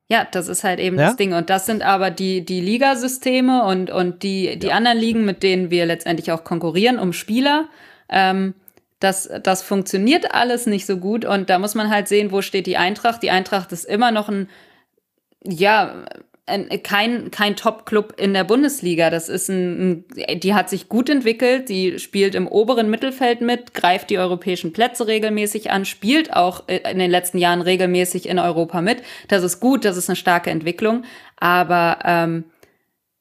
Ja, das ist halt eben ja? das Ding. Und das sind aber die, die Ligasysteme und, und die, die ja. anderen Ligen, mit denen wir letztendlich auch konkurrieren um Spieler. Ähm, das, das funktioniert alles nicht so gut. Und da muss man halt sehen, wo steht die Eintracht. Die Eintracht ist immer noch ein, ja, kein, kein Top-Club in der Bundesliga. Das ist ein, die hat sich gut entwickelt, die spielt im oberen Mittelfeld mit, greift die europäischen Plätze regelmäßig an, spielt auch in den letzten Jahren regelmäßig in Europa mit. Das ist gut, das ist eine starke Entwicklung. Aber ähm,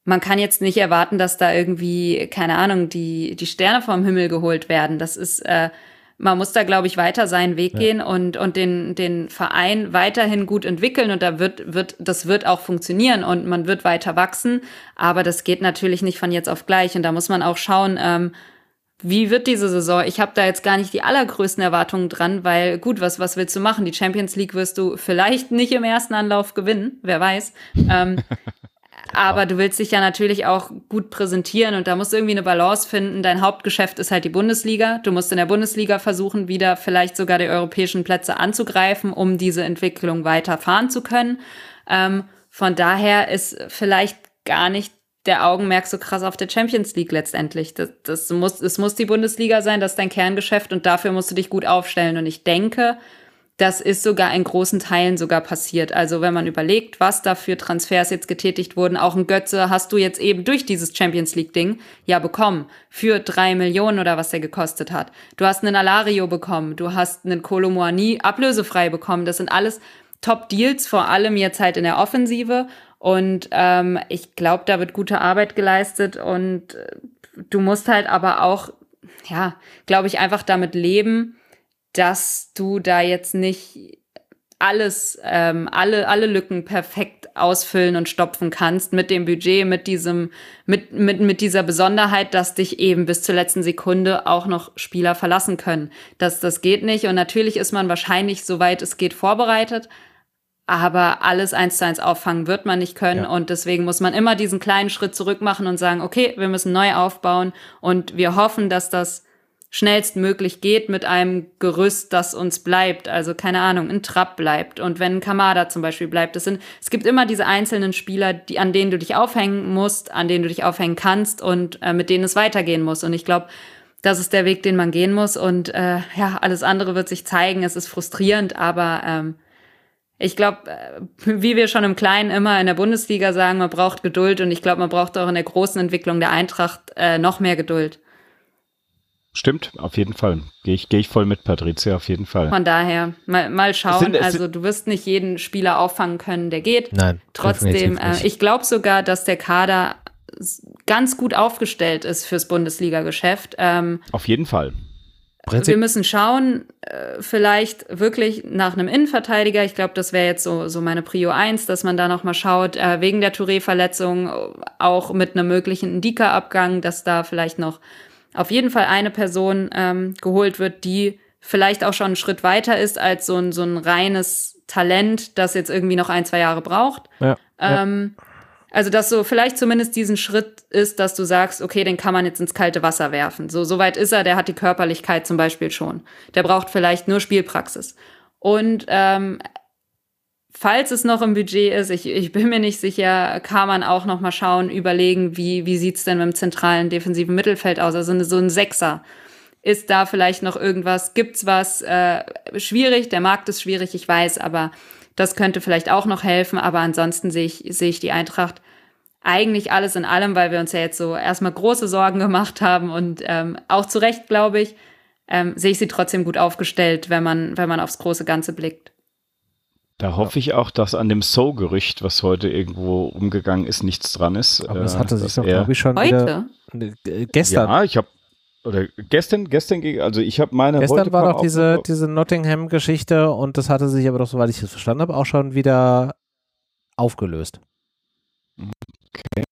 man kann jetzt nicht erwarten, dass da irgendwie, keine Ahnung, die, die Sterne vom Himmel geholt werden. Das ist äh, man muss da, glaube ich, weiter seinen Weg ja. gehen und, und den, den Verein weiterhin gut entwickeln. Und da wird, wird, das wird auch funktionieren und man wird weiter wachsen. Aber das geht natürlich nicht von jetzt auf gleich. Und da muss man auch schauen, ähm, wie wird diese Saison? Ich habe da jetzt gar nicht die allergrößten Erwartungen dran, weil gut, was, was willst du machen? Die Champions League wirst du vielleicht nicht im ersten Anlauf gewinnen, wer weiß. Ähm, [LAUGHS] aber du willst dich ja natürlich auch gut präsentieren und da musst du irgendwie eine Balance finden. Dein Hauptgeschäft ist halt die Bundesliga. Du musst in der Bundesliga versuchen, wieder vielleicht sogar die europäischen Plätze anzugreifen, um diese Entwicklung weiterfahren zu können. Ähm, von daher ist vielleicht gar nicht der Augenmerk so krass auf der Champions League letztendlich. Das, das muss, es muss die Bundesliga sein, das ist dein Kerngeschäft und dafür musst du dich gut aufstellen. Und ich denke, das ist sogar in großen Teilen sogar passiert. Also wenn man überlegt, was da für Transfers jetzt getätigt wurden, auch ein Götze hast du jetzt eben durch dieses Champions League Ding ja bekommen. Für drei Millionen oder was der gekostet hat. Du hast einen Alario bekommen. Du hast einen Kolomoani ablösefrei bekommen. Das sind alles Top Deals, vor allem jetzt halt in der Offensive. Und ähm, ich glaube, da wird gute Arbeit geleistet und äh, du musst halt aber auch, ja, glaube ich, einfach damit leben, dass du da jetzt nicht alles, ähm, alle, alle Lücken perfekt ausfüllen und stopfen kannst mit dem Budget, mit diesem, mit, mit, mit dieser Besonderheit, dass dich eben bis zur letzten Sekunde auch noch Spieler verlassen können. Das, das geht nicht. Und natürlich ist man wahrscheinlich, soweit es geht, vorbereitet. Aber alles eins zu eins auffangen wird man nicht können. Ja. Und deswegen muss man immer diesen kleinen Schritt zurück machen und sagen, okay, wir müssen neu aufbauen. Und wir hoffen, dass das schnellstmöglich geht mit einem Gerüst, das uns bleibt. Also keine Ahnung, ein Trapp bleibt und wenn ein Kamada zum Beispiel bleibt. Das sind, es gibt immer diese einzelnen Spieler, die, an denen du dich aufhängen musst, an denen du dich aufhängen kannst und äh, mit denen es weitergehen muss. Und ich glaube, das ist der Weg, den man gehen muss. Und äh, ja, alles andere wird sich zeigen. Es ist frustrierend, aber ähm, ich glaube, äh, wie wir schon im Kleinen immer in der Bundesliga sagen, man braucht Geduld und ich glaube, man braucht auch in der großen Entwicklung der Eintracht äh, noch mehr Geduld. Stimmt, auf jeden Fall. Gehe ich, geh ich voll mit, Patricia, auf jeden Fall. Von daher, mal, mal schauen. Sind, also du wirst nicht jeden Spieler auffangen können, der geht. Nein. Trotzdem, äh, ich glaube sogar, dass der Kader ganz gut aufgestellt ist fürs Bundesliga-Geschäft. Ähm, auf jeden Fall. Prinzip wir müssen schauen, äh, vielleicht wirklich nach einem Innenverteidiger. Ich glaube, das wäre jetzt so, so meine Prio 1, dass man da noch mal schaut, äh, wegen der Touré-Verletzung, auch mit einem möglichen Ndika-Abgang, dass da vielleicht noch auf jeden Fall eine Person ähm, geholt wird, die vielleicht auch schon einen Schritt weiter ist als so ein, so ein reines Talent, das jetzt irgendwie noch ein, zwei Jahre braucht. Ja, ähm, ja. Also, dass so vielleicht zumindest diesen Schritt ist, dass du sagst, okay, den kann man jetzt ins kalte Wasser werfen. So, so weit ist er, der hat die Körperlichkeit zum Beispiel schon. Der braucht vielleicht nur Spielpraxis. Und ähm, falls es noch im Budget ist, ich, ich bin mir nicht sicher, kann man auch noch mal schauen, überlegen, wie, wie sieht's denn mit dem zentralen defensiven Mittelfeld aus? Also so ein Sechser. Ist da vielleicht noch irgendwas? Gibt's was? Äh, schwierig, der Markt ist schwierig, ich weiß, aber das könnte vielleicht auch noch helfen. Aber ansonsten sehe ich, sehe ich die Eintracht eigentlich alles in allem, weil wir uns ja jetzt so erstmal große Sorgen gemacht haben und ähm, auch zu Recht, glaube ich, ähm, sehe ich sie trotzdem gut aufgestellt, wenn man, wenn man aufs große Ganze blickt. Da hoffe ich auch, dass an dem So-Gerücht, was heute irgendwo umgegangen ist, nichts dran ist. Aber das äh, hatte sich doch, glaube ich, schon heute? Wieder, äh, gestern. Ja, ich habe oder gestern, gestern, also ich habe meine. Gestern war doch diese, diese Nottingham-Geschichte und das hatte sich aber doch, soweit ich es verstanden habe, auch schon wieder aufgelöst. Okay.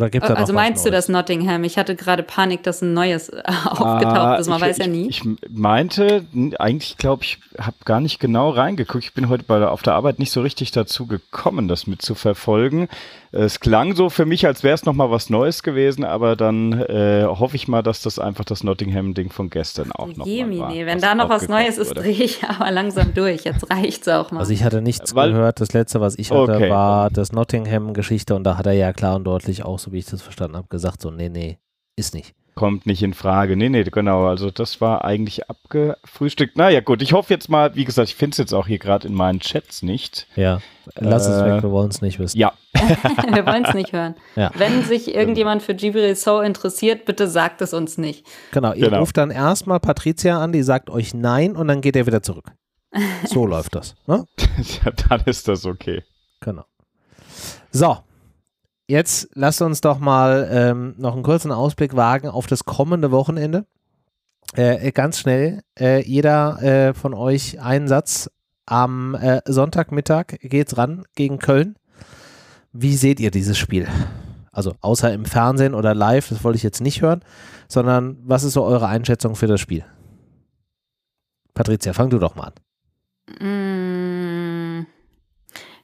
Oder gibt da Also meinst du das Nottingham? Ich hatte gerade Panik, dass ein neues äh, [LAUGHS] aufgetaucht ist. Man ich, weiß ja nie. Ich, ich meinte, eigentlich glaube ich, habe gar nicht genau reingeguckt. Ich bin heute bei, auf der Arbeit nicht so richtig dazu gekommen, das mit zu verfolgen. Es klang so für mich, als wäre es nochmal was Neues gewesen, aber dann äh, hoffe ich mal, dass das einfach das Nottingham-Ding von gestern auch noch mal war. Nee, wenn da noch was Neues ist, drehe ich aber langsam durch. Jetzt reicht es auch mal. Also ich hatte nichts Weil, gehört. Das letzte, was ich hatte, okay. war das Nottingham-Geschichte und da hat er ja klar und deutlich auch, so wie ich das verstanden habe, gesagt, so nee, nee, ist nicht kommt nicht in Frage. Nee, nee, genau. Also das war eigentlich abgefrühstückt. Naja, gut. Ich hoffe jetzt mal, wie gesagt, ich finde es jetzt auch hier gerade in meinen Chats nicht. Ja, lass äh, es weg, wir wollen es nicht wissen. Ja. [LAUGHS] [LAUGHS] wir wollen es nicht hören. Ja. Wenn sich irgendjemand für Gibril So interessiert, bitte sagt es uns nicht. Genau, ihr genau. ruft dann erstmal Patricia an, die sagt euch nein und dann geht er wieder zurück. So [LAUGHS] läuft das. Ne? ja, dann ist das okay. Genau. So, Jetzt lasst uns doch mal ähm, noch einen kurzen Ausblick wagen auf das kommende Wochenende. Äh, äh, ganz schnell, äh, jeder äh, von euch einen Satz. Am äh, Sonntagmittag geht's ran gegen Köln. Wie seht ihr dieses Spiel? Also außer im Fernsehen oder live, das wollte ich jetzt nicht hören, sondern was ist so eure Einschätzung für das Spiel? Patricia, fang du doch mal an. Mm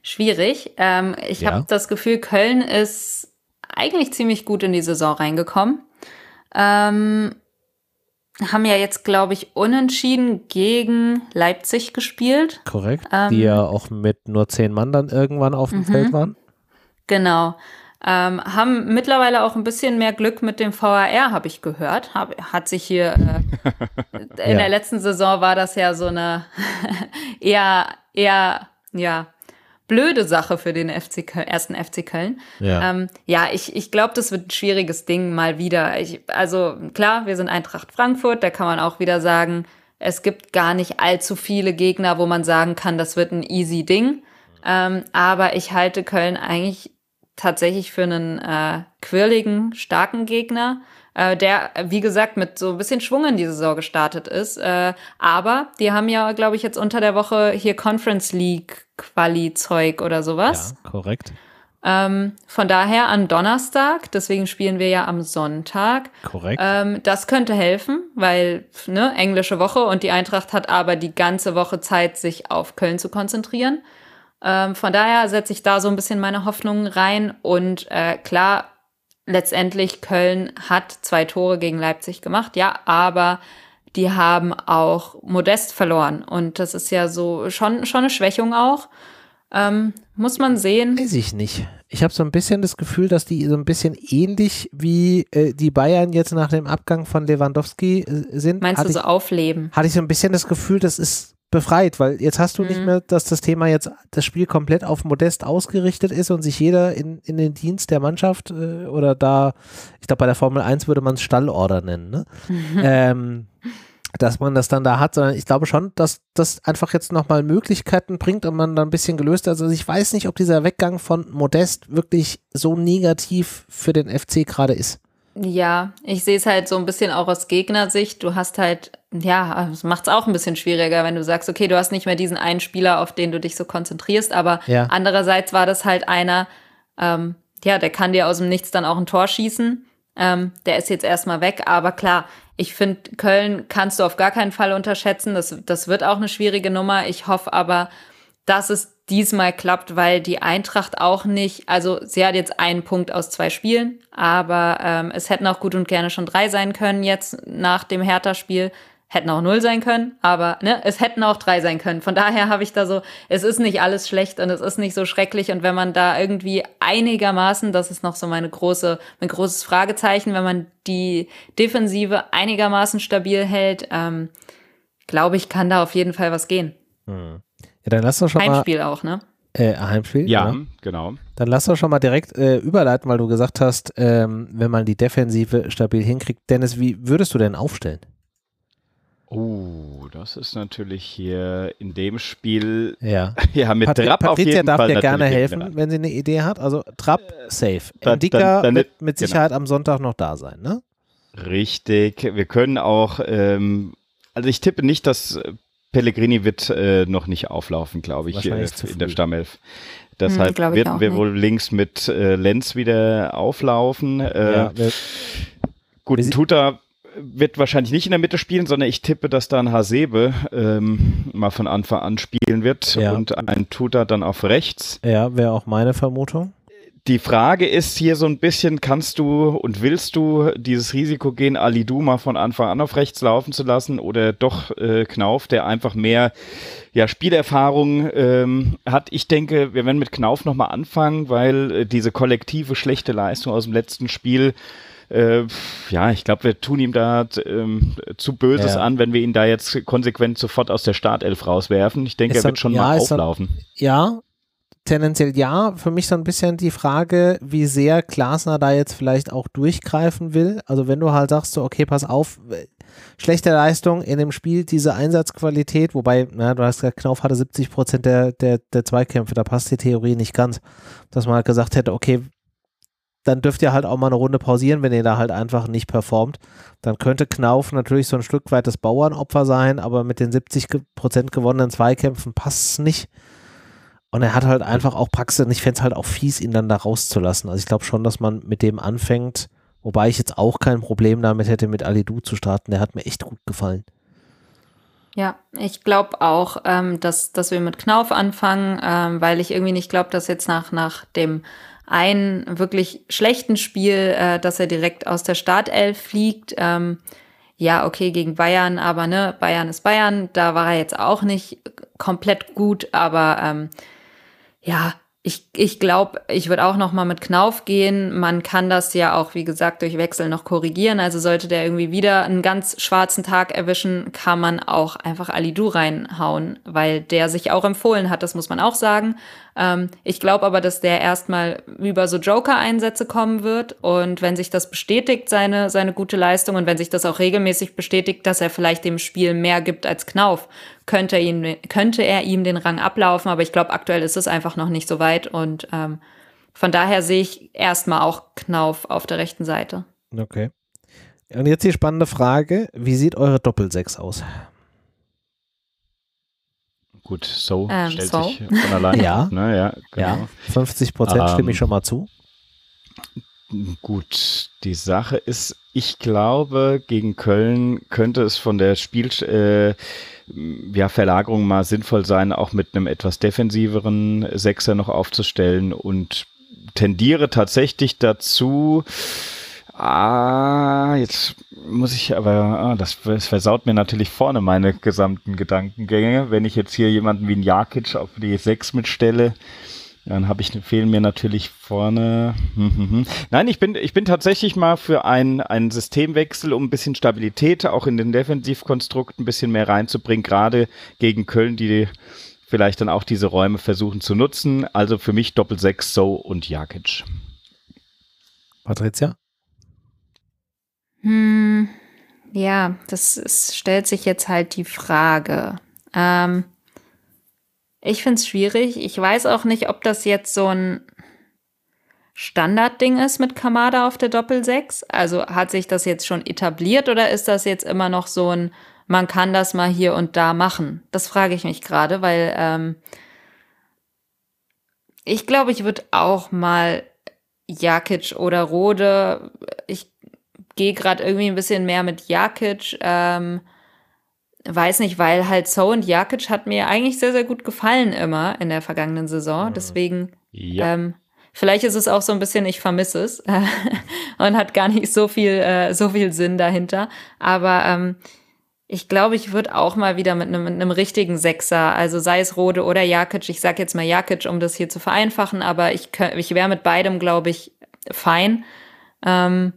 schwierig. Ähm, ich ja. habe das Gefühl, Köln ist eigentlich ziemlich gut in die Saison reingekommen. Ähm, haben ja jetzt, glaube ich, unentschieden gegen Leipzig gespielt. Korrekt. Ähm, die ja auch mit nur zehn Mann dann irgendwann auf dem mhm. Feld waren. Genau. Ähm, haben mittlerweile auch ein bisschen mehr Glück mit dem VAR, habe ich gehört. Hab, hat sich hier äh, [LAUGHS] in ja. der letzten Saison war das ja so eine [LAUGHS] eher, eher, ja, blöde Sache für den FC Köln, ersten FC Köln. Ja, ähm, ja ich, ich glaube, das wird ein schwieriges Ding mal wieder. Ich, also klar, wir sind Eintracht Frankfurt, da kann man auch wieder sagen, es gibt gar nicht allzu viele Gegner, wo man sagen kann, das wird ein easy Ding. Ähm, aber ich halte Köln eigentlich tatsächlich für einen äh, quirligen, starken Gegner äh, der, wie gesagt, mit so ein bisschen Schwung in die Saison gestartet ist. Äh, aber die haben ja, glaube ich, jetzt unter der Woche hier Conference League Quali-Zeug oder sowas. Ja, korrekt. Ähm, von daher an Donnerstag, deswegen spielen wir ja am Sonntag. Korrekt. Ähm, das könnte helfen, weil ne, englische Woche und die Eintracht hat aber die ganze Woche Zeit, sich auf Köln zu konzentrieren. Ähm, von daher setze ich da so ein bisschen meine Hoffnungen rein und äh, klar, letztendlich Köln hat zwei Tore gegen Leipzig gemacht, ja, aber die haben auch modest verloren. Und das ist ja so schon, schon eine Schwächung auch. Ähm, muss man sehen. Weiß ich nicht. Ich habe so ein bisschen das Gefühl, dass die so ein bisschen ähnlich wie äh, die Bayern jetzt nach dem Abgang von Lewandowski äh, sind. Meinst hatte du so ich, aufleben? Hatte ich so ein bisschen das Gefühl, das ist befreit, weil jetzt hast du mhm. nicht mehr, dass das Thema jetzt das Spiel komplett auf Modest ausgerichtet ist und sich jeder in, in den Dienst der Mannschaft äh, oder da, ich glaube bei der Formel 1 würde man es Stallorder nennen, ne? Mhm. [LAUGHS] Ähm, dass man das dann da hat, sondern ich glaube schon, dass das einfach jetzt nochmal Möglichkeiten bringt und man da ein bisschen gelöst. Also ich weiß nicht, ob dieser Weggang von Modest wirklich so negativ für den FC gerade ist. Ja, ich sehe es halt so ein bisschen auch aus Gegnersicht. Du hast halt, ja, es macht es auch ein bisschen schwieriger, wenn du sagst, okay, du hast nicht mehr diesen einen Spieler, auf den du dich so konzentrierst, aber ja. andererseits war das halt einer, ähm, ja, der kann dir aus dem Nichts dann auch ein Tor schießen. Ähm, der ist jetzt erstmal weg, aber klar, ich finde, Köln kannst du auf gar keinen Fall unterschätzen. Das, das wird auch eine schwierige Nummer. Ich hoffe aber, dass es diesmal klappt, weil die Eintracht auch nicht, also sie hat jetzt einen Punkt aus zwei Spielen, aber ähm, es hätten auch gut und gerne schon drei sein können jetzt nach dem Hertha-Spiel hätten auch null sein können, aber ne, es hätten auch drei sein können. Von daher habe ich da so, es ist nicht alles schlecht und es ist nicht so schrecklich. Und wenn man da irgendwie einigermaßen, das ist noch so meine große, mein großes Fragezeichen, wenn man die Defensive einigermaßen stabil hält, ähm, glaube ich, kann da auf jeden Fall was gehen. Hm. Ja, dann lass doch schon Heimspiel mal, auch, ne? Äh, Heimspiel? Ja, genau. genau. Dann lass doch schon mal direkt äh, überleiten, weil du gesagt hast, ähm, wenn man die Defensive stabil hinkriegt. Dennis, wie würdest du denn aufstellen? Oh, das ist natürlich hier in dem Spiel. Ja, [LAUGHS] ja mit Patri Trapp Patricia auf jeden darf Fall dir gerne helfen, wenn sie eine Idee hat. Also Trapp, äh, safe. Dann, dann, wird mit genau. Sicherheit am Sonntag noch da sein, ne? Richtig. Wir können auch, ähm, also ich tippe nicht, dass Pellegrini wird äh, noch nicht auflaufen, glaube ich, äh, in der Stammelf. Deshalb hm, werden wir nicht. wohl links mit äh, Lenz wieder auflaufen. Äh, ja, wir, gut, Tuta wird wahrscheinlich nicht in der Mitte spielen, sondern ich tippe, dass dann Hasebe ähm, mal von Anfang an spielen wird ja. und ein Tuta dann auf rechts. Ja, wäre auch meine Vermutung. Die Frage ist hier so ein bisschen, kannst du und willst du dieses Risiko gehen, Ali mal von Anfang an auf rechts laufen zu lassen oder doch äh, Knauf, der einfach mehr ja, Spielerfahrung ähm, hat? Ich denke, wir werden mit Knauf nochmal anfangen, weil äh, diese kollektive schlechte Leistung aus dem letzten Spiel äh, ja, ich glaube, wir tun ihm da ähm, zu Böses ja. an, wenn wir ihn da jetzt konsequent sofort aus der Startelf rauswerfen. Ich denke, er wird schon ja, mal auflaufen. Dann, ja, tendenziell ja. Für mich so ein bisschen die Frage, wie sehr Glasner da jetzt vielleicht auch durchgreifen will. Also wenn du halt sagst, so, okay, pass auf, schlechte Leistung in dem Spiel, diese Einsatzqualität, wobei, na, du hast gesagt, Knauf hatte 70 Prozent der, der, der Zweikämpfe, da passt die Theorie nicht ganz, dass man halt gesagt hätte, okay, dann dürft ihr halt auch mal eine Runde pausieren, wenn ihr da halt einfach nicht performt. Dann könnte Knauf natürlich so ein Stück weit das Bauernopfer sein, aber mit den 70 Prozent gewonnenen Zweikämpfen passt es nicht. Und er hat halt einfach auch Praxis und ich fände es halt auch fies, ihn dann da rauszulassen. Also ich glaube schon, dass man mit dem anfängt, wobei ich jetzt auch kein Problem damit hätte, mit Alidu zu starten. Der hat mir echt gut gefallen. Ja, ich glaube auch, ähm, dass, dass wir mit Knauf anfangen, ähm, weil ich irgendwie nicht glaube, dass jetzt nach, nach dem einen wirklich schlechten Spiel, äh, dass er direkt aus der Startelf fliegt. Ähm, ja, okay, gegen Bayern, aber ne, Bayern ist Bayern, da war er jetzt auch nicht komplett gut, aber ähm, ja, ich, ich glaube, ich würde auch noch mal mit Knauf gehen. Man kann das ja auch, wie gesagt, durch Wechsel noch korrigieren. Also sollte der irgendwie wieder einen ganz schwarzen Tag erwischen, kann man auch einfach Alidu reinhauen, weil der sich auch empfohlen hat, das muss man auch sagen. Ähm, ich glaube aber, dass der erstmal über so Joker-Einsätze kommen wird. Und wenn sich das bestätigt, seine, seine gute Leistung, und wenn sich das auch regelmäßig bestätigt, dass er vielleicht dem Spiel mehr gibt als Knauf, könnte, ihn, könnte er ihm den Rang ablaufen. Aber ich glaube, aktuell ist es einfach noch nicht so weit. Und ähm, von daher sehe ich erstmal auch Knauf auf der rechten Seite. Okay. Und jetzt die spannende Frage: Wie sieht eure Doppelsechs aus? Gut, so ähm, stellt so. sich von alleine. [LAUGHS] ja. Ne, ja, genau. ja, 50 Prozent ähm, stimme ich schon mal zu. Gut, die Sache ist, ich glaube, gegen Köln könnte es von der Spiel, äh, ja, Verlagerung mal sinnvoll sein, auch mit einem etwas defensiveren Sechser noch aufzustellen und tendiere tatsächlich dazu, Ah, jetzt muss ich aber, ah, das, das, versaut mir natürlich vorne meine gesamten Gedankengänge. Wenn ich jetzt hier jemanden wie ein Jakic auf die 6 mitstelle, Dann habe ich fehlen mir natürlich vorne. Hm, hm, hm. Nein, ich bin ich bin tatsächlich mal für einen einen Systemwechsel, um ein bisschen Stabilität auch in den Defensivkonstrukt ein bisschen mehr reinzubringen, gerade gegen Köln, die vielleicht dann auch diese Räume versuchen zu nutzen. Also für mich Doppel 6 So und Jakic. Patricia? Hm, ja, das ist, stellt sich jetzt halt die Frage. Ähm, ich finde es schwierig. Ich weiß auch nicht, ob das jetzt so ein Standardding ist mit Kamada auf der Doppel 6. Also hat sich das jetzt schon etabliert oder ist das jetzt immer noch so ein, man kann das mal hier und da machen? Das frage ich mich gerade, weil ähm, ich glaube, ich würde auch mal Jakic oder Rode. Ich gehe gerade irgendwie ein bisschen mehr mit Jakic. Ähm, weiß nicht, weil halt So und Jakic hat mir eigentlich sehr, sehr gut gefallen immer in der vergangenen Saison. Mhm. Deswegen, ja. ähm, vielleicht ist es auch so ein bisschen, ich vermisse es [LAUGHS] und hat gar nicht so viel, äh, so viel Sinn dahinter. Aber ähm, ich glaube, ich würde auch mal wieder mit einem, mit einem richtigen Sechser, also sei es Rode oder Jakic, ich sag jetzt mal Jakic, um das hier zu vereinfachen, aber ich, ich wäre mit beidem, glaube ich, fein. Ähm,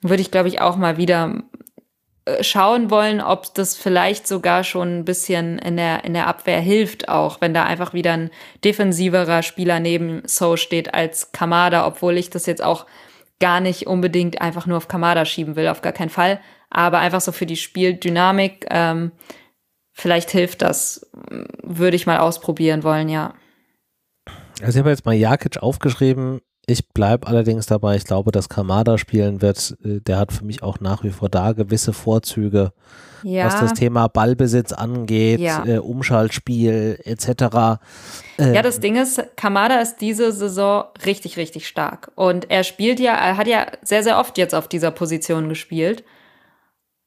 würde ich, glaube ich, auch mal wieder schauen wollen, ob das vielleicht sogar schon ein bisschen in der, in der Abwehr hilft, auch wenn da einfach wieder ein defensiverer Spieler neben So steht als Kamada, obwohl ich das jetzt auch gar nicht unbedingt einfach nur auf Kamada schieben will, auf gar keinen Fall. Aber einfach so für die Spieldynamik, ähm, vielleicht hilft das, würde ich mal ausprobieren wollen, ja. Also ich habe jetzt mal Jakic aufgeschrieben, ich bleibe allerdings dabei, ich glaube, dass Kamada spielen wird. Äh, der hat für mich auch nach wie vor da gewisse Vorzüge, ja. was das Thema Ballbesitz angeht, ja. äh, Umschaltspiel etc. Ähm, ja, das Ding ist, Kamada ist diese Saison richtig, richtig stark. Und er spielt ja, er hat ja sehr, sehr oft jetzt auf dieser Position gespielt.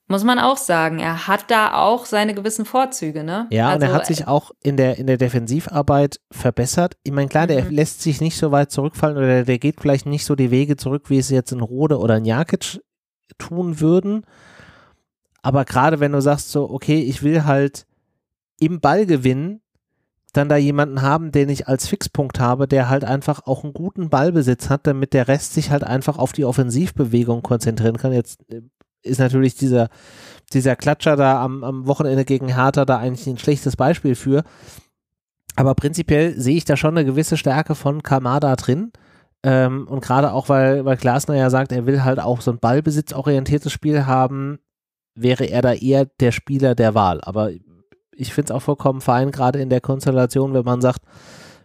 Muss man auch sagen, er hat da auch seine gewissen Vorzüge, ne? Ja, also, und er hat also, sich auch in der, in der Defensivarbeit verbessert. Ich meine, klar, der mhm. lässt sich nicht so weit zurückfallen oder der geht vielleicht nicht so die Wege zurück, wie es jetzt ein Rode oder ein Jakic tun würden. Aber gerade wenn du sagst so, okay, ich will halt im Ball gewinnen, dann da jemanden haben, den ich als Fixpunkt habe, der halt einfach auch einen guten Ballbesitz hat, damit der Rest sich halt einfach auf die Offensivbewegung konzentrieren kann. Jetzt äh, ist natürlich dieser, dieser Klatscher da am, am Wochenende gegen Hertha da eigentlich ein schlechtes Beispiel für. Aber prinzipiell sehe ich da schon eine gewisse Stärke von Kamada drin. Ähm, und gerade auch, weil, weil Glasner ja sagt, er will halt auch so ein ballbesitzorientiertes Spiel haben, wäre er da eher der Spieler der Wahl. Aber ich finde es auch vollkommen fein, gerade in der Konstellation, wenn man sagt,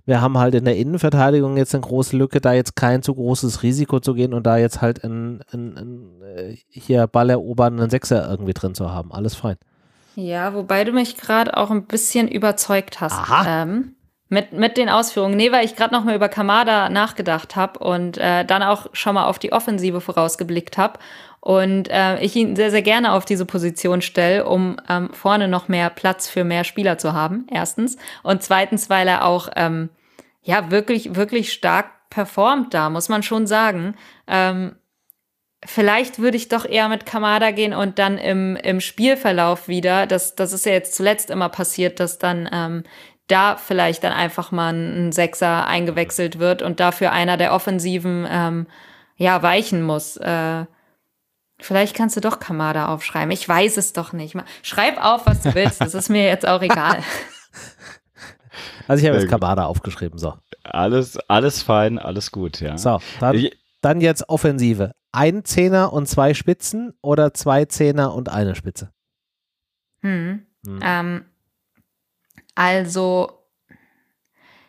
wir haben halt in der Innenverteidigung jetzt eine große Lücke, da jetzt kein zu großes Risiko zu gehen und da jetzt halt ein, ein, ein äh, hier Ball erobern, einen Sechser irgendwie drin zu haben. Alles fein. Ja, wobei du mich gerade auch ein bisschen überzeugt hast. Ähm, mit, mit den Ausführungen. Nee, weil ich gerade noch mal über Kamada nachgedacht habe und äh, dann auch schon mal auf die Offensive vorausgeblickt habe. Und äh, ich ihn sehr, sehr gerne auf diese Position stelle, um ähm, vorne noch mehr Platz für mehr Spieler zu haben, erstens. Und zweitens, weil er auch ähm, ja wirklich, wirklich stark performt da, muss man schon sagen. Ähm, vielleicht würde ich doch eher mit Kamada gehen und dann im, im Spielverlauf wieder, das, das ist ja jetzt zuletzt immer passiert, dass dann ähm, da vielleicht dann einfach mal ein Sechser eingewechselt wird und dafür einer der Offensiven ähm, ja weichen muss. Äh, Vielleicht kannst du doch Kamada aufschreiben. Ich weiß es doch nicht. Schreib auf, was du willst. Das ist mir jetzt auch egal. [LAUGHS] Also ich habe jetzt Kamada aufgeschrieben. So. Alles, alles fein, alles gut, ja. So, dann, dann jetzt Offensive. Ein Zehner und zwei Spitzen oder zwei Zehner und eine Spitze? Hm. hm. Ähm, also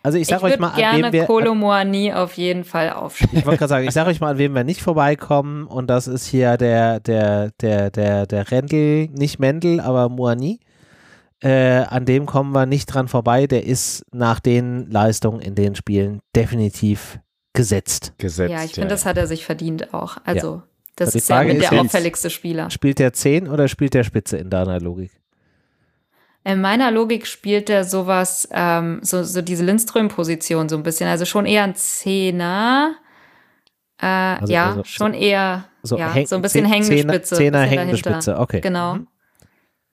also ich sage euch mal, an wem wir Kolomoani auf jeden Fall aufspielen. Ich wollte gerade sagen, ich sage euch mal, an wem wir nicht vorbeikommen und das ist hier der der der der der Rendel, nicht Mendel, aber Moani. Äh, an dem kommen wir nicht dran vorbei. Der ist nach den Leistungen in den Spielen definitiv gesetzt. Gesetzt. Ja, ich finde, ja. das hat er sich verdient auch. Also ja. das also ist ja mit der auffälligste Spieler. Spielt der 10 oder spielt der Spitze in deiner Logik? In meiner Logik spielt er sowas, ähm, so, so diese Lindström-Position so ein bisschen. Also schon eher ein Zehner. Äh, also, ja, also, schon eher so, ja, so ein bisschen hängende Spitze. Zehner, hängende Spitze, okay. Genau. Mhm.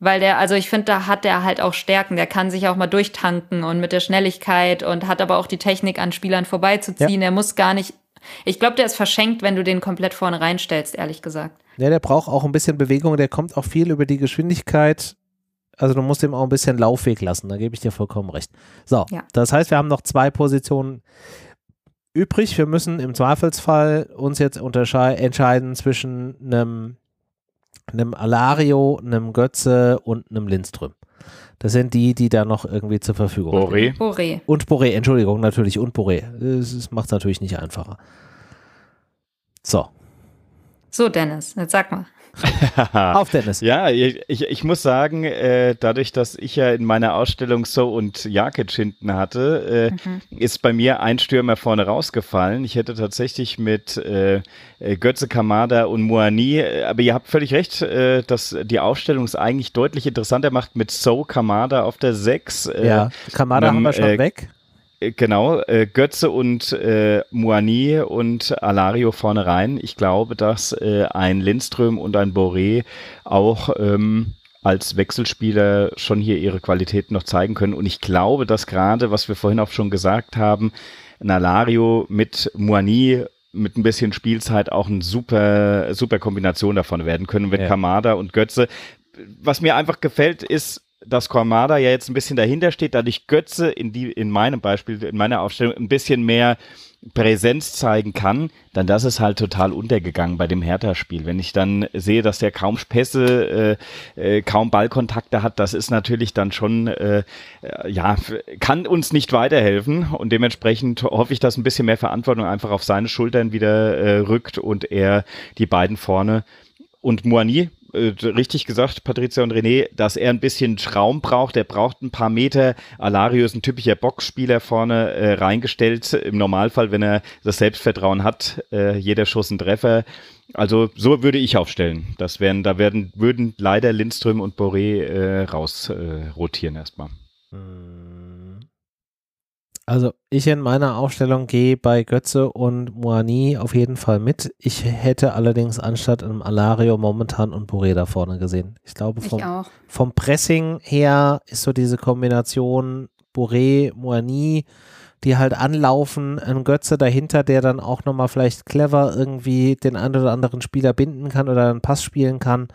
Weil der, also ich finde, da hat der halt auch Stärken. Der kann sich auch mal durchtanken und mit der Schnelligkeit und hat aber auch die Technik, an Spielern vorbeizuziehen. Ja. Er muss gar nicht. Ich glaube, der ist verschenkt, wenn du den komplett vorne reinstellst, ehrlich gesagt. Ja, der braucht auch ein bisschen Bewegung. Der kommt auch viel über die Geschwindigkeit. Also du musst ihm auch ein bisschen Laufweg lassen. Da gebe ich dir vollkommen recht. So, ja. das heißt, wir haben noch zwei Positionen übrig. Wir müssen im Zweifelsfall uns jetzt entscheiden zwischen einem einem Alario, einem Götze und einem Lindström. Das sind die, die da noch irgendwie zur Verfügung Boré. Boré. Und Boré, Entschuldigung, natürlich. Und Boré. Das macht es natürlich nicht einfacher. So. So, Dennis, jetzt sag mal. [LAUGHS] Auf Dennis. Ja, ich, ich muss sagen, äh, dadurch, dass ich ja in meiner Ausstellung So und Jakic hinten hatte, äh, mhm. ist bei mir ein Stürmer vorne rausgefallen. Ich hätte tatsächlich mit äh, äh Götze Kamada und Moani, äh, aber ihr habt völlig recht, äh, dass die Ausstellung es eigentlich deutlich interessanter macht mit So Kamada auf der 6. ja, Kamada haben wir schon weg. Genau, äh, Götze und äh, Moani und Alario vorne rein. Ich glaube, dass äh, ein Lindström und ein Boré auch ähm, als Wechselspieler schon hier ihre Qualitäten noch zeigen können. Und ich glaube, dass gerade, was wir vorhin auch schon gesagt haben, ein Alario mit Moani mit ein bisschen Spielzeit auch eine super, super Kombination davon werden können mit ja. Kamada und Götze. Was mir einfach gefällt, ist, dass Kormada ja jetzt ein bisschen dahinter steht, dadurch Götze in die, in meinem Beispiel, in meiner Aufstellung ein bisschen mehr Präsenz zeigen kann, dann das ist halt total untergegangen bei dem Hertha-Spiel. Wenn ich dann sehe, dass der kaum Pässe, äh, äh, kaum Ballkontakte hat, das ist natürlich dann schon, äh, ja, kann uns nicht weiterhelfen und dementsprechend hoffe ich, dass ein bisschen mehr Verantwortung einfach auf seine Schultern wieder äh, rückt und er die beiden vorne und Moani äh, richtig gesagt, Patricia und René, dass er ein bisschen Raum braucht. Er braucht ein paar Meter. Alario ist ein typischer Boxspieler vorne äh, reingestellt. Im Normalfall, wenn er das Selbstvertrauen hat, äh, jeder Schuss ein Treffer. Also so würde ich aufstellen. Das wären, da werden, würden leider Lindström und Boré äh, raus äh, erstmal. Hm. Also ich in meiner Aufstellung gehe bei Götze und Moani auf jeden Fall mit. Ich hätte allerdings anstatt einem Alario momentan und Boré da vorne gesehen. Ich glaube vom, ich vom Pressing her ist so diese Kombination Boré, Moani, die halt anlaufen, ein Götze dahinter, der dann auch nochmal vielleicht clever irgendwie den einen oder anderen Spieler binden kann oder einen Pass spielen kann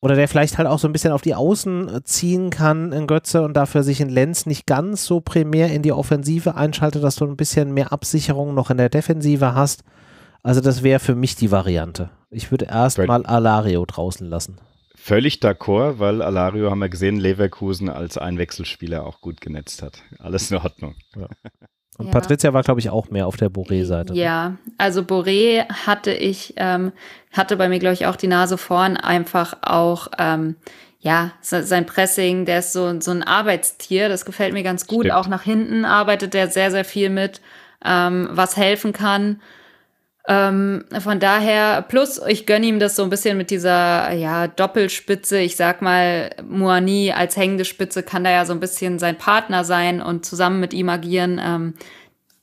oder der vielleicht halt auch so ein bisschen auf die Außen äh, ziehen kann, in Götze, und dafür sich in Lenz nicht ganz so primär in die Offensive einschaltet, dass du ein bisschen mehr Absicherung noch in der Defensive hast. Also das wäre für mich die Variante. Ich würde erstmal Alario draußen lassen. Völlig d'accord, weil Alario haben wir gesehen, Leverkusen als Einwechselspieler auch gut genetzt hat. Alles in Ordnung. Ja. [LAUGHS] Und ja. Patricia war, glaube ich, auch mehr auf der Boré-Seite. Ne? Ja, also Boré hatte ich, ähm, hatte bei mir, glaube ich, auch die Nase vorn, einfach auch, ähm, ja, sein Pressing, der ist so, so ein Arbeitstier, das gefällt mir ganz gut. Stimmt. Auch nach hinten arbeitet er sehr, sehr viel mit, ähm, was helfen kann. Ähm, von daher, plus ich gönne ihm das so ein bisschen mit dieser ja, Doppelspitze. Ich sag mal, Moani als hängende Spitze kann da ja so ein bisschen sein Partner sein und zusammen mit ihm agieren. Ähm,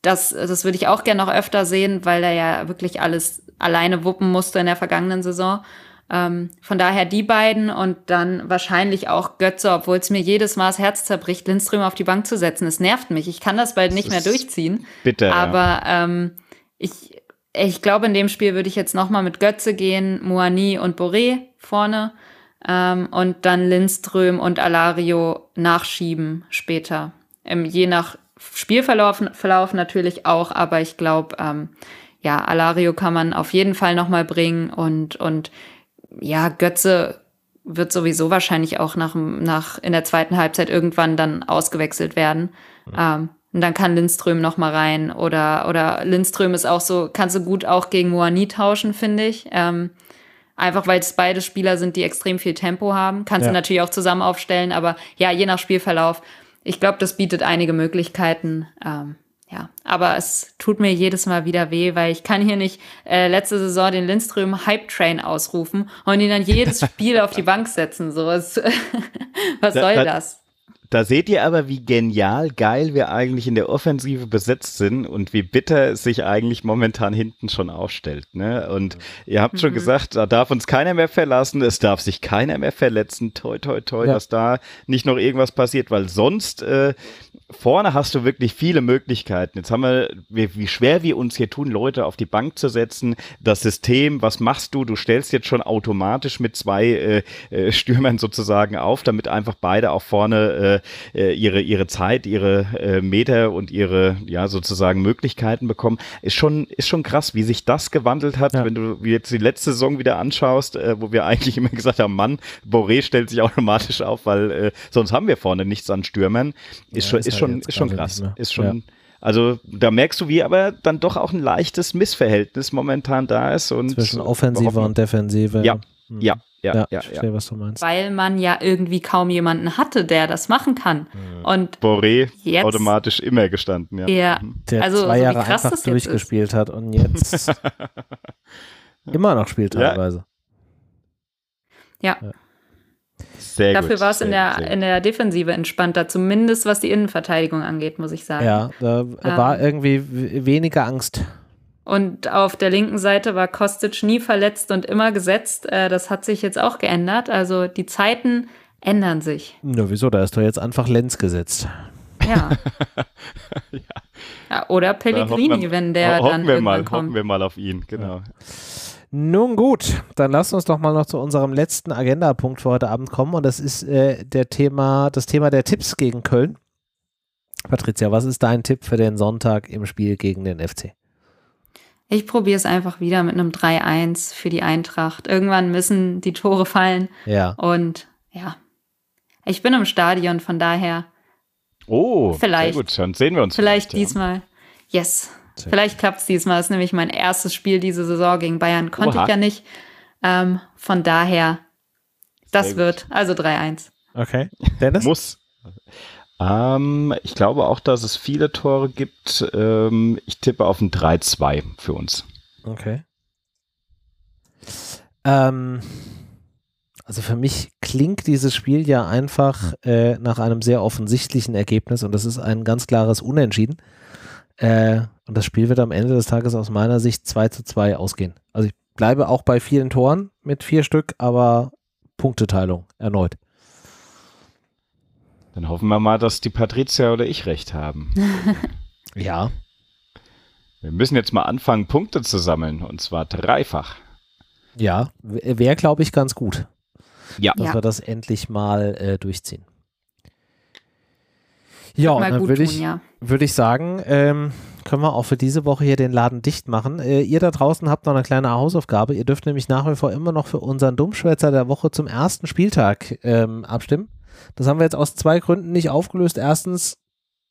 das, das würde ich auch gerne noch öfter sehen, weil er ja wirklich alles alleine wuppen musste in der vergangenen Saison. Ähm, von daher die beiden und dann wahrscheinlich auch Götze, obwohl es mir jedes Mal das Herz zerbricht, Lindström auf die Bank zu setzen. Es nervt mich. Ich kann das bald nicht mehr durchziehen. Bitte. Aber ähm, ich, ich glaube, in dem Spiel würde ich jetzt nochmal mit Götze gehen, Moani und Boré vorne ähm, und dann Lindström und Alario nachschieben später. Ähm, je nach Spielverlauf Verlauf natürlich auch, aber ich glaube, ähm, ja, Alario kann man auf jeden Fall nochmal bringen und, und ja, Götze wird sowieso wahrscheinlich auch nach, nach in der zweiten Halbzeit irgendwann dann ausgewechselt werden. Mhm. Ähm, und dann kann Lindström noch mal rein oder oder Lindström ist auch so, kannst du gut auch gegen Moani tauschen, finde ich. Ähm, einfach weil es beide Spieler sind, die extrem viel Tempo haben. Kannst ja. du natürlich auch zusammen aufstellen, aber ja, je nach Spielverlauf. Ich glaube, das bietet einige Möglichkeiten. Ähm, ja, aber es tut mir jedes Mal wieder weh, weil ich kann hier nicht äh, letzte Saison den Lindström Hype Train ausrufen und ihn dann jedes [LAUGHS] Spiel auf die Bank setzen. So [LAUGHS] was, was soll das? Da seht ihr aber, wie genial geil wir eigentlich in der Offensive besetzt sind und wie bitter es sich eigentlich momentan hinten schon aufstellt. Ne? Und ihr habt schon mhm. gesagt, da darf uns keiner mehr verlassen, es darf sich keiner mehr verletzen. Toi, toi, toi, ja. dass da nicht noch irgendwas passiert, weil sonst äh, vorne hast du wirklich viele Möglichkeiten. Jetzt haben wir, wie, schwer wir uns hier tun, Leute auf die Bank zu setzen. Das System, was machst du? Du stellst jetzt schon automatisch mit zwei äh, äh, Stürmern sozusagen auf, damit einfach beide auch vorne äh, äh, ihre, ihre Zeit, ihre äh, Meter und ihre, ja, sozusagen Möglichkeiten bekommen. Ist schon, ist schon krass, wie sich das gewandelt hat, ja. wenn du jetzt die letzte Saison wieder anschaust, äh, wo wir eigentlich immer gesagt haben, Mann, Boré stellt sich automatisch auf, weil äh, sonst haben wir vorne nichts an Stürmern. Ist ja, schon, ist ist schon, ist schon krass. Ist schon, ja. also da merkst du, wie aber dann doch auch ein leichtes Missverhältnis momentan da ist. Und Zwischen Offensive und Defensive. Ja, mhm. ja. Ja, ja, ja, verstehe, was du meinst. Weil man ja irgendwie kaum jemanden hatte, der das machen kann. Mhm. Und Boré jetzt, automatisch immer gestanden, ja. ja mhm. Der also, zwei Jahre so einfach durchgespielt hat und jetzt [LAUGHS] immer noch spielt teilweise. ja. ja. Sehr Dafür war es in der, in der Defensive entspannter, zumindest was die Innenverteidigung angeht, muss ich sagen. Ja, da ähm, war irgendwie weniger Angst. Und auf der linken Seite war Kostic nie verletzt und immer gesetzt. Äh, das hat sich jetzt auch geändert. Also die Zeiten ändern sich. Na, wieso? Da ist doch jetzt einfach Lenz gesetzt. Ja. [LAUGHS] ja. ja. Oder Pellegrini, wir, wenn der dann wir mal, kommt. Hoffen wir mal auf ihn, genau. Ja. Nun gut, dann lasst uns doch mal noch zu unserem letzten Agendapunkt für heute Abend kommen und das ist äh, der Thema, das Thema der Tipps gegen Köln. Patricia, was ist dein Tipp für den Sonntag im Spiel gegen den FC? Ich probiere es einfach wieder mit einem 3-1 für die Eintracht. Irgendwann müssen die Tore fallen. Ja. Und ja, ich bin im Stadion, von daher. Oh, vielleicht. Sehr gut, dann sehen wir uns. Vielleicht, vielleicht diesmal. Ja. Yes. Vielleicht klappt es diesmal. Das ist nämlich mein erstes Spiel diese Saison gegen Bayern. Konnte Oha. ich ja nicht. Ähm, von daher, das wird also 3-1. Okay. Dennis? Muss. Ähm, ich glaube auch, dass es viele Tore gibt. Ähm, ich tippe auf ein 3-2 für uns. Okay. Ähm, also für mich klingt dieses Spiel ja einfach äh, nach einem sehr offensichtlichen Ergebnis und das ist ein ganz klares Unentschieden. Äh, und das Spiel wird am Ende des Tages aus meiner Sicht 2 zu 2 ausgehen. Also ich bleibe auch bei vielen Toren mit vier Stück, aber Punkteteilung erneut. Dann hoffen wir mal, dass die Patricia oder ich recht haben. [LAUGHS] ja. Wir müssen jetzt mal anfangen, Punkte zu sammeln und zwar dreifach. Ja, wäre, glaube ich, ganz gut. Ja. Dass ja. wir das endlich mal äh, durchziehen. Ja, dann würde ich, ja. würd ich sagen, ähm, können wir auch für diese Woche hier den Laden dicht machen. Äh, ihr da draußen habt noch eine kleine Hausaufgabe. Ihr dürft nämlich nach wie vor immer noch für unseren Dummschwätzer der Woche zum ersten Spieltag ähm, abstimmen. Das haben wir jetzt aus zwei Gründen nicht aufgelöst. Erstens,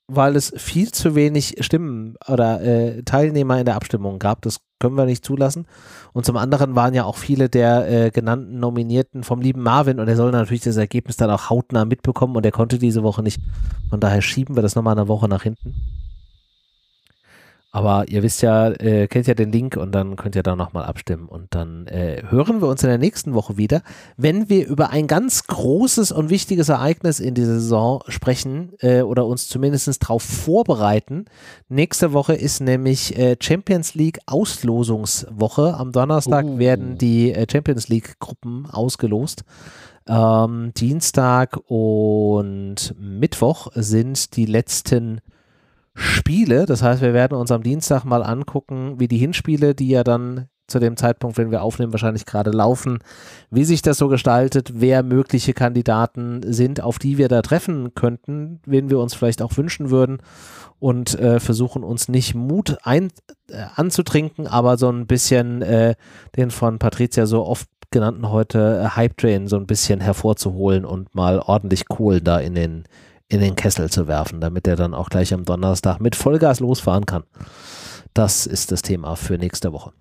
weil es viel zu wenig Stimmen oder äh, Teilnehmer in der Abstimmung gab. Das können wir nicht zulassen. Und zum anderen waren ja auch viele der äh, genannten Nominierten vom lieben Marvin und er soll natürlich das Ergebnis dann auch hautnah mitbekommen und er konnte diese Woche nicht. Von daher schieben wir das nochmal eine Woche nach hinten. Aber ihr wisst ja, äh, kennt ja den Link und dann könnt ihr da nochmal abstimmen. Und dann äh, hören wir uns in der nächsten Woche wieder, wenn wir über ein ganz großes und wichtiges Ereignis in dieser Saison sprechen äh, oder uns zumindest darauf vorbereiten. Nächste Woche ist nämlich äh, Champions League Auslosungswoche. Am Donnerstag uh. werden die äh, Champions League Gruppen ausgelost. Ähm, Dienstag und Mittwoch sind die letzten Spiele. Das heißt, wir werden uns am Dienstag mal angucken, wie die Hinspiele, die ja dann zu dem Zeitpunkt, wenn wir aufnehmen, wahrscheinlich gerade laufen, wie sich das so gestaltet, wer mögliche Kandidaten sind, auf die wir da treffen könnten, wen wir uns vielleicht auch wünschen würden und äh, versuchen uns nicht Mut ein, äh, anzutrinken, aber so ein bisschen äh, den von Patricia so oft genannten heute äh, Hype Train so ein bisschen hervorzuholen und mal ordentlich Kohlen da in den in den Kessel zu werfen, damit er dann auch gleich am Donnerstag mit Vollgas losfahren kann. Das ist das Thema für nächste Woche.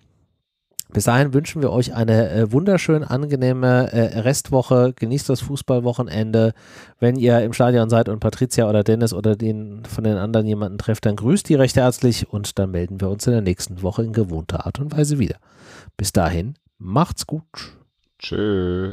Bis dahin wünschen wir euch eine äh, wunderschön angenehme äh, Restwoche. Genießt das Fußballwochenende. Wenn ihr im Stadion seid und Patricia oder Dennis oder den von den anderen jemanden trefft, dann grüßt die recht herzlich und dann melden wir uns in der nächsten Woche in gewohnter Art und Weise wieder. Bis dahin, macht's gut. Tschö.